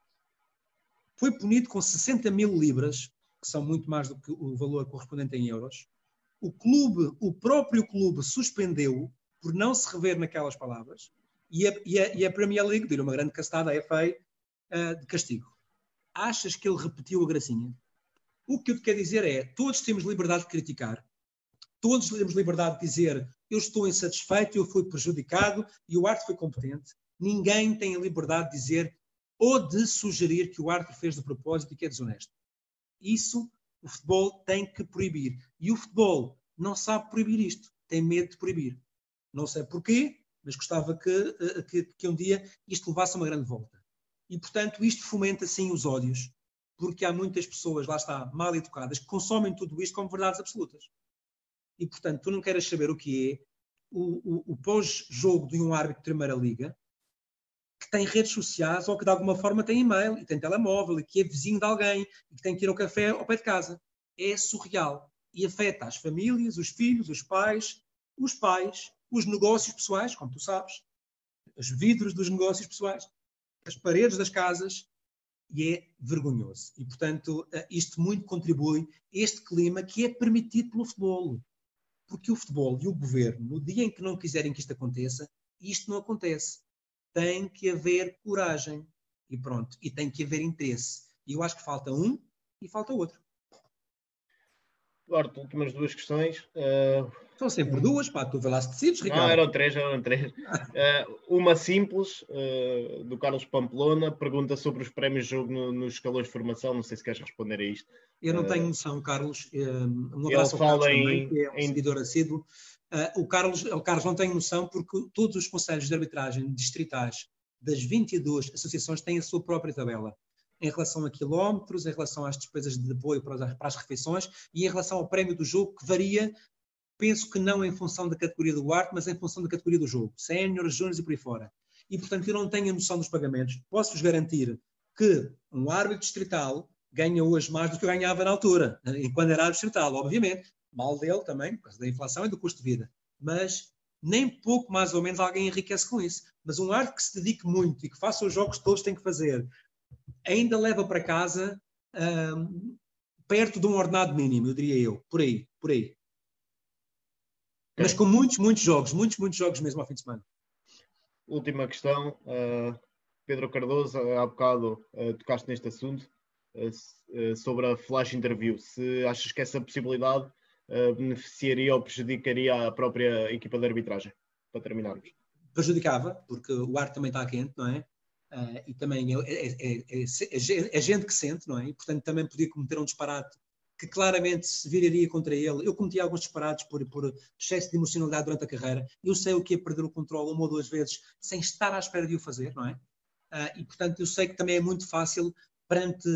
Foi punido com 60 mil libras, que são muito mais do que o valor correspondente em euros. O clube, o próprio clube, suspendeu por não se rever naquelas palavras e a, e a, e a Premier League deu uma grande castada à FA uh, de castigo. Achas que ele repetiu a gracinha? O que eu te quero dizer é: todos temos liberdade de criticar, todos temos liberdade de dizer eu estou insatisfeito, eu fui prejudicado e o árbitro foi competente. Ninguém tem a liberdade de dizer ou de sugerir que o árbitro fez de propósito e que é desonesto. Isso o futebol tem que proibir. E o futebol não sabe proibir isto, tem medo de proibir. Não sei porquê, mas gostava que, eh, que, que um dia isto levasse uma grande volta. E, portanto, isto fomenta, sim, os ódios, porque há muitas pessoas, lá está, mal educadas, que consomem tudo isto como verdades absolutas. E, portanto, tu não queres saber o que é o, o, o pós-jogo de um árbitro de Primeira Liga que tem redes sociais ou que de alguma forma tem e-mail e tem telemóvel e que é vizinho de alguém e que tem que ir ao café ao pé de casa. É surreal e afeta as famílias, os filhos, os pais, os pais, os negócios pessoais, como tu sabes, os vidros dos negócios pessoais, as paredes das casas, e é vergonhoso. E, portanto, eh, isto muito contribui este clima que é permitido pelo futebol. Porque o futebol e o governo, no dia em que não quiserem que isto aconteça, isto não acontece. Tem que haver coragem. E pronto. E tem que haver interesse. E eu acho que falta um e falta outro. Duarte, últimas duas questões. Uh, São sempre duas, pá, tu vê lá se decides, Ricardo. Não, eram três, eram três. Uh, uma simples, uh, do Carlos Pamplona, pergunta sobre os prémios de jogo no, nos escalões de formação, não sei se queres responder a isto. Eu não tenho noção, Carlos. Um abraço ao Carlos em, também, que é um em... seguidor assíduo. o, Carlos, o Carlos não tem noção porque todos os conselhos de arbitragem distritais das 22 associações têm a sua própria tabela em relação a quilómetros, em relação às despesas de apoio para as, para as refeições e em relação ao prémio do jogo, que varia, penso que não em função da categoria do arte, mas em função da categoria do jogo, sénior, júniores e por aí fora. E, portanto, eu não tenho a noção dos pagamentos. Posso-vos garantir que um árbitro distrital ganha hoje mais do que eu ganhava na altura, quando era árbitro distrital, obviamente. Mal dele também, por causa da inflação e do custo de vida. Mas nem pouco mais ou menos alguém enriquece com isso. Mas um árbitro que se dedique muito e que faça os jogos todos tem que fazer, ainda leva para casa perto de um ordenado mínimo, eu diria eu, por aí, por aí. Mas com muitos, muitos jogos, muitos, muitos jogos mesmo ao fim de semana. Última questão, uh, Pedro Cardoso, há bocado uh, tocaste neste assunto, uh, sobre a flash interview. Se achas que essa possibilidade beneficiaria ou prejudicaria a própria equipa de arbitragem? Para terminarmos. Prejudicava, porque o ar também está quente, não é? Uh, e também é, é, é, é, gente que sente, não é? E, portanto, também podia cometer um disparate que claramente se viraria contra ele. Eu cometi alguns disparates por, por excesso de emocionalidade durante a carreira. Eu sei o que é perder o controle uma ou duas vezes sem estar à espera de o fazer, não é? Uh, e, portanto, eu sei que também é muito fácil, perante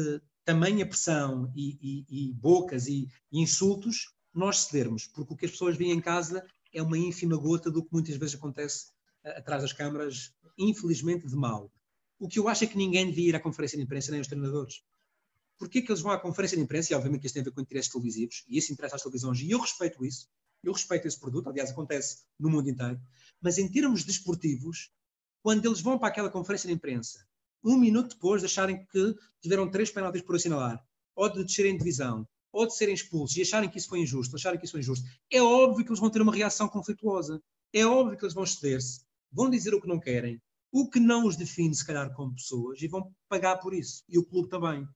tamanha pressão e, e, e bocas e, e, insultos, nós cedermos, porque o que as pessoas veem em casa é uma ínfima gota do que muitas vezes acontece uh, atrás das câmaras, infelizmente de mal. O que eu acho é que ninguém devia ir à conferência de imprensa, nem os treinadores. Porquê que eles vão à conferência de imprensa? E obviamente que isso tem a ver com interesses televisivos, e isso interessa às televisões, e eu respeito isso, eu respeito esse produto, aliás, acontece no mundo inteiro, mas em termos desportivos, quando eles vão para aquela conferência de imprensa um minuto depois de acharem que tiveram três penaltis por assinalar, ou de descerem de divisão, ou de serem expulsos e acharem que isso foi injusto, acharem que isso foi injusto, é óbvio que eles vão ter uma reação conflituosa. É óbvio que eles vão ceder-se, vão dizer o que não querem, o que não os define, se calhar, como pessoas, e vão pagar por isso. E o clube também.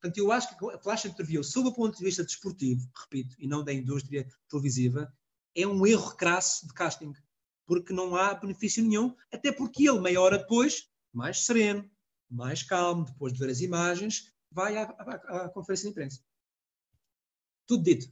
Portanto, eu acho que a Flash interviu, sob o ponto de vista desportivo, repito, e não da indústria televisiva, é um erro crasso de casting, porque não há benefício nenhum, até porque ele, meia hora depois, mais sereno, mais calmo, depois de ver as imagens, vai à, à, à conferência de imprensa. Tudo dito.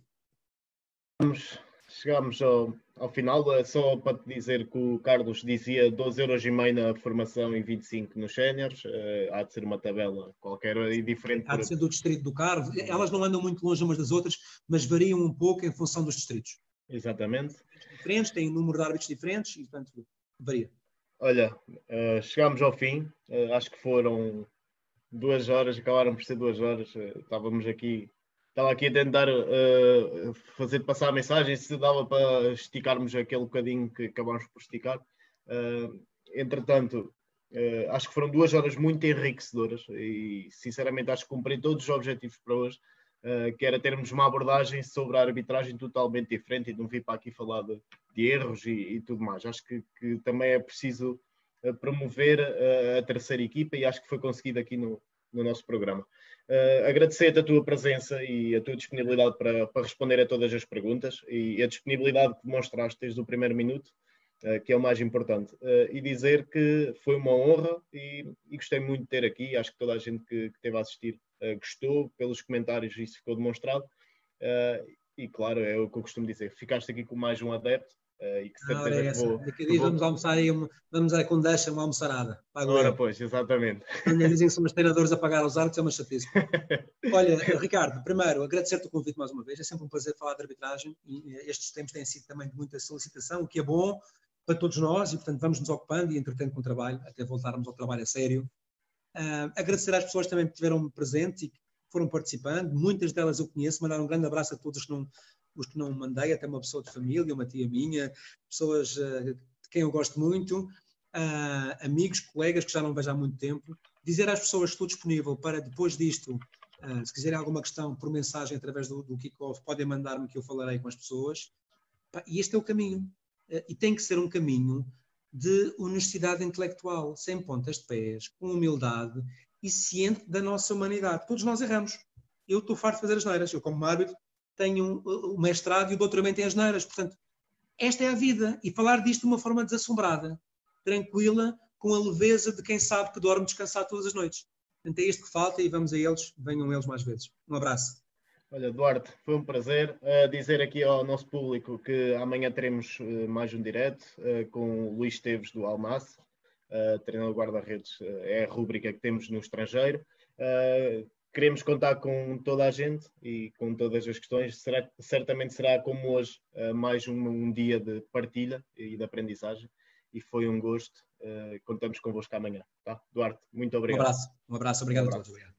Vamos, chegamos ao, ao final, é só para te dizer que o Carlos dizia 12 euros e meio na formação e 25 nos séniores, uh, há de ser uma tabela qualquer e diferente. Há de ser do distrito do Carvo, elas não andam muito longe umas das outras, mas variam um pouco em função dos distritos. Exatamente. Diferentes, têm um número de árbitros diferentes e, portanto, varia. Olha, uh, chegámos ao fim, uh, acho que foram duas horas, acabaram por ser duas horas, estávamos aqui Estava aqui a tentar uh, fazer passar a mensagem se dava para esticarmos aquele bocadinho que acabámos por esticar. Uh, entretanto, uh, acho que foram duas horas muito enriquecedoras e, sinceramente, acho que cumpri todos os objetivos para hoje, que era termos uma abordagem sobre a arbitragem totalmente diferente e não vir para aqui falar de, de erros e, e, tudo mais. Acho que, que também é preciso promover a terceira equipa e acho que foi conseguido aqui no, no nosso programa. Uh, Agradecer-te a tua presença e a tua disponibilidade para, para, responder a todas as perguntas e a disponibilidade que demonstraste desde o primeiro minuto, uh, que é o mais importante. Uh, e dizer que foi uma honra e, e, gostei muito de ter aqui. Acho que toda a gente que, que esteve a assistir gostou, pelos comentários isso ficou demonstrado. e claro, é o que eu costumo dizer, ficaste aqui com mais um adepto Uh, e que certeza é essa. Vou, Daqui a dias vou... vamos almoçar aí, vamos a Condeixa uma almoçarada. Agora, pois, exatamente. Ainda dizem que somos treinadores a pagar os árbitros, é uma chatice. Olha, Ricardo, primeiro, agradecer-te o convite mais uma vez. É sempre um prazer falar de arbitragem e estes tempos têm sido também de muita solicitação, o que é bom para todos nós e, portanto, vamos nos ocupando e entretendo com o trabalho, até voltarmos ao trabalho a sério. Uh, agradecer às pessoas também que estiveram presentes e que foram participando. Muitas delas eu conheço. Mandar um grande abraço a todos que não os que não mandei, até uma pessoa de família, uma tia minha, pessoas uh, de quem eu gosto muito, uh, amigos, colegas que já não vejo há muito tempo. Dizer às pessoas que estou disponível para, depois disto, uh, se quiserem alguma questão por mensagem através do, do kick-off, podem mandar-me que eu falarei com as pessoas. E este é o caminho. e tem que ser um caminho de honestidade intelectual, sem pontas de pés, com humildade e ciente da nossa humanidade. Todos nós erramos. Eu estou farto de fazer as neiras. Eu, como árbitro, tenho o mestrado e o doutoramento em asneiras. Portanto, esta é a vida. E falar disto de uma forma desassombrada, tranquila, com a leveza de quem sabe que dorme descansado todas as noites. Portanto, é isto que falta e vamos a eles, venham eles mais vezes. Um abraço. Olha, Duarte, foi um prazer uh, dizer aqui ao nosso público que amanhã teremos uh, mais um direto uh, com o Luís Esteves do Almace, uh, treinador guarda-redes, é a rúbrica que temos no estrangeiro queremos contar com toda a gente e com todas as questões. Será, certamente será como hoje uh, mais um, um, dia de partilha e de aprendizagem. E foi um gosto. Uh, contamos convosco amanhã. Tá? Duarte, muito obrigado. Um abraço. Um abraço. Obrigado um abraço. a todos. Obrigado.